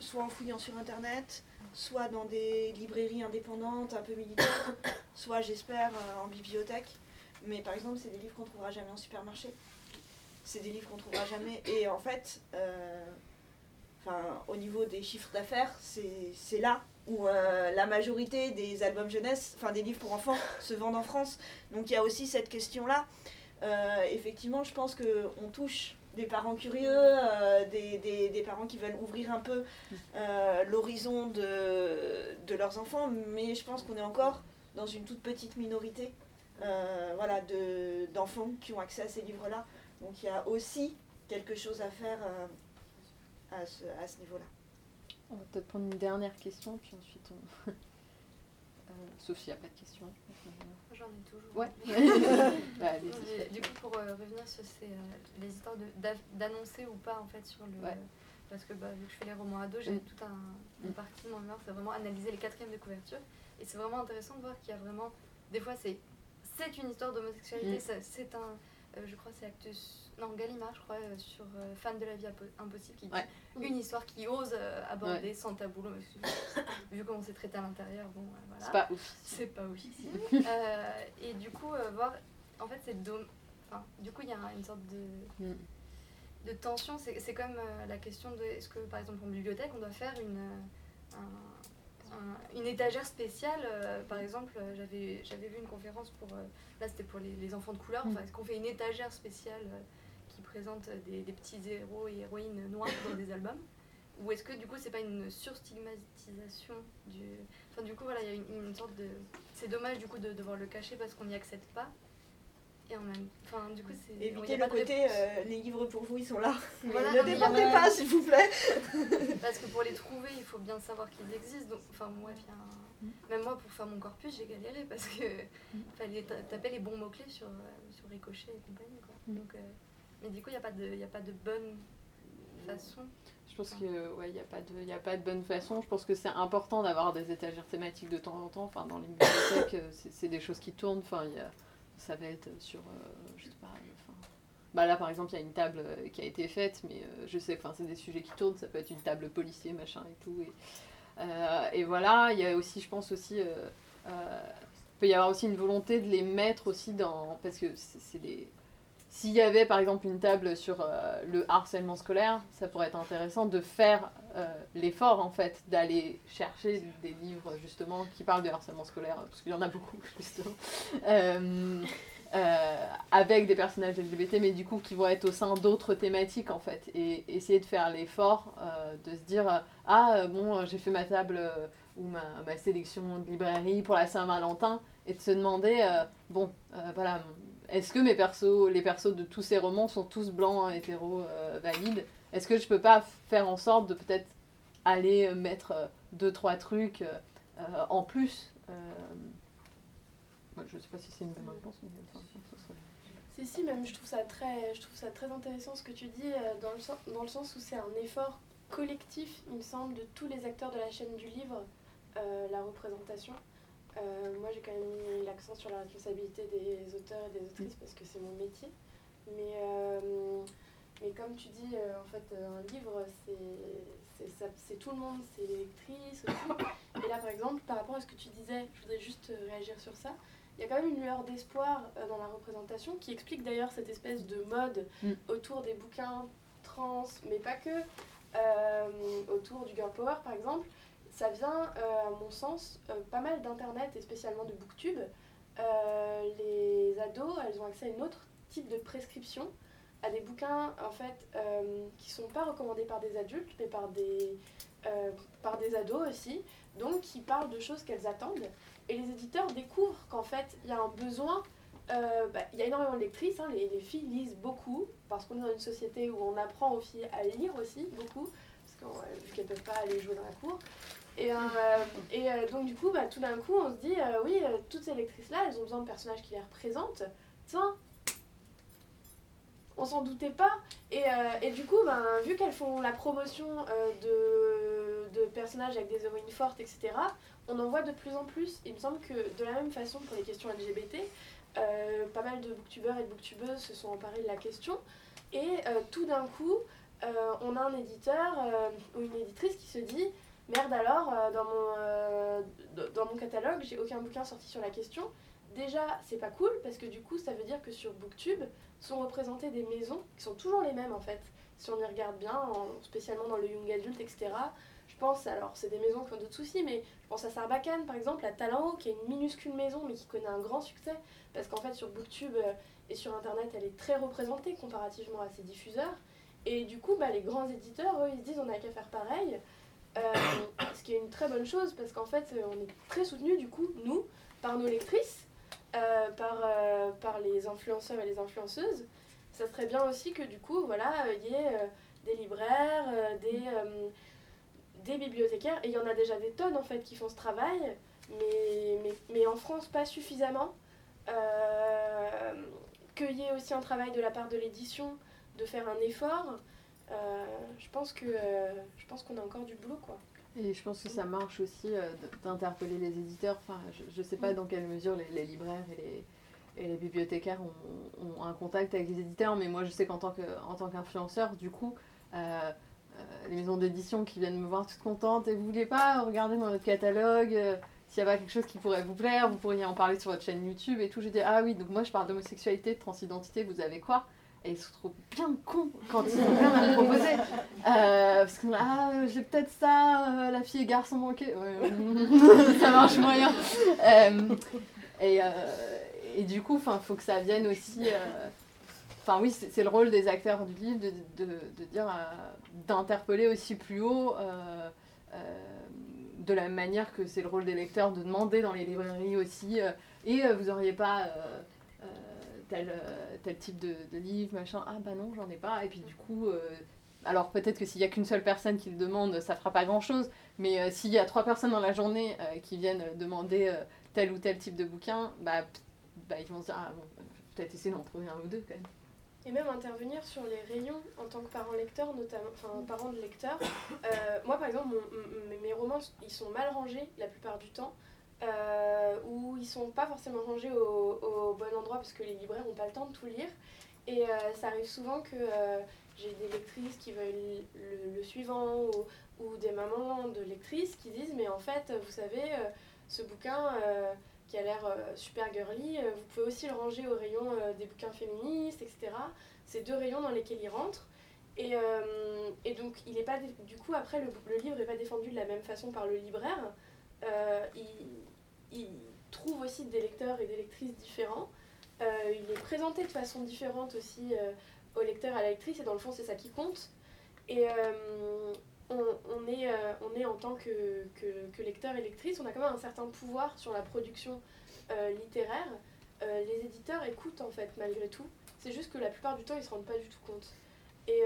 soit en fouillant sur Internet, soit dans des librairies indépendantes un peu militantes, soit, j'espère, euh, en bibliothèque. Mais par exemple, c'est des livres qu'on trouvera jamais en supermarché. C'est des livres qu'on trouvera jamais. Et en fait, euh, au niveau des chiffres d'affaires, c'est là où euh, la majorité des albums jeunesse, enfin des livres pour enfants, se vendent en France. Donc il y a aussi cette question-là. Effectivement, je pense qu'on touche des parents curieux, euh, des, des- parents qui veulent ouvrir un peu euh, l'horizon de, de leurs enfants, mais je pense qu'on est encore dans une toute petite minorité euh, d'enfants qui ont accès à ces livres-là. Donc il y a aussi quelque chose à faire à ce, à ce niveau-là. On va peut-être prendre une dernière question puis ensuite on... Euh, sauf s'il n'y a pas de questions. J'en ai toujours. Ouais. Bah, du coup, pour euh, revenir sur ces, euh, les histoires d'annoncer ou pas en fait sur le. Ouais. Parce que bah, vu que je fais les romans ados, j'ai Mm. tout un, une Mm. partie de mon humeur, c'est vraiment analyser les quatrièmes de couverture. Et c'est vraiment intéressant de voir qu'il y a vraiment. Des fois, c'est une histoire d'homosexualité, Mm. c'est un. euh, je crois c'est Actus. Non, Gallimard, je crois, euh, sur euh, Fan de la vie Impo- impossible, qui dit Ouais. une histoire qui ose euh, aborder sans tabou l'homosexualité. Vu comment c'est traité à l'intérieur, bon, voilà. C'est pas ouf. C'est pas. Euh, et du coup, voir. En fait, c'est dom... enfin, du coup, il y a une sorte de, Mm. de tension. C'est comme la question de est-ce que, par exemple, en bibliothèque, on doit faire une, un- un- une étagère spéciale. euh, par exemple, euh, j'avais vu une conférence pour. euh, là, c'était pour les, les enfants de couleur. Enfin, est-ce qu'on fait une étagère spéciale qui présente des, des petits héros et héroïnes noirs dans des albums ou est-ce que du coup c'est pas une surstigmatisation du. Enfin du coup voilà, il y a une, une sorte de. C'est dommage du coup de devoir le cacher parce qu'on n'y accède pas. Et en même. Enfin du coup c'est. Évitez le de côté euh, les livres pour vous, ils sont là. Voilà, ne y a pas- s'il vous plaît. Parce que pour les trouver, il faut bien savoir qu'ils existent. Donc, enfin, moi, il y a un- même moi, pour faire mon corpus, j'ai galéré parce que fallait ta- taper les bons mots-clés sur, euh, sur Ricochet et compagnie. Quoi. Mm. Donc, euh, mais du coup, il n'y a, pas de- a pas de bonne façon. Je pense que ouais, n'y a pas de, a pas de bonne façon. Je pense que c'est important d'avoir des étagères thématiques de temps en temps. Enfin, dans les bibliothèques, euh, c'est des choses qui tournent. Enfin, y a, ça va être sur, euh, je sais pas. Enfin, bah là, par exemple, il y a une table euh, qui a été faite, mais euh, je sais, enfin, c'est des sujets qui tournent. Ça peut être une table policier, machin et tout. Et, euh, et voilà, il y a aussi, je pense aussi, euh, euh, peut y avoir aussi une volonté de les mettre aussi dans, parce que c'est des s'il y avait par exemple une table sur euh, le harcèlement scolaire, ça pourrait être intéressant de faire euh, l'effort en fait d'aller chercher des livres justement qui parlent de harcèlement scolaire, parce qu'il y en a beaucoup justement, euh, avec des personnages LGBT, mais du coup qui vont être au sein d'autres thématiques en fait, et essayer de faire l'effort de se dire ah bon j'ai fait ma table ou ma, sélection de librairie pour la Saint-Valentin, et de se demander bon voilà est-ce que mes persos, les persos de tous ces romans sont tous blancs, hétéros, euh, valides? Est-ce que je peux pas faire en sorte de peut-être aller euh, mettre euh, deux, trois trucs en plus Je sais pas si c'est une bonne réponse, mais enfin, Si, si, même je trouve ça très, je trouve ça très intéressant ce que tu dis, dans, le sens, dans le sens où c'est un effort collectif, il me semble, de tous les acteurs de la chaîne du livre, la représentation. Euh, moi, j'ai quand même mis l'accent sur la responsabilité des auteurs et des autrices parce que c'est mon métier. Mais, euh, mais comme tu dis, euh, en fait, un livre, c'est- tout le monde, c'est les lectrices aussi. Et là, par exemple, par rapport à ce que tu disais, je voudrais juste réagir sur ça. Il y a quand même une lueur d'espoir dans la représentation qui explique d'ailleurs cette espèce de mode Mm. autour des bouquins trans, mais pas que, autour du girl power par exemple. Ça vient, euh, à mon sens, euh, pas mal d'internet et spécialement de booktube, les ados, elles ont accès à une autre type de prescription, à des bouquins en fait qui sont pas recommandés par des adultes, mais par des, par des ados aussi, donc qui parlent de choses qu'elles attendent. Et les éditeurs découvrent qu'en fait, il y a un besoin euh, bah, il y a énormément de lectrices, hein. les, filles lisent beaucoup, parce qu'on est dans une société où on apprend aux filles à lire aussi beaucoup, parce vu qu'elles ne peuvent pas aller jouer dans la cour. Et, euh, euh, donc du coup, bah, tout d'un coup, on se dit, oui, toutes ces lectrices-là, elles ont besoin de personnages qui les représentent. Tiens, on s'en doutait pas. Et, du coup, ben, vu qu'elles font la promotion de, personnages avec des héroïnes fortes, etc., on en voit de plus en plus. Il me semble que de la même façon pour les questions LGBT, euh, pas mal de booktubeurs et de booktubeuses se sont emparés de la question. Et euh, tout d'un coup, euh, on a un éditeur ou une éditrice qui se dit Merde alors, dans, mon, dans mon catalogue, j'ai aucun bouquin sorti sur la question. Déjà, c'est pas cool parce que du coup, ça veut dire que sur Booktube sont représentées des maisons qui sont toujours les mêmes en fait. Si on y regarde bien, spécialement dans le young adult, etc., pense, alors c'est des maisons qui ont d'autres soucis, mais je pense à Sarbacane par exemple, à Talent qui est une minuscule maison mais qui connaît un grand succès, parce qu'en fait sur Booktube euh, et sur internet elle est très représentée comparativement à ses diffuseurs. Et du coup, bah, les grands éditeurs, eux, ils se disent on n'a qu'à faire pareil. Euh, ce qui est une très bonne chose parce qu'en fait, euh, on est très soutenus, du coup, nous, par nos lectrices, par, par les influenceurs et les influenceuses. Ça serait bien aussi que du coup, voilà, il y ait des libraires, des des bibliothécaires, et il y en a déjà des tonnes en fait qui font ce travail, mais, mais, mais en France pas suffisamment. Euh, Qu'il y ait aussi un travail de la part de l'édition de faire un effort, euh, je pense que euh, je pense qu'on a encore du boulot quoi. Et je pense que ça marche aussi euh, d'interpeller les éditeurs. Enfin, je ne sais pas dans quelle mesure les, libraires et les, et les bibliothécaires ont, ont, un contact avec les éditeurs, mais moi je sais qu'en tant qu'influenceur, du coup, les maisons d'édition qui viennent me voir toutes contentes et vous voulez pas regarder dans notre catalogue euh, s'il y a pas quelque chose qui pourrait vous plaire, vous pourriez en parler sur votre chaîne YouTube et tout. Je dis ah oui, donc moi je parle d'homosexualité, de transidentité, vous avez quoi? Et se trouvent bien cons quand ils ont rien à proposer. Euh, parce que ah, j'ai peut-être ça, euh, la fille et garçon manqué. ça marche moyen. et, et du coup, il faut que ça vienne aussi Enfin oui, c'est le rôle des acteurs du livre de, de, de dire, euh, d'interpeller aussi plus haut, euh, euh, de la même manière que c'est le rôle des lecteurs de demander dans les librairies aussi, et vous n'auriez pas tel, tel type de, de, livre, machin, ah bah non, j'en ai pas, et puis du coup, alors peut-être que s'il n'y a qu'une seule personne qui le demande, ça fera pas grand-chose, mais s'il y a trois personnes dans la journée qui viennent demander tel ou tel type de bouquin, bah, bah ils vont se dire, ah bon, peut-être essayer d'en trouver un ou deux quand même. Et même intervenir sur les rayons en tant que parent lecteur, notamment, enfin parent de lecteur. Euh, moi, par exemple, mes romans, ils sont mal rangés la plupart du temps, euh, ou ils sont pas forcément rangés au, bon endroit parce que les libraires n'ont pas le temps de tout lire. Et euh, ça arrive souvent que j'ai des lectrices qui veulent le, suivant, ou, ou, des mamans de lectrices qui disent, mais en fait, vous savez, ce bouquin qui a l'air euh, super girly. Euh, vous pouvez aussi le ranger au rayon euh, des bouquins féministes, etc. C'est deux rayons dans lesquels il rentre. Et, et donc, il est pas du coup, après, le, le livre n'est pas défendu de la même façon par le libraire. Il, trouve aussi des lecteurs et des lectrices différents. il est présenté de façon différente aussi au lecteur et à la lectrice, et dans le fond, c'est ça qui compte. Et, on, est, euh, on est en tant que, que, lecteur et lectrice, on a quand même un certain pouvoir sur la production euh, littéraire. Euh, les éditeurs écoutent en fait malgré tout. C'est juste que la plupart du temps ils ne se rendent pas du tout compte. Et,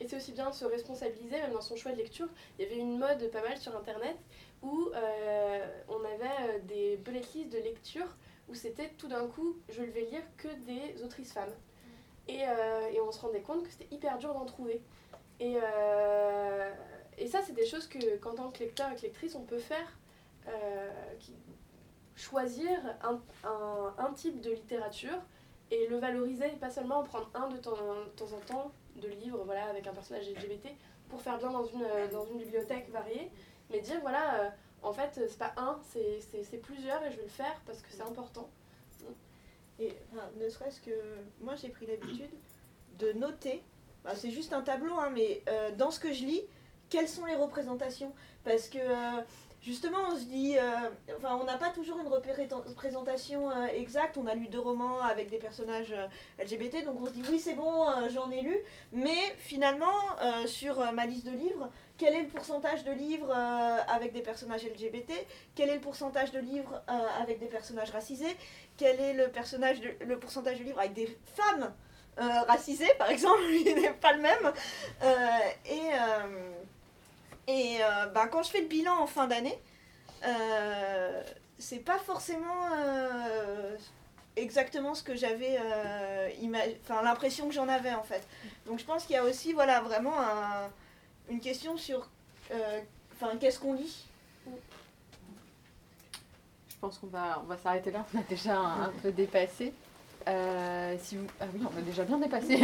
et c'est aussi bien de se responsabiliser, même dans son choix de lecture. Il y avait une mode pas mal sur internet où on avait des bullet lists de lecture où c'était tout d'un coup je ne vais lire que des autrices femmes. Et, et on se rendait compte que c'était hyper dur d'en trouver. Et, euh, et ça, c'est des choses que, qu'en tant que lecteur et lectrice, on peut faire. Euh, qui, choisir un, un, un, type de littérature et le valoriser, et pas seulement en prendre un de temps, de temps en temps de livres voilà, avec un personnage LGBT pour faire bien dans une, dans une bibliothèque variée, mais dire voilà, euh, en fait, c'est pas un, c'est, plusieurs et je vais le faire parce que c'est important. Et ne serait-ce que moi, j'ai pris l'habitude de noter bah, c'est juste un tableau, hein, mais euh, dans ce que je lis, quelles sont les représentations? Parce que euh, justement, on se dit, euh, enfin, on n'a pas toujours une représentation euh, exacte. On a lu deux romans avec des personnages euh, LGBT, donc on se dit, oui, c'est bon, j'en ai lu. Mais finalement, sur ma liste de livres, quel est le pourcentage de livres avec des personnages LGBT Quel est le pourcentage de livres avec des personnages racisés? Quel est le, le pourcentage de livres avec des femmes racisées, par exemple Il n'est pas le même? et et euh, bah, quand je fais le bilan en fin d'année, euh, c'est pas forcément euh, exactement ce que j'avais, enfin l'impression que j'en avais en fait. Donc je pense qu'il y a aussi voilà vraiment une question sur, enfin qu'est-ce qu'on lit? Je pense qu'on va, on va s'arrêter là. On a déjà un, peu dépassé. Si vous... Ah oui, on a déjà bien dépassé.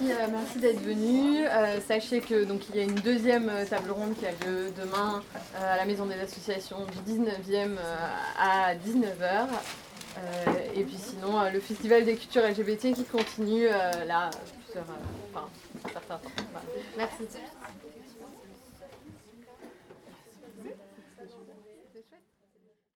Euh, merci, d'être venu. Euh, sachez que donc il y a une deuxième euh, table ronde qui a lieu demain à la Maison des Associations du 19e à 19h. et puis sinon le Festival des cultures LGBT qui continue là sur enfin, certains temps. Merci.